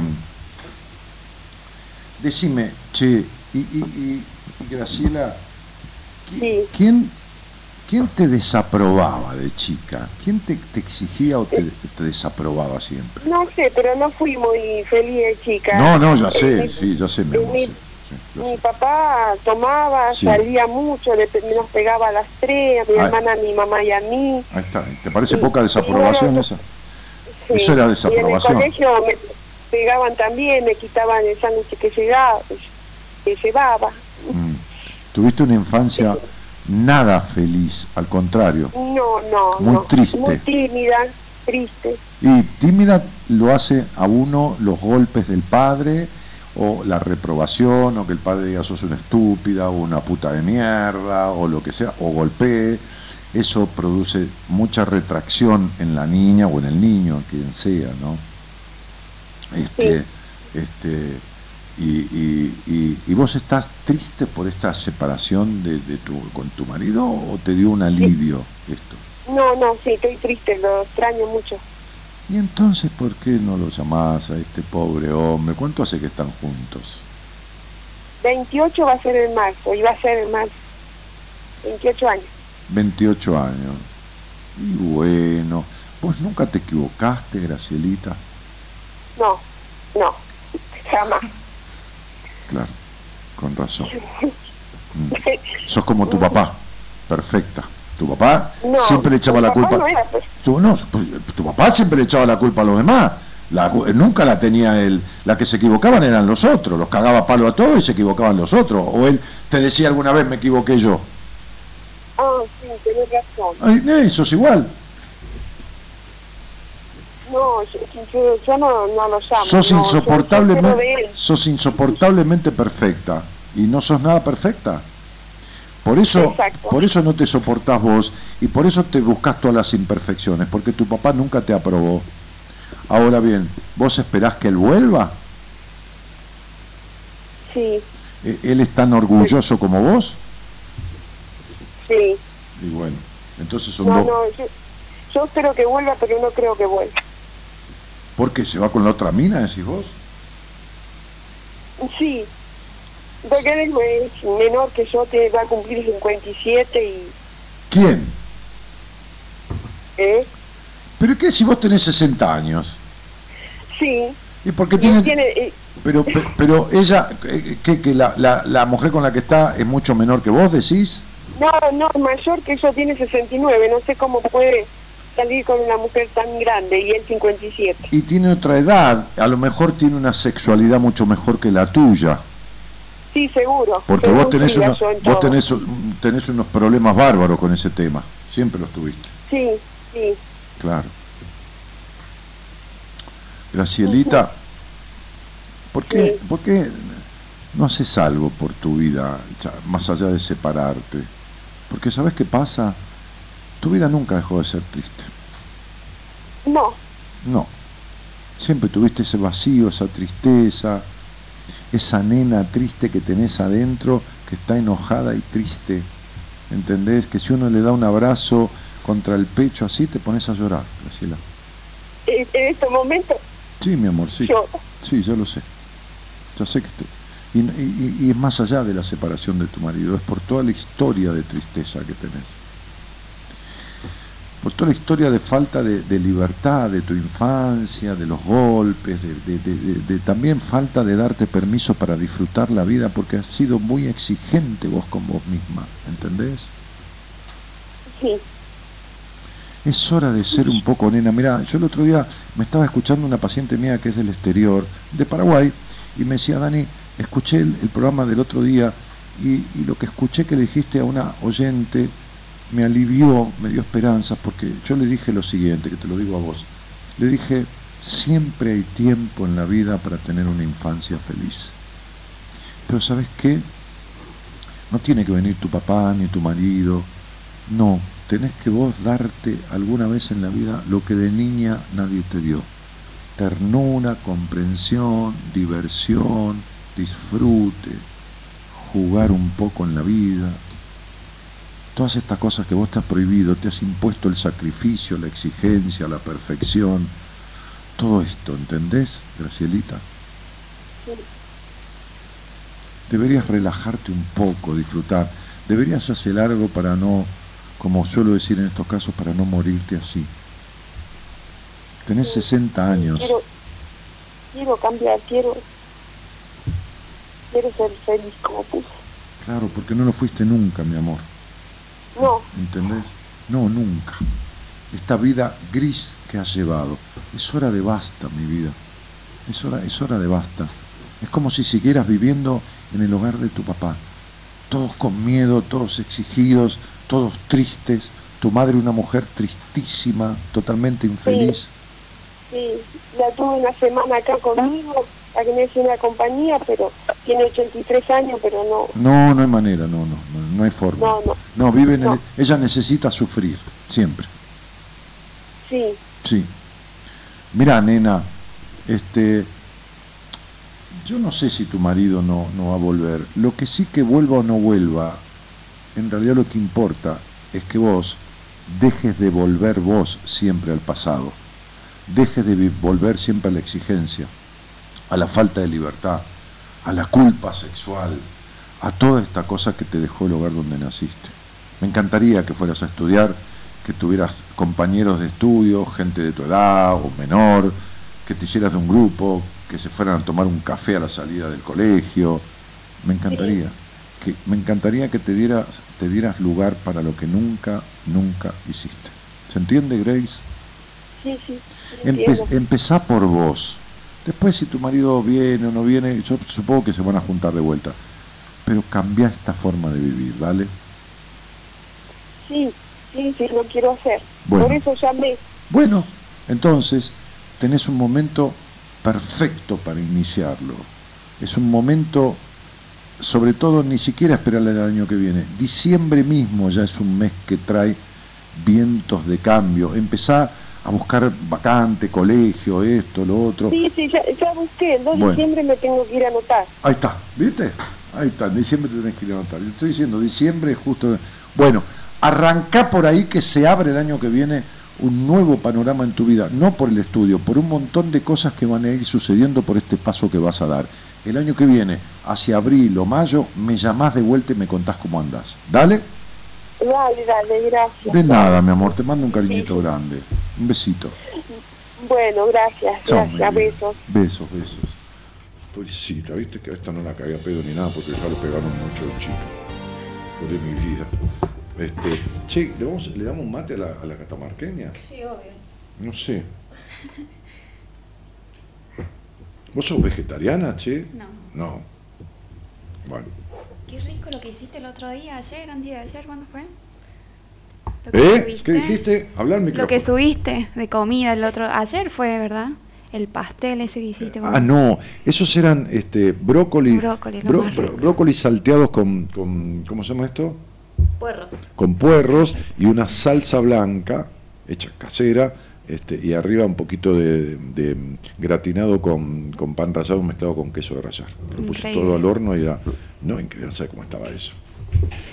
Decime, che, y, y, y, y Graciela, ¿qui- Sí. ¿quién, ¿quién te desaprobaba de chica? ¿Quién te, te exigía o te, te desaprobaba siempre? No sé, pero no fui muy feliz de chica. No, no, ya Eh, sé, mi- sí, ya sé, mi amor, mi- sí, sí, ya Mi sé. papá tomaba, Sí. salía mucho, le- nos pegaba a las tres, a mi Ah. hermana, a mi mamá y a mí. Ahí está, ¿te parece poca desaprobación Y no, esa? Sí. Eso era Y desaprobación. en el colegio me pegaban también, me quitaban el sándwich que llegaba, que llevaba. Mm. Tuviste una infancia nada feliz, al contrario. No, no, Muy no. triste. Muy tímida, triste. Y tímida lo hace a uno los golpes del padre o la reprobación o que el padre diga sos una estúpida o una puta de mierda o lo que sea o golpee. Eso produce mucha retracción en la niña o en el niño, quien sea, ¿no? Este, este, y, y, y, y vos estás triste por esta separación de, de tu, con tu marido o te dio un alivio esto? No, no, sí, estoy triste, lo extraño mucho. ¿Y entonces por qué no lo llamás a este pobre hombre? ¿Cuánto hace que están juntos? 28 va a ser en marzo, y va a ser en marzo. 28 años. 28 años. Y bueno, ¿vos nunca te equivocaste, Gracielita? No, no, jamás. Claro, con razón. Mm. Sos como tu papá, perfecta. Tu papá No, siempre le echaba la culpa. no era, pues. Tu, no, pues, tu papá siempre le echaba la culpa a los demás. La cu- nunca la tenía él. La que se equivocaban eran los otros. Los cagaba palo a todos y se equivocaban los otros. O él te decía alguna vez me equivoqué yo. Ah, sí, tenés razón. Ay, eh, eso es igual. No, yo, yo, yo no, no lo llamo. sos no, insoportablemente, sos insoportablemente perfecta y no sos nada perfecta. Por eso, Exacto. por eso no te soportás vos y por eso te buscas todas las imperfecciones, porque tu papá nunca te aprobó. Ahora bien, ¿vos esperás que él vuelva? Sí, ¿E- ¿Él es tan orgulloso como vos? sí. Y bueno, entonces son No, dos. no, yo, yo espero que vuelva, pero no creo que vuelva. ¿Por qué se va con la otra mina, decís vos? Sí, porque él es menor que yo, te va a cumplir 57 y... ¿Quién? ¿Eh? ¿Pero qué si vos tenés 60 años? Sí. ¿Y por qué tiene, tiene eh, Pero, pe- pero ella, eh, ¿qué, que la, la, la mujer con la que está es mucho menor que vos, decís? no, no, mayor que yo tiene 69, no sé cómo puede salir con una mujer tan grande y él 57. Y tiene otra edad, a lo mejor tiene una sexualidad mucho mejor que la tuya, Sí, seguro. porque vos tenés, unos, vos tenés, tenés unos problemas bárbaros con ese tema, siempre los tuviste, Sí, sí. claro. Gracielita, ¿por qué, ¿por qué no haces algo por tu vida, más allá de separarte? Porque ¿sabes qué pasa? Tu vida nunca dejó de ser triste. No, No. Siempre tuviste ese vacío, esa tristeza, esa nena triste que tenés adentro, que está enojada y triste. ¿Entendés? Que si uno le da un abrazo contra el pecho así, te pones a llorar, Graciela. en, en estos momentos Sí, mi amor, sí. yo... Sí, yo lo sé. Yo sé que estoy. Y, y- y es más allá de la separación de tu marido, es por toda la historia de tristeza que tenés. Por toda la historia de falta de, de libertad de tu infancia, de los golpes, de, también falta de darte permiso para disfrutar la vida, porque has sido muy exigente vos con vos misma, ¿entendés? Sí, Es hora de ser un poco nena. Mira, yo el otro día me estaba escuchando una paciente mía que es del exterior, de Paraguay, y me decía, Dani, escuché el, el programa del otro día y, y lo que escuché que le dijiste a una oyente me alivió, me dio esperanzas, porque yo le dije lo siguiente, que te lo digo a vos. Le dije, siempre hay tiempo en la vida para tener una infancia feliz. Pero ¿sabes qué? No tiene que venir tu papá ni tu marido. No, tenés que vos darte alguna vez en la vida lo que de niña nadie te dio. Ternura, comprensión, diversión, disfrute, jugar un poco en la vida. Todas estas cosas que vos te has prohibido, te has impuesto el sacrificio, la exigencia, la perfección. Todo esto, ¿entendés, Gracielita? Deberías relajarte un poco, disfrutar. Deberías hacer algo para no, como suelo decir en estos casos, para no morirte así. Tenés 60 años. quiero, quiero cambiar, quiero, quiero ser feliz como tú. Claro, porque no lo fuiste nunca, mi amor. No, ¿Entendés? No, nunca. Esta vida gris que has llevado. Es hora de basta, mi vida. Es hora, es hora de basta. Es como si siguieras viviendo en el hogar de tu papá. Todos con miedo, todos exigidos, todos tristes, Tu madre una mujer tristísima, totalmente infeliz. Sí, la tuve una semana acá conmigo, a que me una compañía, pero tiene 83 años, pero no. No, no hay manera, no, no, no, no hay forma. No, no. No, vive en el- ella necesita sufrir, siempre. Sí, Sí. Mira, nena, este, yo no sé si tu marido no, no va a volver. Lo que sí que vuelva o no vuelva, en realidad lo que importa es que vos dejes de volver vos siempre al pasado. Dejes de volver siempre a la exigencia, a la falta de libertad, a la culpa sexual, a toda esta cosa que te dejó el hogar donde naciste. Me encantaría que fueras a estudiar, que tuvieras compañeros de estudio, gente de tu edad o menor, que te hicieras de un grupo, que se fueran a tomar un café a la salida del colegio. Me encantaría. Que, me encantaría que te dieras, te dieras lugar para lo que nunca, nunca hiciste. ¿Se entiende, Grace? sí, sí. Empe- empezá por vos. Después si tu marido viene o no viene, yo supongo que se van a juntar de vuelta. Pero cambia esta forma de vivir, ¿vale? Sí, sí, sí, lo quiero hacer. Bueno. Por eso llamé. Bueno, entonces tenés un momento perfecto para iniciarlo. Es un momento, sobre todo, ni siquiera esperar el año que viene. Diciembre mismo ya es un mes que trae vientos de cambio. Empezá a buscar vacante, colegio, esto, lo otro. Sí, sí, ya, ya busqué. El 2 de Bueno. diciembre me tengo que ir a anotar. Ahí está, ¿viste? Ahí está, en diciembre te tenés que anotar. Yo estoy diciendo, diciembre es justo. Bueno, arrancá por ahí que se abre el año que viene un nuevo panorama en tu vida, no por el estudio, por un montón de cosas que van a ir sucediendo por este paso que vas a dar. El año que viene, hacia abril o mayo, me llamás de vuelta y me contás cómo andás. ¿Dale? Dale, dale, gracias. De nada, mi amor, te mando un cariñito grande. Un besito. Bueno, gracias, gracias, besos. Besos, besos. Pobrecita, viste que a esta no la cagué a pedo ni nada porque ya le pegaron mucho los chicos. Por mi vida. Este, che, ¿le, vamos- ¿le damos un mate a la, a la catamarqueña? Sí, obvio. No sé. ¿Vos sos vegetariana, che? No. No. Bueno. Qué rico lo que hiciste el otro día, ayer, antes de ayer, ¿cuándo fue? Lo que ¿Eh? subiste. ¿Qué dijiste? Hablar al Lo micrófono. que subiste de comida el otro, ayer fue, ¿verdad? El pastel ese que hiciste. con- Ah, no, esos eran este, brócoli, Brócoli, brócoli salteados con, con, ¿cómo se llama esto? Puerros. con puerros y una salsa blanca hecha casera este, y arriba un poquito de, de gratinado con, con pan rallado mezclado con queso de rallar. Lo puse Increíble. todo al horno y era, no, increíble, no sabes cómo estaba eso.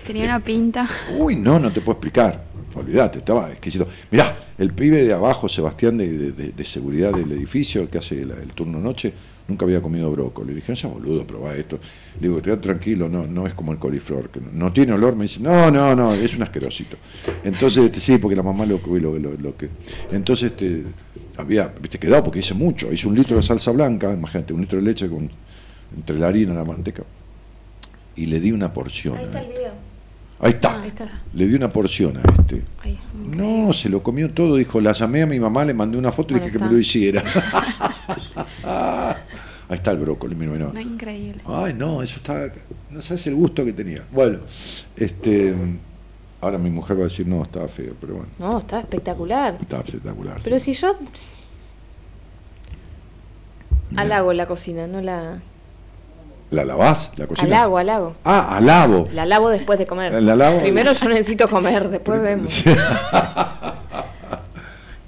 Tenía una pinta. Uy, no, no te puedo explicar. Olvídate, estaba exquisito. Mirá, el pibe de abajo, Sebastián, de, de- seguridad del edificio, el que hace el, el turno noche, nunca había comido brócoli. Le dije, no seas boludo, probá esto. Le digo, tranquilo, no, no es como el coliflor, que no, no tiene olor. Me dice, no, no, no, es un asquerosito. Entonces, este, sí, porque la mamá lo, lo, lo- lo que... Entonces, este, había, viste, quedado, porque hice mucho. Hice un litro de salsa blanca, imagínate, un litro de leche con entre la harina y la manteca. Y le di una porción. Ahí está el este. video. Ahí está. Ahí está. Le di una porción a este. No, se lo comió todo, dijo, la llamé a mi mamá, le mandé una foto y dije que me lo hiciera. (laughs) Ahí está el brócoli, mira, mira. No, increíble. Ay, no, eso está, no sabes el gusto que tenía. Bueno, este, ahora mi mujer va a decir, no, estaba feo, pero bueno, No, está espectacular. estaba espectacular. Pero sí. si yo Mira. halago la cocina, no la... ¿La lavás? ¿La cocina? Halago, halago. Ah, alabo. La lavo después de comer. La lavo- Primero yo necesito comer, después vemos. (laughs)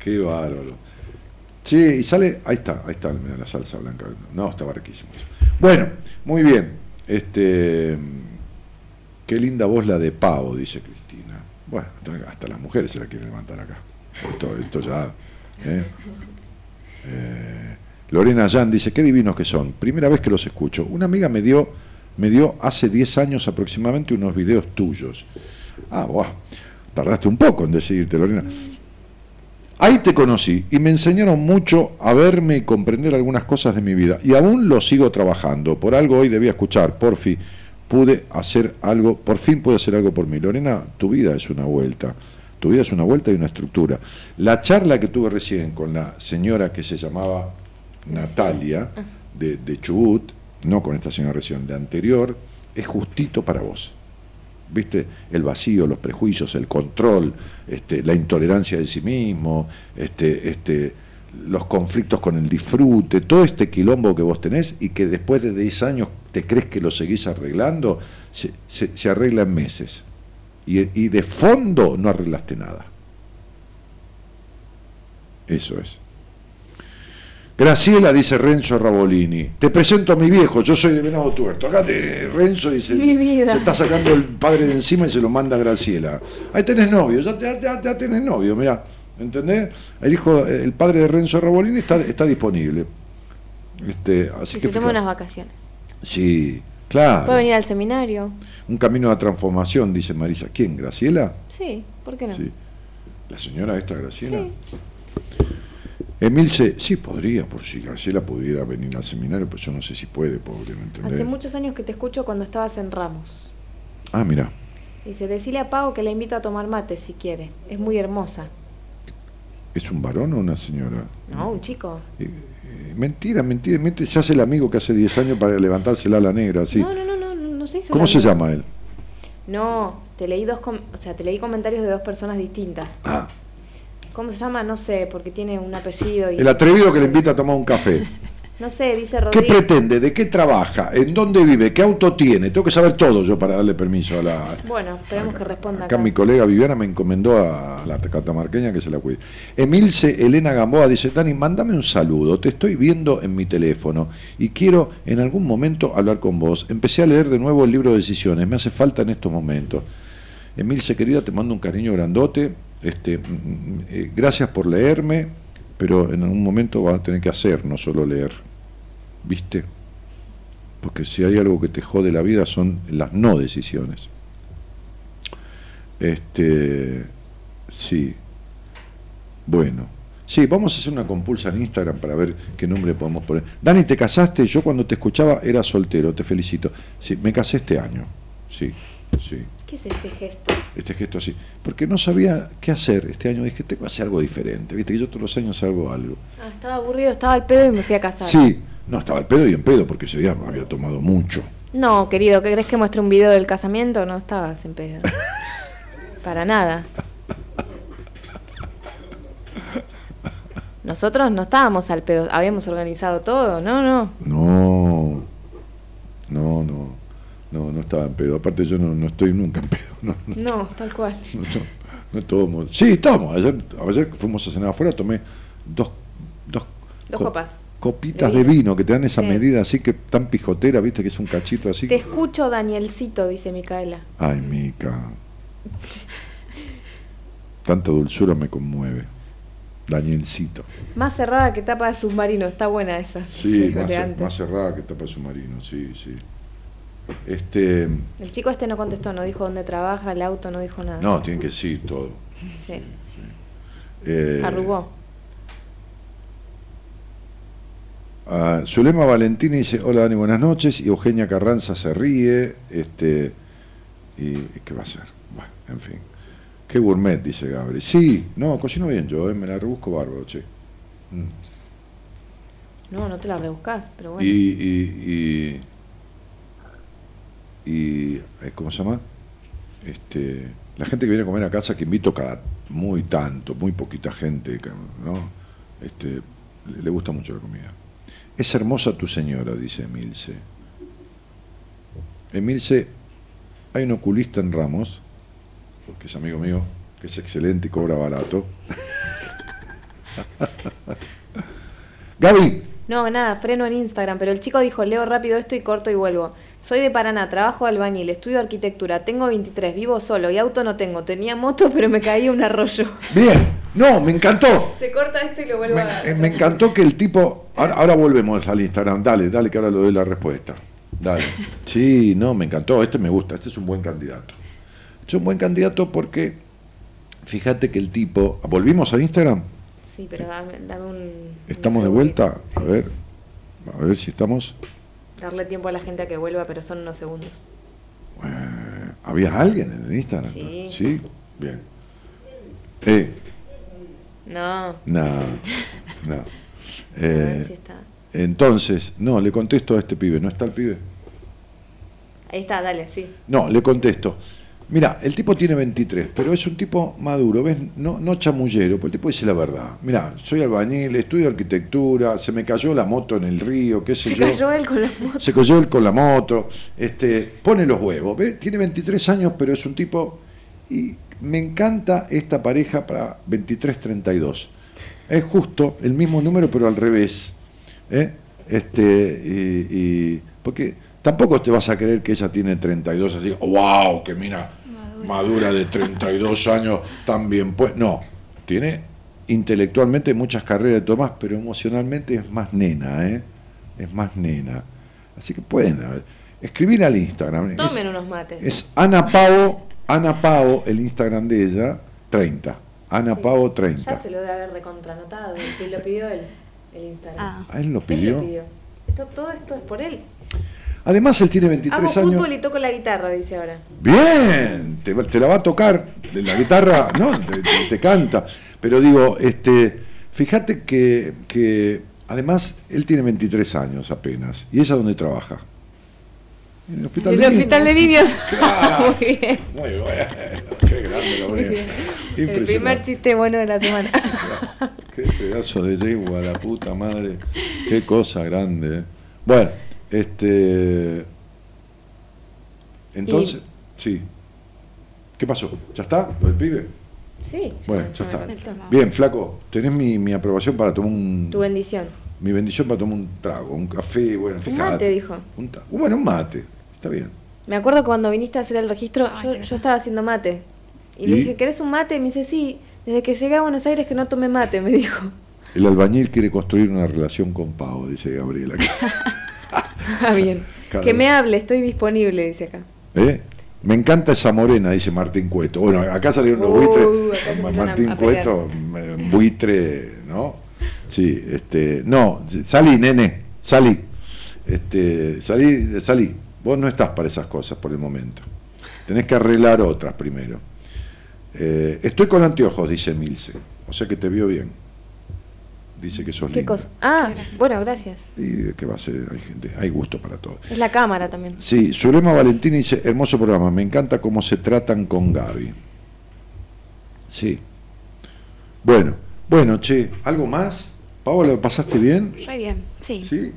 Qué bárbaro. Sí, y sale, ahí está, ahí está, mira la salsa blanca. No, estaba riquísimo. Bueno, muy bien. Este, qué linda voz la de Pavo, dice Cristina. Bueno, hasta las mujeres se la quieren levantar acá. Esto, esto ya. ¿eh? Eh, Lorena Jan dice, qué divinos que son. Primera vez que los escucho. Una amiga me dio, me dio hace 10 años aproximadamente unos videos tuyos. Ah, buah, tardaste un poco en decidirte, Lorena. Ahí te conocí y me enseñaron mucho a verme y comprender algunas cosas de mi vida. Y aún lo sigo trabajando. Por algo hoy debía escuchar. Por fin pude hacer algo, por fin pude hacer algo por mí. Lorena, tu vida es una vuelta. Tu vida es una vuelta y una estructura. La charla que tuve recién con la señora que se llamaba Natalia de, de Chubut, no con esta señora recién, de anterior, es justito para vos. ¿viste? El vacío, los prejuicios, el control, este, la intolerancia de sí mismo, este, este, los conflictos con el disfrute, todo este quilombo que vos tenés y que después de 10 años te crees que lo seguís arreglando, se, se- se arregla en meses. Y, y de fondo no arreglaste nada. Eso es. Graciela, dice Renzo Rabolini. Te presento a mi viejo, yo soy de Venado Tuerto. Acá te, Renzo dice, Mi vida. se está sacando el padre de encima y se lo manda a Graciela. Ahí tenés novio, ya, ya, ya- tenés novio, mirá. ¿Entendés? El hijo, el padre de Renzo Rabolini está, está disponible. Este, así Y que se toma unas vacaciones. Sí, claro. Puede venir al seminario. Un camino de transformación, dice Marisa. ¿Quién? ¿Graciela? Sí, ¿por qué no? Sí. ¿La señora esta Graciela? Sí. Emilce, sí podría, por si Graciela pudiera venir al seminario, pero yo no sé si puede, pobre, ¿me entendés? Hace muchos años que te escucho cuando estabas en Ramos. Ah, mira. Dice, decile a Pau que la invito a tomar mate si quiere. Es muy hermosa. ¿Es un varón o una señora? No, un chico. Eh, mentira, mentira, mentira. Se hace el amigo que hace 10 años para levantársela a la negra, sí. No, no, no, no, no, no se hizo ¿Cómo se amiga. llama él? No, te leí dos, com- o sea, te leí comentarios de dos personas distintas. Ah, ¿Cómo se llama? No sé, porque tiene un apellido y... el atrevido que le invita a tomar un café. (laughs) No sé, dice ¿Qué Rodríguez. pretende? ¿De qué trabaja? ¿En dónde vive? ¿Qué auto tiene? Tengo que saber todo yo para darle permiso a la... Bueno, esperemos que responda Acá acá. mi colega Viviana me encomendó a la catamarqueña que se la cuide. Emilce Elena Gamboa dice, Dani, mándame un saludo, te estoy viendo en mi teléfono y quiero en algún momento hablar con vos. Empecé a leer de nuevo el libro de decisiones, me hace falta en estos momentos. Emilce querida, te mando un cariño grandote, este, mm, mm, eh, gracias por leerme, pero en algún momento vas a tener que hacer, no solo leer, ¿viste? Porque si hay algo que te jode la vida son las no decisiones. Este, sí. Bueno. Sí, vamos a hacer una compulsa en Instagram para ver qué nombre podemos poner. Dani, ¿te casaste? Yo cuando te escuchaba era soltero, te felicito. Sí, me casé este año. Sí, sí. ¿Qué es este gesto? Este gesto así. Porque no sabía qué hacer este año. Dije, tengo que hacer algo diferente. Viste que yo todos los años hago algo. Ah, estaba aburrido, estaba al pedo y me fui a casar. Sí, no, estaba al pedo y en pedo porque ese día había tomado mucho. No, querido, ¿qué crees que muestre un video del casamiento? No estabas en pedo. (laughs) Para nada. Nosotros no estábamos al pedo, habíamos organizado todo, no, no. No, no, no, no, no estaba en pedo. Aparte yo no, no estoy nunca en pedo. No, no, No, tal cual. (laughs) no, tomo. Sí, tomo. Ayer, ayer fuimos a cenar afuera, tomé dos, dos, Dos co- copas. copitas De de vino. que te dan esa Sí. medida así que tan pijotera, viste que es un cachito así. Te escucho, Danielcito, dice Micaela. Ay, Mica. Tanta dulzura me conmueve. Danielcito. Más cerrada que tapa de submarino, está buena esa. Sí, (laughs) más, de más cerrada que tapa submarino, sí, sí. Este, El chico este no contestó, no dijo dónde trabaja, el auto, no dijo nada. no, tienen que decir todo. Sí, Eh, arrugó. ah, Zulema Valentini dice, hola Dani, buenas noches. Y Eugenia Carranza se ríe. Este, y, ¿y ¿Qué va a hacer? Bueno, en fin. Qué gourmet, dice Gabriel. Sí, no, cocino bien yo, eh, me la rebusco bárbaro, che. Mm. No, no te la rebuscás, pero bueno. Y, y, y, y, eh, ¿cómo se llama? Este, la gente que viene a comer a casa, que invito cada muy tanto, muy poquita gente, ¿no? Este, le gusta mucho la comida. Es hermosa tu señora, dice Emilce. Emilce, hay un oculista en Ramos, que es amigo mío, que es excelente y cobra barato. (laughs) Gaby, No, nada, freno en Instagram, pero el chico dijo, leo rápido esto y corto y vuelvo. Soy de Paraná, trabajo de albañil, estudio arquitectura, tengo 23, vivo solo y auto no tengo. Tenía moto, (laughs) pero me caí a un arroyo. bien, no, me encantó. Se corta esto y lo vuelvo a Me, dar. eh, me encantó que el tipo. Ahora, ahora volvemos al Instagram. Dale, dale, que ahora le doy la respuesta. Dale. (laughs) Sí, no, me encantó. Este me gusta. Este es un buen candidato. Este es un buen candidato porque. Fíjate que el tipo. ¿Volvimos a Instagram? Sí, pero dame, dame un... ¿Estamos de vuelta? A ver. A ver si estamos. Darle tiempo a la gente a que vuelva, pero son unos segundos. Eh, ¿Había alguien en el Instagram? Sí. Sí, bien. Eh, No, no, no. (laughs) Eh, ver si está. entonces, no, le contesto a este pibe. ¿No está el pibe? Ahí está, dale, sí. No, le contesto. Mira, el tipo tiene 23, pero es un tipo maduro, ¿ves? No, no chamullero, porque el tipo dice la verdad. Mira, soy albañil, estudio arquitectura, se me cayó la moto en el río, qué sé Se yo. cayó él con la moto. Se cayó él con la moto, este, pone los huevos, ¿ves? Tiene 23 años, pero es un tipo... Y me encanta esta pareja para 23-32. Es justo el mismo número, pero al revés. ¿eh? Este, y, y- porque tampoco te vas a creer que ella tiene 32 así, wow, que mira, madura de 32 años también. Pues no, tiene intelectualmente muchas carreras de Tomás, pero emocionalmente es más nena, ¿eh? Es más nena. Así que pueden escribir al Instagram. Es- Tomen unos mates. es Ana Pavo, Ana Pavo, el Instagram de ella, 30. Ana Sí. Pavo 30. Ya se lo debe haber recontranotado. Si lo pidió él, el Instagram. Ah. ¿A él lo Él pidió? lo pidió. Esto, todo esto es por él. Además, él tiene 23 Hago años. fútbol y toco la guitarra, dice ahora. Bien, te, la va a tocar de la guitarra, ¿no? Te, te- te canta. Pero digo, este, fíjate que, que además él tiene 23 años apenas. ¿Y ella dónde trabaja? En el hospital el de hospital de niños. (laughs) niños. Claro. (laughs) Muy bien. Muy bueno, qué grande lo veo. El primer chiste bueno de la semana. Qué pedazo de yegua, la puta madre. Qué cosa grande. eh. Bueno, este. Entonces, sí. ¿Qué pasó? ¿Ya está? ¿Lo del pibe? Sí. Bueno, ya está. Bien, flaco, tenés mi, mi aprobación para tomar un. Tu bendición. Mi bendición para tomar un trago, un café, bueno, Un fíjate. mate, dijo. Un ta- bueno, un mate. Está bien. Me acuerdo cuando viniste a hacer el registro, Ay, yo, estaba haciendo mate. Y, ¿Y? le dije, ¿querés un mate? Y me dice, sí. Desde que llegué a Buenos Aires que no tomé mate, me dijo. El albañil quiere construir una relación con Pau, dice Gabriela. (laughs) (laughs) Ah, bien. Cada Que vez. me hable, estoy disponible, dice acá. ¿Eh? Me encanta esa morena, dice Martín Cueto. Bueno, acá salieron los Uh, buitres. Martín. Cueto, eh, buitre, ¿no? Sí, este, no, salí, nene, salí. Este, salí, salí. Vos no estás para esas cosas por el momento. Tenés que arreglar otras primero. Eh, estoy con anteojos, dice Milce. O sea que te vio bien. Dice que sos ¿Qué linda. cosa? Ah, bueno, gracias. Y que va a ser, hay gente, hay gusto para todo. Es la cámara también. Sí, Zulema Valentín dice, hermoso programa, me encanta cómo se tratan con Gaby. Sí. Bueno, bueno, che, ¿algo más? Paola, ¿lo pasaste bien? Re bien, sí. ¿Sí?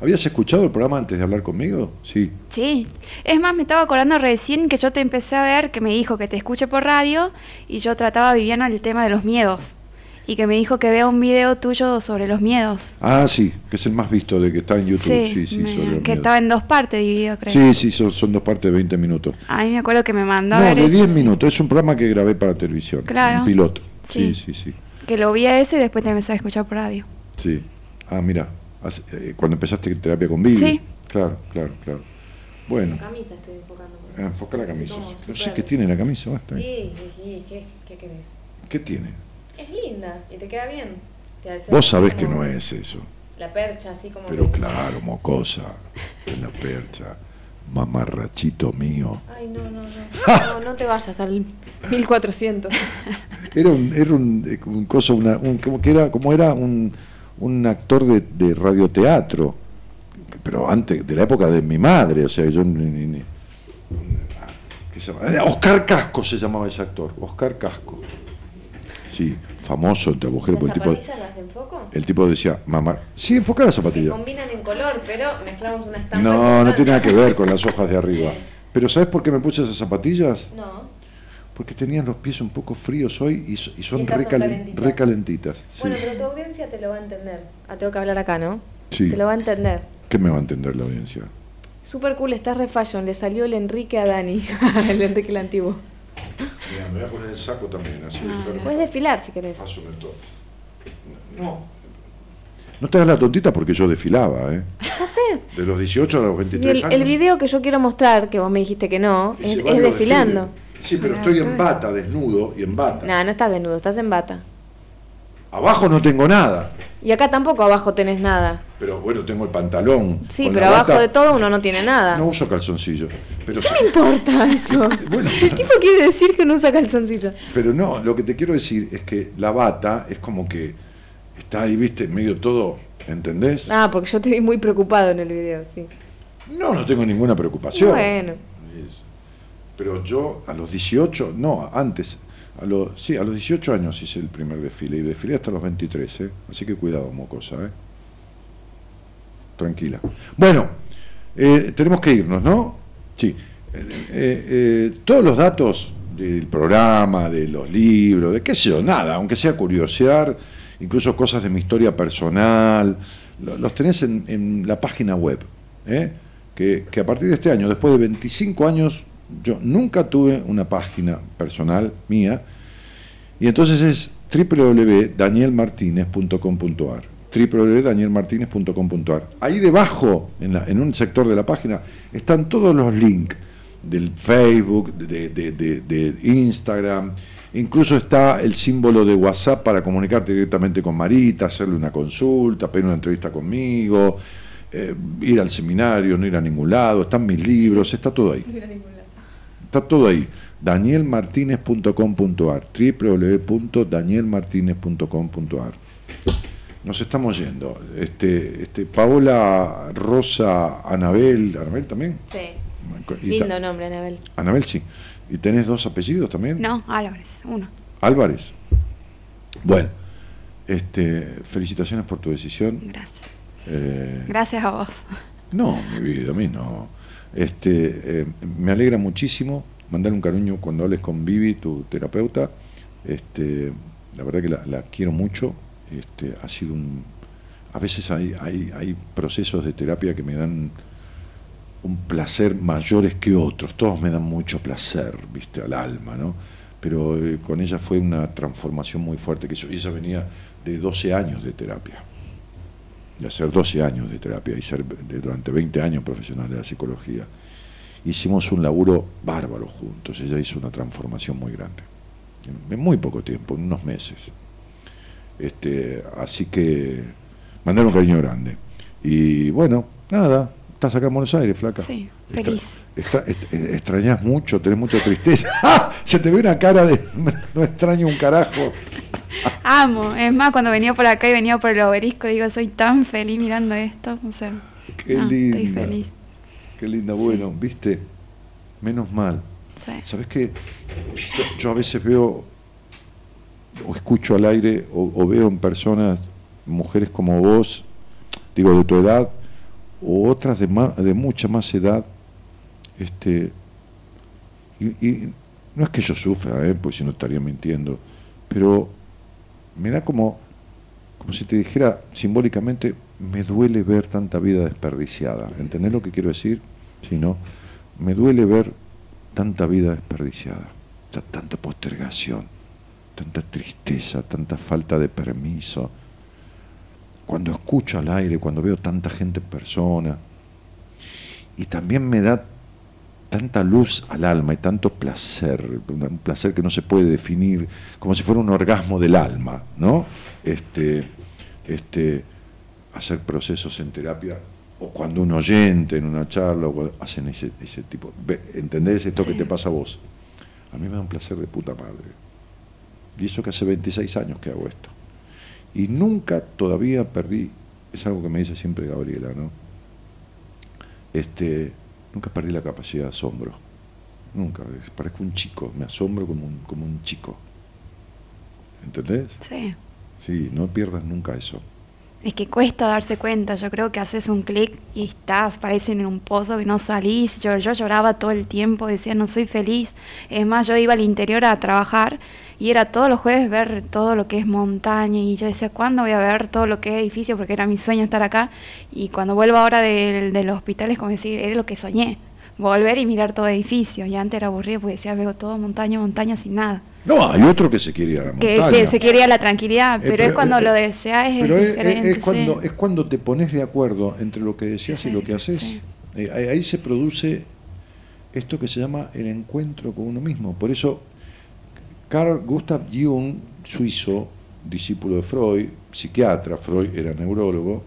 ¿Habías escuchado el programa antes de hablar conmigo? Sí. Sí. Es más, me estaba acordando recién que yo te empecé a ver, que me dijo que te escuche por radio, y yo trataba a Viviana el tema de los miedos. Y que me dijo que vea un video tuyo sobre los miedos. Ah, sí, que es el más visto de que está en YouTube. Sí, sí, me- sobre los que miedos. estaba en dos partes dividido, creo. Sí, sí, son, son dos partes de 20 minutos. A mí me acuerdo que me mandó a No, ver de eso, 10 sí. minutos. Es un programa que grabé para televisión. Claro. Un piloto. Sí, Sí. sí, sí. Que lo vi a eso y después te empecé a escuchar por radio. Sí. Ah, mira, hace- eh, cuando empezaste terapia con Vivi. Sí. Claro, claro, claro. Bueno, Camisa estoy enfocando. ah, enfoca la camisa. No sé qué tiene la camisa. basta. Sí, sí, sí, ¿qué, qué querés? ¿Qué tiene? Es linda y te queda bien. Te hace Vos sabés que no es eso. La percha, así como. Pero que- claro, mocosa. En la percha. Mamarrachito mío. Ay, no, no, no. No, no te vayas al 1400. Era un, era un, un coso, una- un- como que era, como era un, un actor de, de radioteatro, pero antes, de la época de mi madre, o sea, yo ni- ni- ni- ¿qué se llama? Eh, Oscar Casco se llamaba ese actor, Oscar Casco. Sí, famoso entre mujeres, ¿Las tipo, zapatillas las enfoco? el tipo decía, mamá, sí, enfoca la Que zapatilla. combinan en color, pero mezclamos una estampa. No, no tiene nada que ver con las hojas de arriba. (laughs) Pero ¿sabes por qué me puse esas zapatillas? No. Porque tenían los pies un poco fríos hoy y, y son recalentitas. Sí. Bueno, pero tu audiencia te lo va a entender. Ah, tengo que hablar acá, ¿no? Sí. Te lo va a entender. ¿Qué me va a entender la audiencia? Super cool, estás re fashion. Le salió el Enrique a Dani. (laughs) el Enrique el antiguo. Mira, me voy a poner el saco también, así. Puedes desfilar si querés. No. No te hagas la tontita porque yo desfilaba, ¿eh? Ya sé. De los 18 a los Sí, 23 el, años. el video que yo quiero mostrar, que vos me dijiste que no, es, desfilando. Sí, pero estoy en bata, desnudo y en bata. No, no estás desnudo, estás en bata. Abajo no tengo nada, Y acá tampoco abajo tenés nada. pero bueno, tengo el pantalón. Sí, pero abajo bata. de todo uno no tiene nada. No uso calzoncillo. Pero, sí- ¿Qué me importa eso? (laughs) Bueno. El tipo quiere decir que no usa calzoncillo. pero no, lo que te quiero decir es que la bata es como que está ahí, viste, medio todo, ¿entendés? Ah, porque yo te vi muy preocupado en el video, sí. No, no tengo ninguna preocupación. Bueno, Pero yo a los 18, no, antes, a los, sí, a los 18 años hice el primer desfile y desfilé hasta los 23, ¿eh? así que cuidado, mocosa, ¿eh? Tranquila. Bueno, eh, tenemos que irnos, ¿no? Sí. Todos los datos del programa, de los libros, de qué sé yo, nada, aunque sea curiosear, incluso cosas de mi historia personal, lo- los tenés en, en la página web, que, que a partir de este año, después de 25 años, yo nunca tuve una página personal mía, y entonces es www.danielmartinez.com.ar www.danielmartinez.com.ar Ahí debajo, en, la- en un sector de la página, están todos los links del Facebook, de, de- de- de Instagram, incluso está el símbolo de WhatsApp para comunicarte directamente con Marita, hacerle una consulta, pedir una entrevista conmigo, eh, ir al seminario, no ir a ningún lado, están mis libros, está todo ahí. Está todo ahí. danielmartinez.com.ar www.danielmartinez.com.ar Nos estamos yendo. Este, este, Paola, Rosa, Anabel, ¿Anabel también? Sí. Lindo nombre, Anabel. Anabel, sí. ¿Y tenés dos apellidos también? No, Álvarez, uno. Álvarez. Bueno, este, felicitaciones por tu decisión. Gracias. Eh, Gracias a vos. No, mi vida, a mí no. Este, eh, me alegra muchísimo mandar un cariño cuando hables con Vivi, tu terapeuta. Este, la verdad que la, quiero mucho. Este, ha sido un. A veces hay, hay, hay procesos de terapia que me dan un placer mayores que otros. Todos me dan mucho placer, viste, al alma, ¿no? Pero eh, con ella fue una transformación muy fuerte que hizo. Y ella venía de 12 años de terapia de hacer 12 años de terapia y ser de- durante 20 años profesional de la psicología. Hicimos un laburo bárbaro juntos, ella hizo una transformación muy grande, en, en muy poco tiempo, en unos meses. Este, así que mandar un cariño grande. Y bueno, nada, estás acá en Buenos Aires, flaca. Sí, feliz. Extra- eh, extrañas mucho, tenés mucha tristeza. (laughs) ¡Ah! Se te ve una cara de (laughs) no extraño un carajo. Amo. Es más, cuando venía por acá y venía por el obelisco, digo, soy tan feliz mirando esto. O sea, Qué no, linda. Estoy feliz. Qué linda, bueno, viste, menos mal. Sí. ¿Sabes qué? Yo, yo a veces veo o escucho al aire o, o veo en personas, mujeres como vos, digo de tu edad, o otras de, ma- de mucha más edad, este, y, no es que yo sufra, ¿eh? pues si no estaría mintiendo, pero me da como, como si te dijera simbólicamente, me duele ver tanta vida desperdiciada. ¿Entendés lo que quiero decir? Si no, me duele ver tanta vida desperdiciada, ta- tanta postergación, tanta tristeza, tanta falta de permiso. Cuando escucho al aire, cuando veo tanta gente en persona, y también me da tanta luz al alma y tanto placer, un placer que no se puede definir, como si fuera un orgasmo del alma, ¿no? Este, este, hacer procesos en terapia, o cuando un oyente en una charla, o cuando hacen ese, ese tipo. ¿Entendés esto que te pasa a vos? A mí me da un placer de puta madre. Y eso que hace 26 años que hago esto. Y nunca todavía perdí, es algo que me dice siempre Gabriela, ¿no? Este, nunca perdí la capacidad de asombro. Nunca, parezco un chico, me asombro como un, como un chico. ¿Entendés? Sí. Sí, no pierdas nunca eso. Es que cuesta darse cuenta, yo creo que haces un clic y estás, parecen en un pozo que no salís. Yo, yo lloraba todo el tiempo, decía no soy feliz. Es más, yo iba al interior a trabajar y era todos los jueves ver todo lo que es montaña y yo decía, ¿cuándo voy a ver todo lo que es edificio? Porque era mi sueño estar acá. Y cuando vuelvo ahora del, del hospital es como decir, era lo que soñé. Volver y mirar todo edificio. Y antes era aburrido porque decía, veo todo montaña, montaña sin nada. No, hay otro que se quiere ir a la montaña. que se quería la tranquilidad, Eh, pero, es cuando eh, lo deseas es, pero es, cuando, sí. es cuando te pones de acuerdo entre lo que decías y lo que haces. sí. Eh, ahí se produce esto que se llama el encuentro con uno mismo. Por eso, Carl Gustav Jung, suizo, discípulo de Freud, psiquiatra, Freud era neurólogo,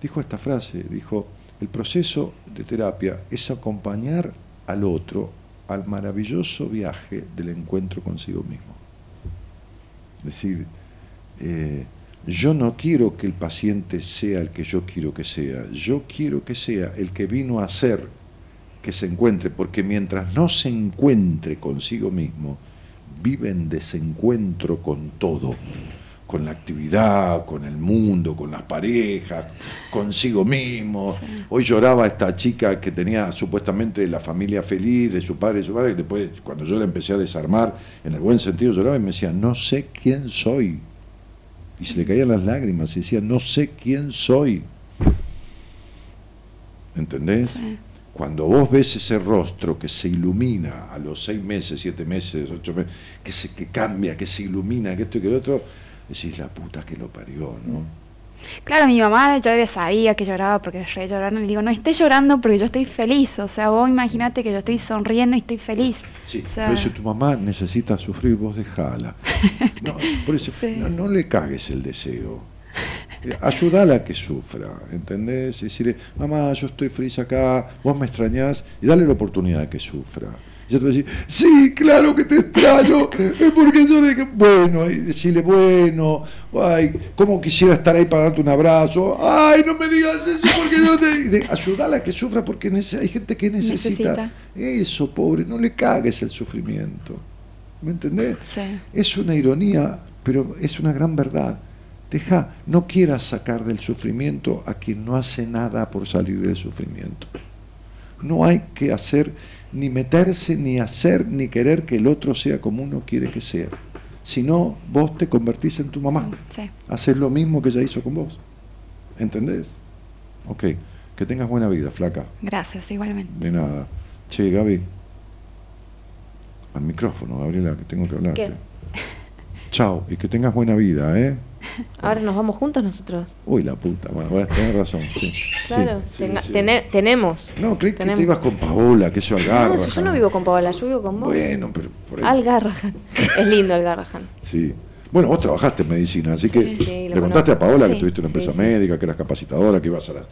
dijo esta frase, dijo, el proceso de terapia es acompañar al otro al maravilloso viaje del encuentro consigo mismo. Es decir, eh, yo no quiero que el paciente sea el que yo quiero que sea, yo quiero que sea el que vino a ser que se encuentre, porque mientras no se encuentre consigo mismo, vive en desencuentro con todo, con la actividad, con el mundo, con las parejas, consigo mismo. Hoy lloraba esta chica que tenía supuestamente la familia feliz de su padre y su madre, y después cuando yo la empecé a desarmar, en el buen sentido lloraba y me decía, no sé quién soy. Y se le caían las lágrimas y decía, no sé quién soy. ¿Entendés? Sí. Cuando vos ves ese rostro que se ilumina a los seis meses, siete meses, ocho meses, que, se, que cambia, que se ilumina, que esto y que lo otro, decís la puta que lo parió, ¿no? Claro, mi mamá yo ya sabía que lloraba porque re lloraron y le digo, no estés llorando porque yo estoy feliz. O sea, vos imagínate que yo estoy sonriendo y estoy feliz. Sí, O sea, pero si tu mamá necesita sufrir, vos dejala. No, por eso, (laughs) Sí. no, no le cagues el deseo. Ayudala a que sufra, ¿entendés? Y decirle, mamá, yo estoy feliz acá, vos me extrañás, y dale la oportunidad de que sufra. Y te va a decir, sí, claro que te extraño, es porque yo le dije, bueno, y decirle, bueno, ay, cómo quisiera estar ahí para darte un abrazo, ay, no me digas eso, porque yo te... de- a que sufra, porque hay gente que necesita, Necesita. eso, pobre, no le cagues el sufrimiento. ¿Me entendés? Sí. Es una ironía, pero es una gran verdad. Deja, no quieras sacar del sufrimiento a quien no hace nada por salir del sufrimiento. No hay que hacer, ni meterse, ni hacer, ni querer que el otro sea como uno quiere que sea. Si no, vos te convertís en tu mamá. Sí. Haces lo mismo que ella hizo con vos. ¿Entendés? Ok. Que tengas buena vida, flaca. Gracias, igualmente. De nada. Che, Gaby. Al micrófono, Gabriela, que tengo que hablarte. Chao, y que tengas buena vida, ¿eh? Ahora nos vamos juntos nosotros. Uy, la puta, bueno, bueno, tenés razón, sí. Claro, Sí, tenemos. No, creí que te ibas con Paola, que eso No, Algarra. si yo no vivo con Paola, yo vivo con vos. Bueno, pero por ahí. Algarrahan. Es lindo Algarrahan. (laughs) Sí. Bueno, vos trabajaste en medicina, así que Sí, le contaste a Paola que tuviste una empresa médica, que eras capacitadora, que ibas a, la-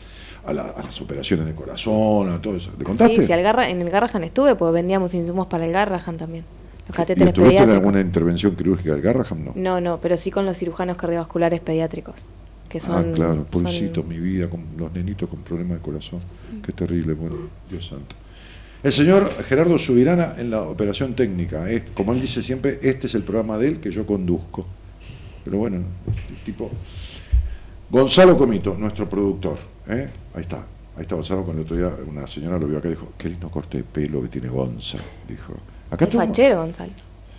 a, la- a las operaciones de corazón, a todo eso. ¿Le contaste? Sí, sí, Algarra, en el Garrahan estuve, porque vendíamos insumos para el Garrahan también. Los ¿Y catéteres en alguna intervención quirúrgica del Garraham? No. No, no, pero sí con los cirujanos cardiovasculares pediátricos. Que son, ah, claro, son- pobrecito, mi vida, con los nenitos con problemas de corazón. Qué terrible, bueno, Dios santo. El señor Gerardo Subirana en la operación técnica. Es- como él dice siempre, este es el programa de él que yo conduzco. Pero bueno, tipo. Gonzalo Comito, nuestro productor. ¿eh? Ahí está. Ahí está Gonzalo, cuando el otro día una señora lo vio acá y dijo, qué lindo corte de pelo que tiene Gonza. Dijo. Acá Es fachero, Gonzalo.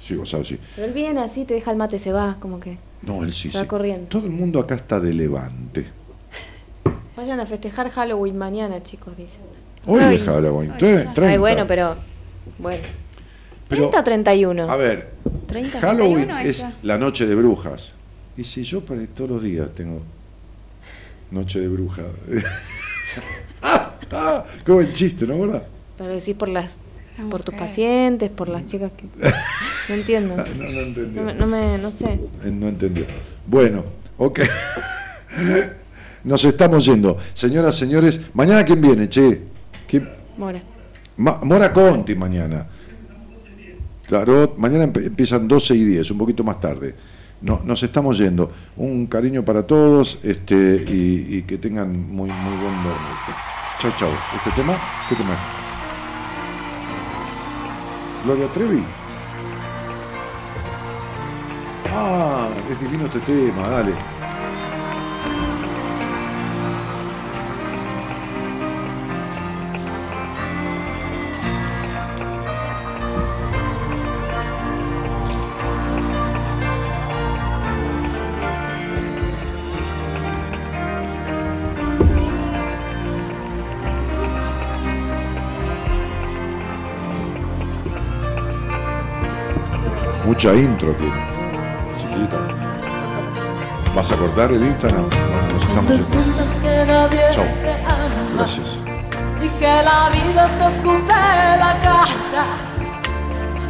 Sí, Gonzalo, sí. Pero él viene así, te deja el mate, se va, como que. No, él sí, Se va sí. corriendo. Todo el mundo acá está de levante. (laughs) Vayan a festejar Halloween mañana, chicos, dice. Hoy Ay. es Halloween. Ay, tre- ya. 30. Ay, bueno, pero. Bueno. Pero- 30 o 31. A ver, 30. Halloween 31 ahí es la noche de brujas. Y si yo para todos los días tengo noche de bruja. (laughs) Qué buen chiste, ¿no, verdad? Pero decís por las. Por tus pacientes, por las chicas que. (laughs) No entiendo. No, no entendió. No me, no me. No sé. Eh, No entendió. Bueno, ok. (laughs) Nos estamos yendo. Señoras, señores, mañana quién viene, che. ¿Quién? Mora. Ma- Mora Conti mañana. Claro, mañana empiezan 12 y 10, un poquito más tarde. No, nos estamos yendo. Un cariño para todos este, y, y que tengan muy, muy buen dormir. Chau, chau. ¿Este tema? ¿Qué tema es? ¿Gloria Trevi? Ah, es divino este tema, dale. Mucha intro tiene. Chiquita. ¿Vas a cortar el Instagram? Bueno, nos estamos ama Gracias. y que la vida te escupe la cara,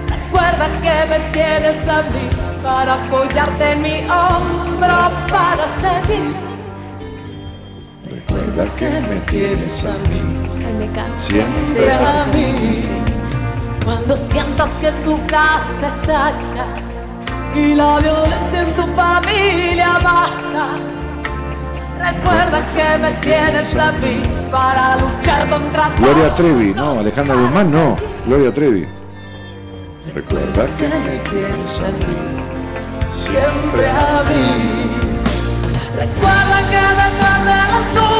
recuerda que me tienes a mí para apoyarte en mi hombro para seguir. Recuerda que me tienes a mí. Ay, me canso. Siempre. a mí. Cuando sientas que tu casa estalla y la violencia en tu familia mata, Recuerda que me tienes a mí para luchar contra. Gloria Trevi, no, Alejandra Guzmán no, Gloria Trevi. Recuerda que me tienes a mí, siempre a mí. Recuerda que detrás de las nubes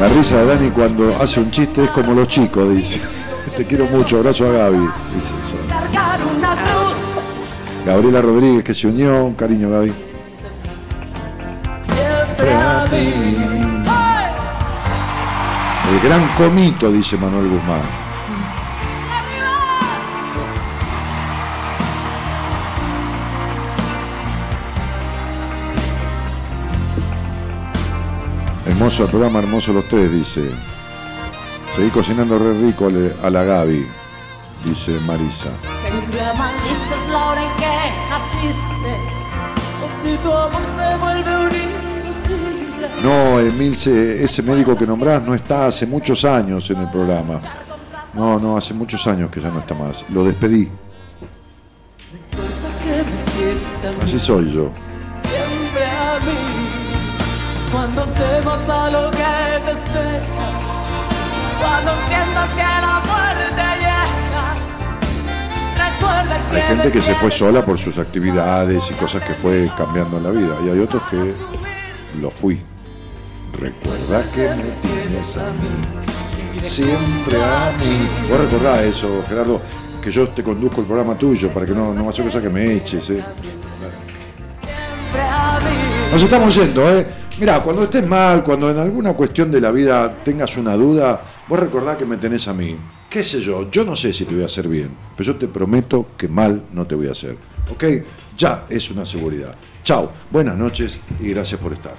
La risa de Dani cuando hace un chiste es como los chicos, dice. (laughs) Te quiero mucho, abrazo a Gaby. Dice eso. Gabriela Rodríguez que se unió, un cariño Gaby. siempre a mí. El gran comito, dice Manuel Guzmán. Hermoso el programa, hermoso los tres, dice. Seguí cocinando re rico a la Gaby, dice Marisa. Siempre maldices la hora en que naciste. O si tu amor se vuelve un imposible. No, Emilce, ese médico que nombrás no está hace muchos años en el programa. No, no, hace muchos años que ya no está más. Lo despedí. Así soy yo. Cuando temas a lo que te espera. Cuando sientas que la muerte llega. Recuerda que Hay gente que se fue sola por sus actividades y cosas que fue cambiando en la vida. Y hay otros que lo fui. Recuerda que me tienes a mí, siempre a mí. Vos recordás eso, Gerardo, que yo te conduzco el programa tuyo para que no, no hacer cosa que me eches. ¿eh? Nos estamos yendo, ¿eh? Mira, cuando estés mal, cuando en alguna cuestión de la vida tengas una duda, vos recordá que me tenés a mí. ¿Qué sé yo? Yo no sé si te voy a hacer bien, pero yo te prometo que mal no te voy a hacer. ¿Ok? Ya es una seguridad. Chao, buenas noches y gracias por estar.